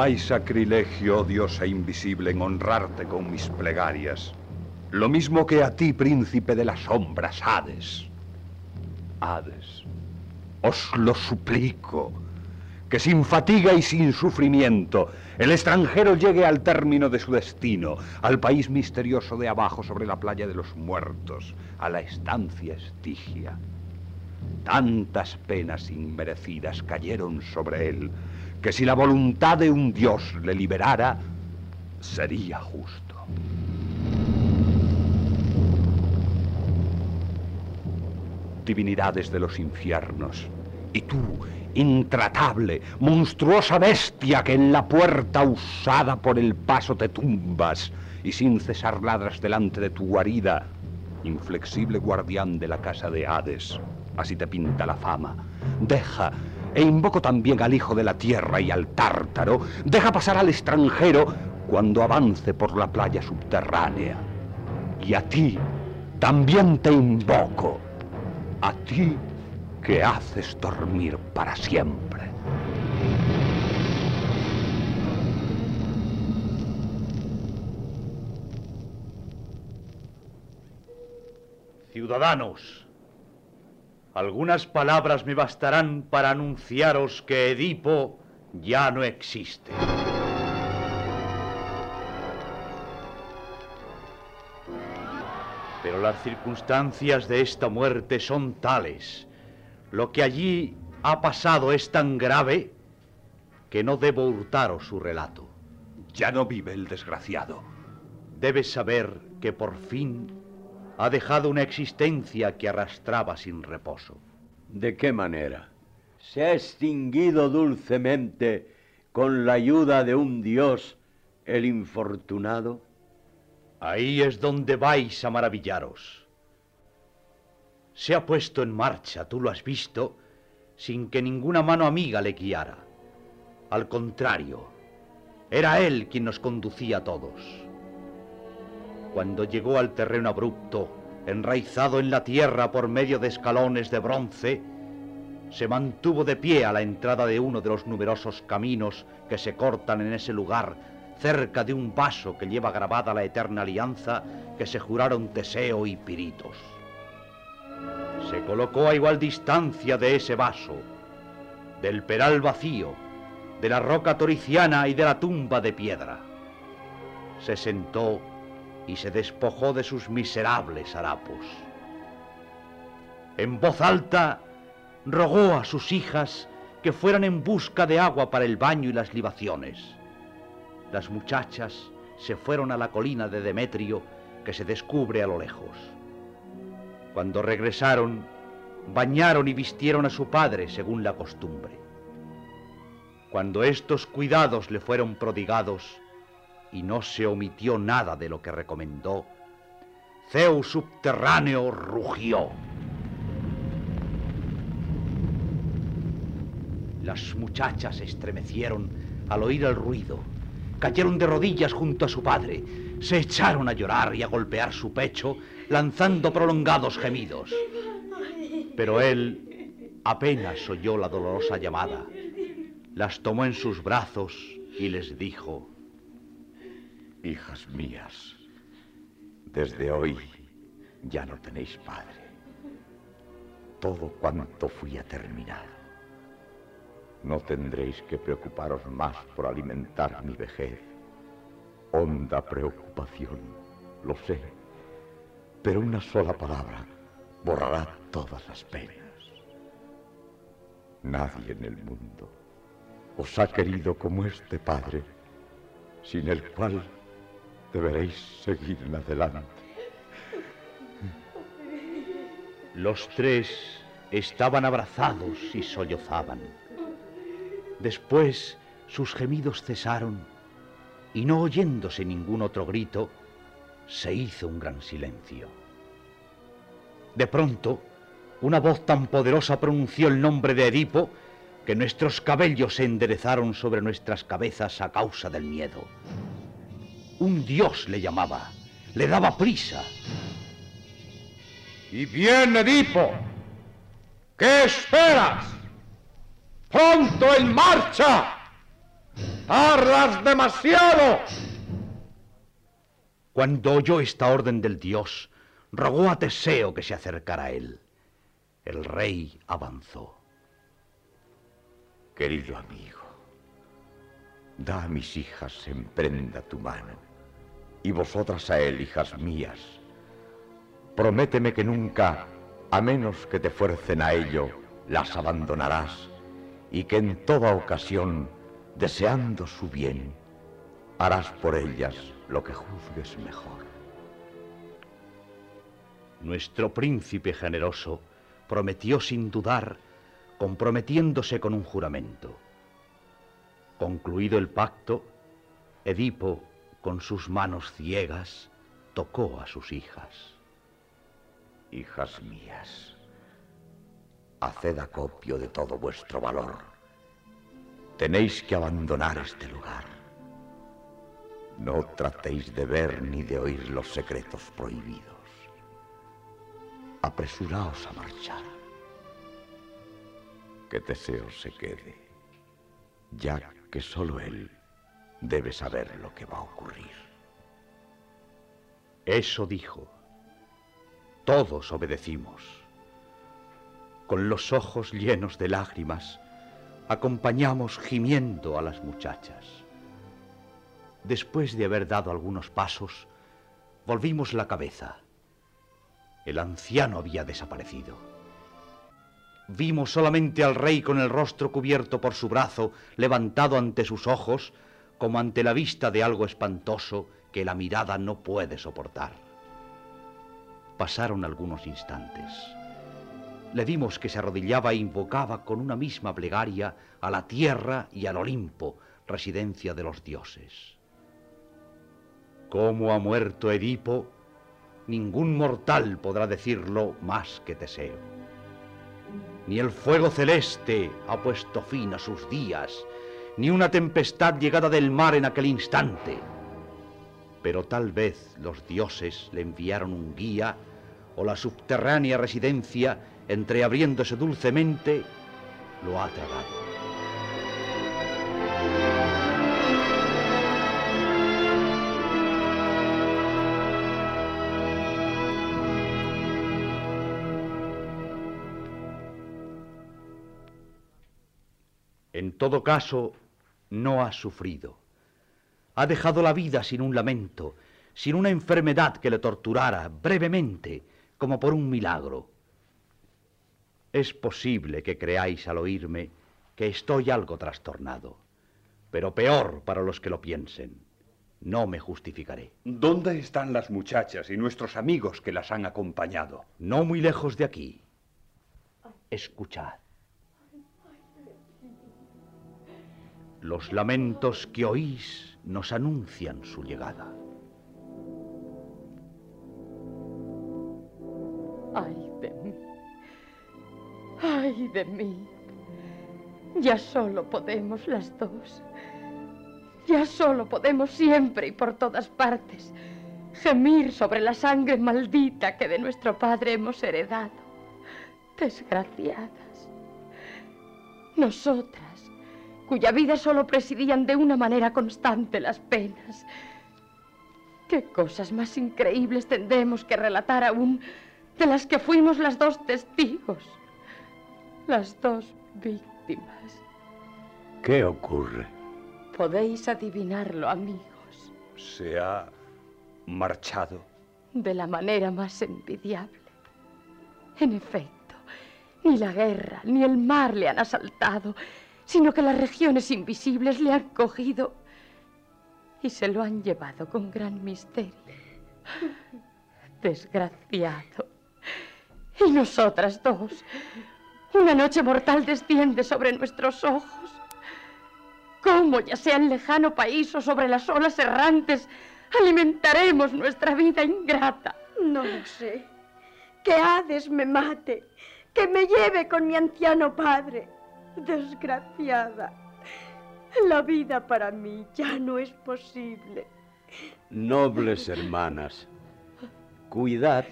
Hay sacrilegio, diosa invisible, en honrarte con mis plegarias, lo mismo que a ti, príncipe de las sombras, Hades. Hades, os lo suplico, que sin fatiga y sin sufrimiento el extranjero llegue al término de su destino, al país misterioso de abajo sobre la playa de los muertos, a la estancia estigia. Tantas penas inmerecidas cayeron sobre él, que si la voluntad de un dios le liberara, sería justo. Divinidades de los infiernos, y tú, intratable, monstruosa bestia que en la puerta usada por el paso te tumbas y sin cesar ladras delante de tu guarida, inflexible guardián de la casa de Hades, así te pinta la fama. Deja, e invoco también al Hijo de la Tierra y al Tártaro, deja pasar al extranjero cuando avance por la playa subterránea. Y a ti también te invoco, a ti que haces dormir para siempre. Ciudadanos, algunas palabras me bastarán para anunciaros que Edipo ya no existe. Pero las circunstancias de esta muerte son tales, lo que allí ha pasado es tan grave que no debo hurtaros su relato. Ya no vive el desgraciado. Debes saber que por fin ha dejado una existencia que arrastraba sin reposo. ¿De qué manera? ¿Se ha extinguido dulcemente con la ayuda de un dios el infortunado? Ahí es donde vais a maravillaros. Se ha puesto en marcha, tú lo has visto, sin que ninguna mano amiga le guiara. Al contrario, era él quien nos conducía a todos. Cuando llegó al terreno abrupto, enraizado en la tierra por medio de escalones de bronce, se mantuvo de pie a la entrada de uno de los numerosos caminos que se cortan en ese lugar, cerca de un vaso que lleva grabada la eterna alianza que se juraron Teseo y Piritos. Se colocó a igual distancia de ese vaso, del peral vacío, de la roca toriciana y de la tumba de piedra. Se sentó y se despojó de sus miserables harapos. En voz alta rogó a sus hijas que fueran en busca de agua para el baño y las libaciones. Las muchachas se fueron a la colina de Demetrio que se descubre a lo lejos. Cuando regresaron, bañaron y vistieron a su padre según la costumbre. Cuando estos cuidados le fueron prodigados y no se omitió nada de lo que recomendó, Zeus subterráneo rugió. Las muchachas se estremecieron al oír el ruido, cayeron de rodillas junto a su padre, se echaron a llorar y a golpear su pecho, lanzando prolongados gemidos. Pero él apenas oyó la dolorosa llamada, las tomó en sus brazos y les dijo, Hijas mías, desde hoy ya no tenéis padre. Todo cuanto fui a terminar. No tendréis que preocuparos más por alimentar mi vejez. Honda preocupación, lo sé. Pero una sola palabra borrará todas las penas. Nadie en el mundo os ha querido como este padre, sin el cual deberéis seguir en adelante. Los tres estaban abrazados y sollozaban. Después sus gemidos cesaron y no oyéndose ningún otro grito, se hizo un gran silencio. De pronto, una voz tan poderosa pronunció el nombre de Edipo que nuestros cabellos se enderezaron sobre nuestras cabezas a causa del miedo. Un dios le llamaba, le daba prisa. Y bien, Edipo, ¿qué esperas? ¡Pronto en marcha! ¡Tardas demasiado! Cuando oyó esta orden del dios, rogó a Teseo que se acercara a él. El rey avanzó. Querido amigo, da a mis hijas en prenda tu mano, y vosotras a él, hijas mías. Prométeme que nunca, a menos que te fuercen a ello, las abandonarás, y que en toda ocasión, deseando su bien, harás por ellas lo que juzgues mejor. Nuestro príncipe generoso prometió sin dudar, comprometiéndose con un juramento. Concluido el pacto, Edipo, con sus manos ciegas, tocó a sus hijas. Hijas mías, haced acopio de todo vuestro valor. Tenéis que abandonar este lugar. No tratéis de ver ni de oír los secretos prohibidos. Apresuraos a marchar. Que Teseo se quede, ya que solo él debe saber lo que va a ocurrir. Eso dijo. Todos obedecimos. Con los ojos llenos de lágrimas, acompañamos gimiendo a las muchachas. Después de haber dado algunos pasos, volvimos la cabeza. El anciano había desaparecido. Vimos solamente al rey con el rostro cubierto por su brazo, levantado ante sus ojos, como ante la vista de algo espantoso que la mirada no puede soportar. Pasaron algunos instantes. Le vimos que se arrodillaba e invocaba con una misma plegaria a la tierra y al Olimpo, residencia de los dioses. ¿Cómo ha muerto Edipo? Ningún mortal podrá decirlo más que Teseo. Ni el fuego celeste ha puesto fin a sus días, ni una tempestad llegada del mar en aquel instante. Pero tal vez los dioses le enviaron un guía o la subterránea residencia, entreabriéndose dulcemente, lo ha tragado. En todo caso, no ha sufrido. Ha dejado la vida sin un lamento, sin una enfermedad que le torturara brevemente, como por un milagro. Es posible que creáis al oírme que estoy algo trastornado, pero peor para los que lo piensen. No me justificaré. ¿Dónde están las muchachas y nuestros amigos que las han acompañado? No muy lejos de aquí. Escuchad. Los lamentos que oís nos anuncian su llegada. Ay de mí. Ay de mí. Ya solo podemos las dos. Ya solo podemos siempre y por todas partes gemir sobre la sangre maldita que de nuestro padre hemos heredado. Desgraciadas. Nosotras cuya vida solo presidían de una manera constante las penas. ¿Qué cosas más increíbles tendremos que relatar aún de las que fuimos las dos testigos? Las dos víctimas. ¿Qué ocurre? Podéis adivinarlo, amigos. Se ha marchado. De la manera más envidiable. En efecto, ni la guerra ni el mar le han asaltado, sino que las regiones invisibles le han cogido y se lo han llevado con gran misterio. Desgraciado. Y nosotras dos. Una noche mortal desciende sobre nuestros ojos. cómo, ya sea en lejano país o sobre las olas errantes, alimentaremos nuestra vida ingrata. No lo sé. Que Hades me mate, que me lleve con mi anciano padre. Desgraciada. La vida para mí ya no es posible. Nobles hermanas, cuidad,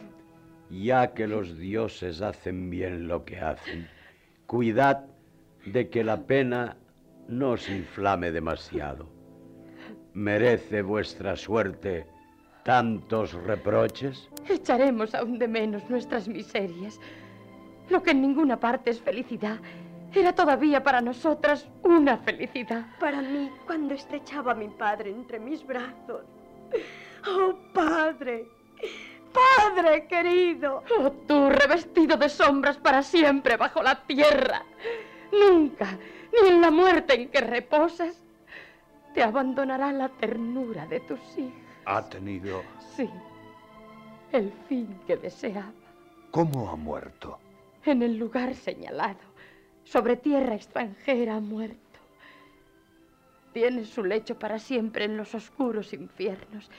ya que los dioses hacen bien lo que hacen. Cuidad de que la pena no os inflame demasiado. ¿Merece vuestra suerte tantos reproches? Echaremos aún de menos nuestras miserias. Lo que en ninguna parte es felicidad, era todavía para nosotras una felicidad. Para mí, cuando estrechaba a mi padre entre mis brazos. Oh, padre, padre querido. Oh, tú, revestido de sombras para siempre bajo la tierra. Nunca, ni en la muerte en que reposas, te abandonará la ternura de tus hijos. ¿Ha tenido...? Sí, el fin que deseaba. ¿Cómo ha muerto? En el lugar señalado, sobre tierra extranjera ha muerto. Tiene su lecho para siempre en los oscuros infiernos.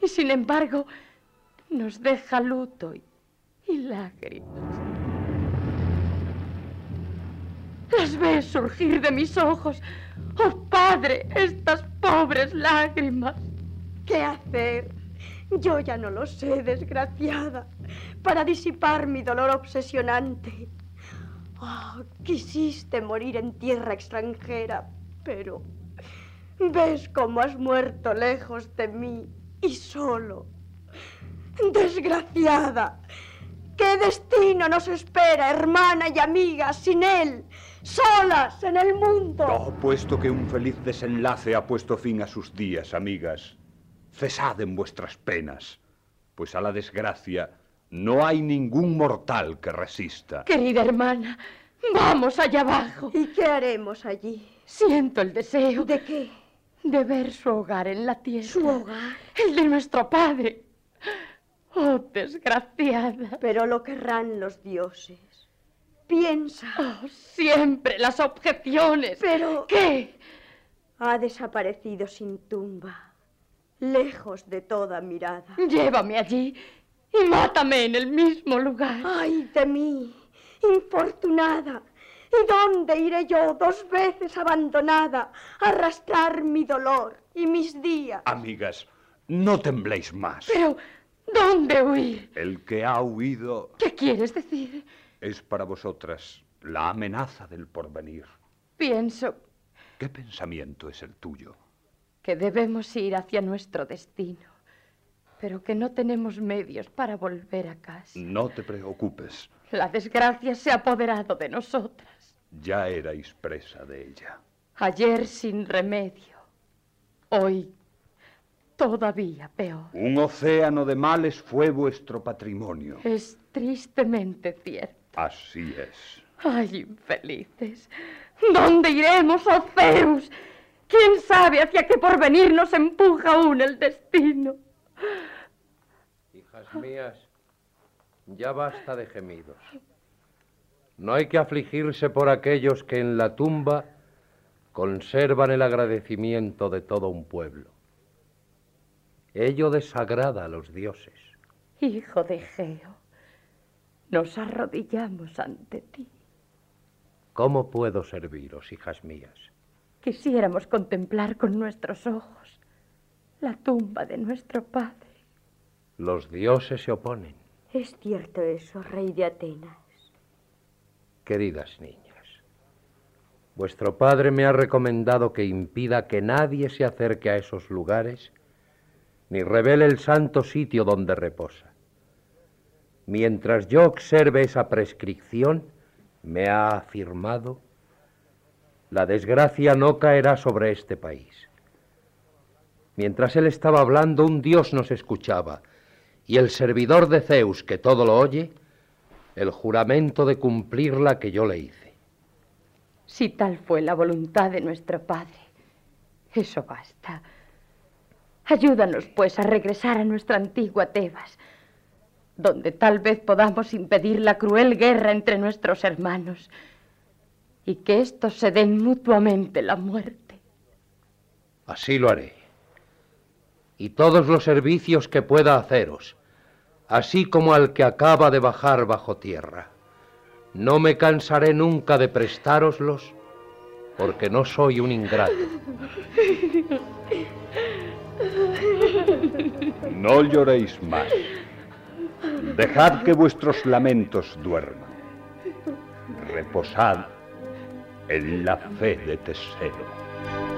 Y sin embargo, nos deja luto y, y lágrimas. Las ves surgir de mis ojos. Oh, Padre, estas pobres lágrimas. ¿Qué hacer? Yo ya no lo sé, desgraciada, para disipar mi dolor obsesionante. Oh, quisiste morir en tierra extranjera, pero ves cómo has muerto lejos de mí y solo. Desgraciada, ¿qué destino nos espera, hermana y amiga, sin él, solas en el mundo? Oh, puesto que un feliz desenlace ha puesto fin a sus días, amigas, cesad en vuestras penas, pues a la desgracia no hay ningún mortal que resista. Querida hermana, vamos allá abajo. ¿Y qué haremos allí? Siento el deseo. ¿De qué? De ver su hogar en la tierra. ¿Su hogar? El de nuestro padre. Oh, desgraciada. Pero lo querrán los dioses. Piensa. Oh, siempre las objeciones. Pero... ¿Qué? Ha desaparecido sin tumba, lejos de toda mirada. Llévame allí y mátame en el mismo lugar. ¡Ay de mí! Infortunada. ¿Y dónde iré yo, dos veces abandonada, a arrastrar mi dolor y mis días? Amigas, no tembléis más. Pero, ¿dónde huir? El que ha huido ¿Qué quieres decir? es para vosotras la amenaza del porvenir. Pienso ¿Qué pensamiento es el tuyo? que debemos ir hacia nuestro destino, pero que no tenemos medios para volver a casa. No te preocupes, La desgracia se ha apoderado de nosotras. ya erais presa de ella. Ayer sin remedio, hoy todavía peor. Un océano de males fue vuestro patrimonio. Es tristemente cierto. Así es. Ay, infelices. ¿Dónde iremos, oh Zeus? ¿Quién sabe hacia qué porvenir nos empuja aún el destino? Hijas mías, ya basta de gemidos. No hay que afligirse por aquellos que en la tumba conservan el agradecimiento de todo un pueblo. Ello desagrada a los dioses. Hijo de Geo, nos arrodillamos ante ti. ¿Cómo puedo serviros, hijas mías? Quisiéramos contemplar con nuestros ojos la tumba de nuestro padre. Los dioses se oponen, Es cierto eso, rey de Atenas. queridas niñas. Vuestro padre me ha recomendado que impida que nadie se acerque a esos lugares ni revele el santo sitio donde reposa. Mientras yo observe esa prescripción, me ha afirmado, la desgracia no caerá sobre este país. Mientras él estaba hablando, un dios nos escuchaba, y el servidor de Zeus, que todo lo oye, el juramento de cumplirla que yo le hice. Si tal fue la voluntad de nuestro padre, eso basta. Ayúdanos, pues, a regresar a nuestra antigua Tebas, donde tal vez podamos impedir la cruel guerra entre nuestros hermanos y que éstos se den mutuamente la muerte. Así lo haré. Y todos los servicios que pueda haceros, así como al que acaba de bajar bajo tierra. No me cansaré nunca de prestároslos, porque no soy un ingrato. No lloréis más. Dejad que vuestros lamentos duerman. Reposad en la fe de Teseo.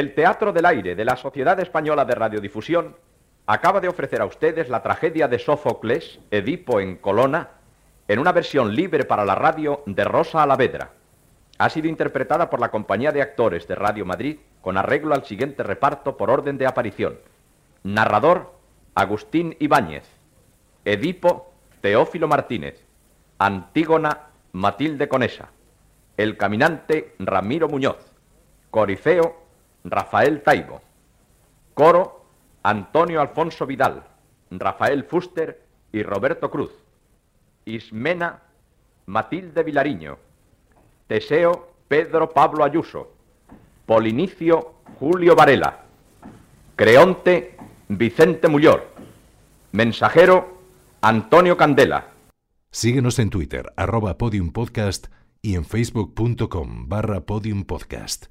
El Teatro del Aire de la Sociedad Española de Radiodifusión acaba de ofrecer a ustedes la tragedia de Sófocles, Edipo en Colona, en una versión libre para la radio de Rosa Alavedra. Ha sido interpretada por la Compañía de Actores de Radio Madrid con arreglo al siguiente reparto por orden de aparición. Narrador, Agustín Ibáñez. Edipo, Teófilo Martínez. Antígona, Matilde Conesa. El caminante, Ramiro Muñoz. Corifeo, Rafael Taibo. Coro, Antonio Alfonso Vidal, Rafael Fuster y Roberto Cruz. Ismena, Matilde Vilariño. Teseo, Pedro Pablo Ayuso. Polinicio, Julio Varela. Creonte, Vicente Mullor. Mensajero, Antonio Candela. Síguenos en Twitter, arroba podiumpodcast y en facebook.com barra podiumpodcast.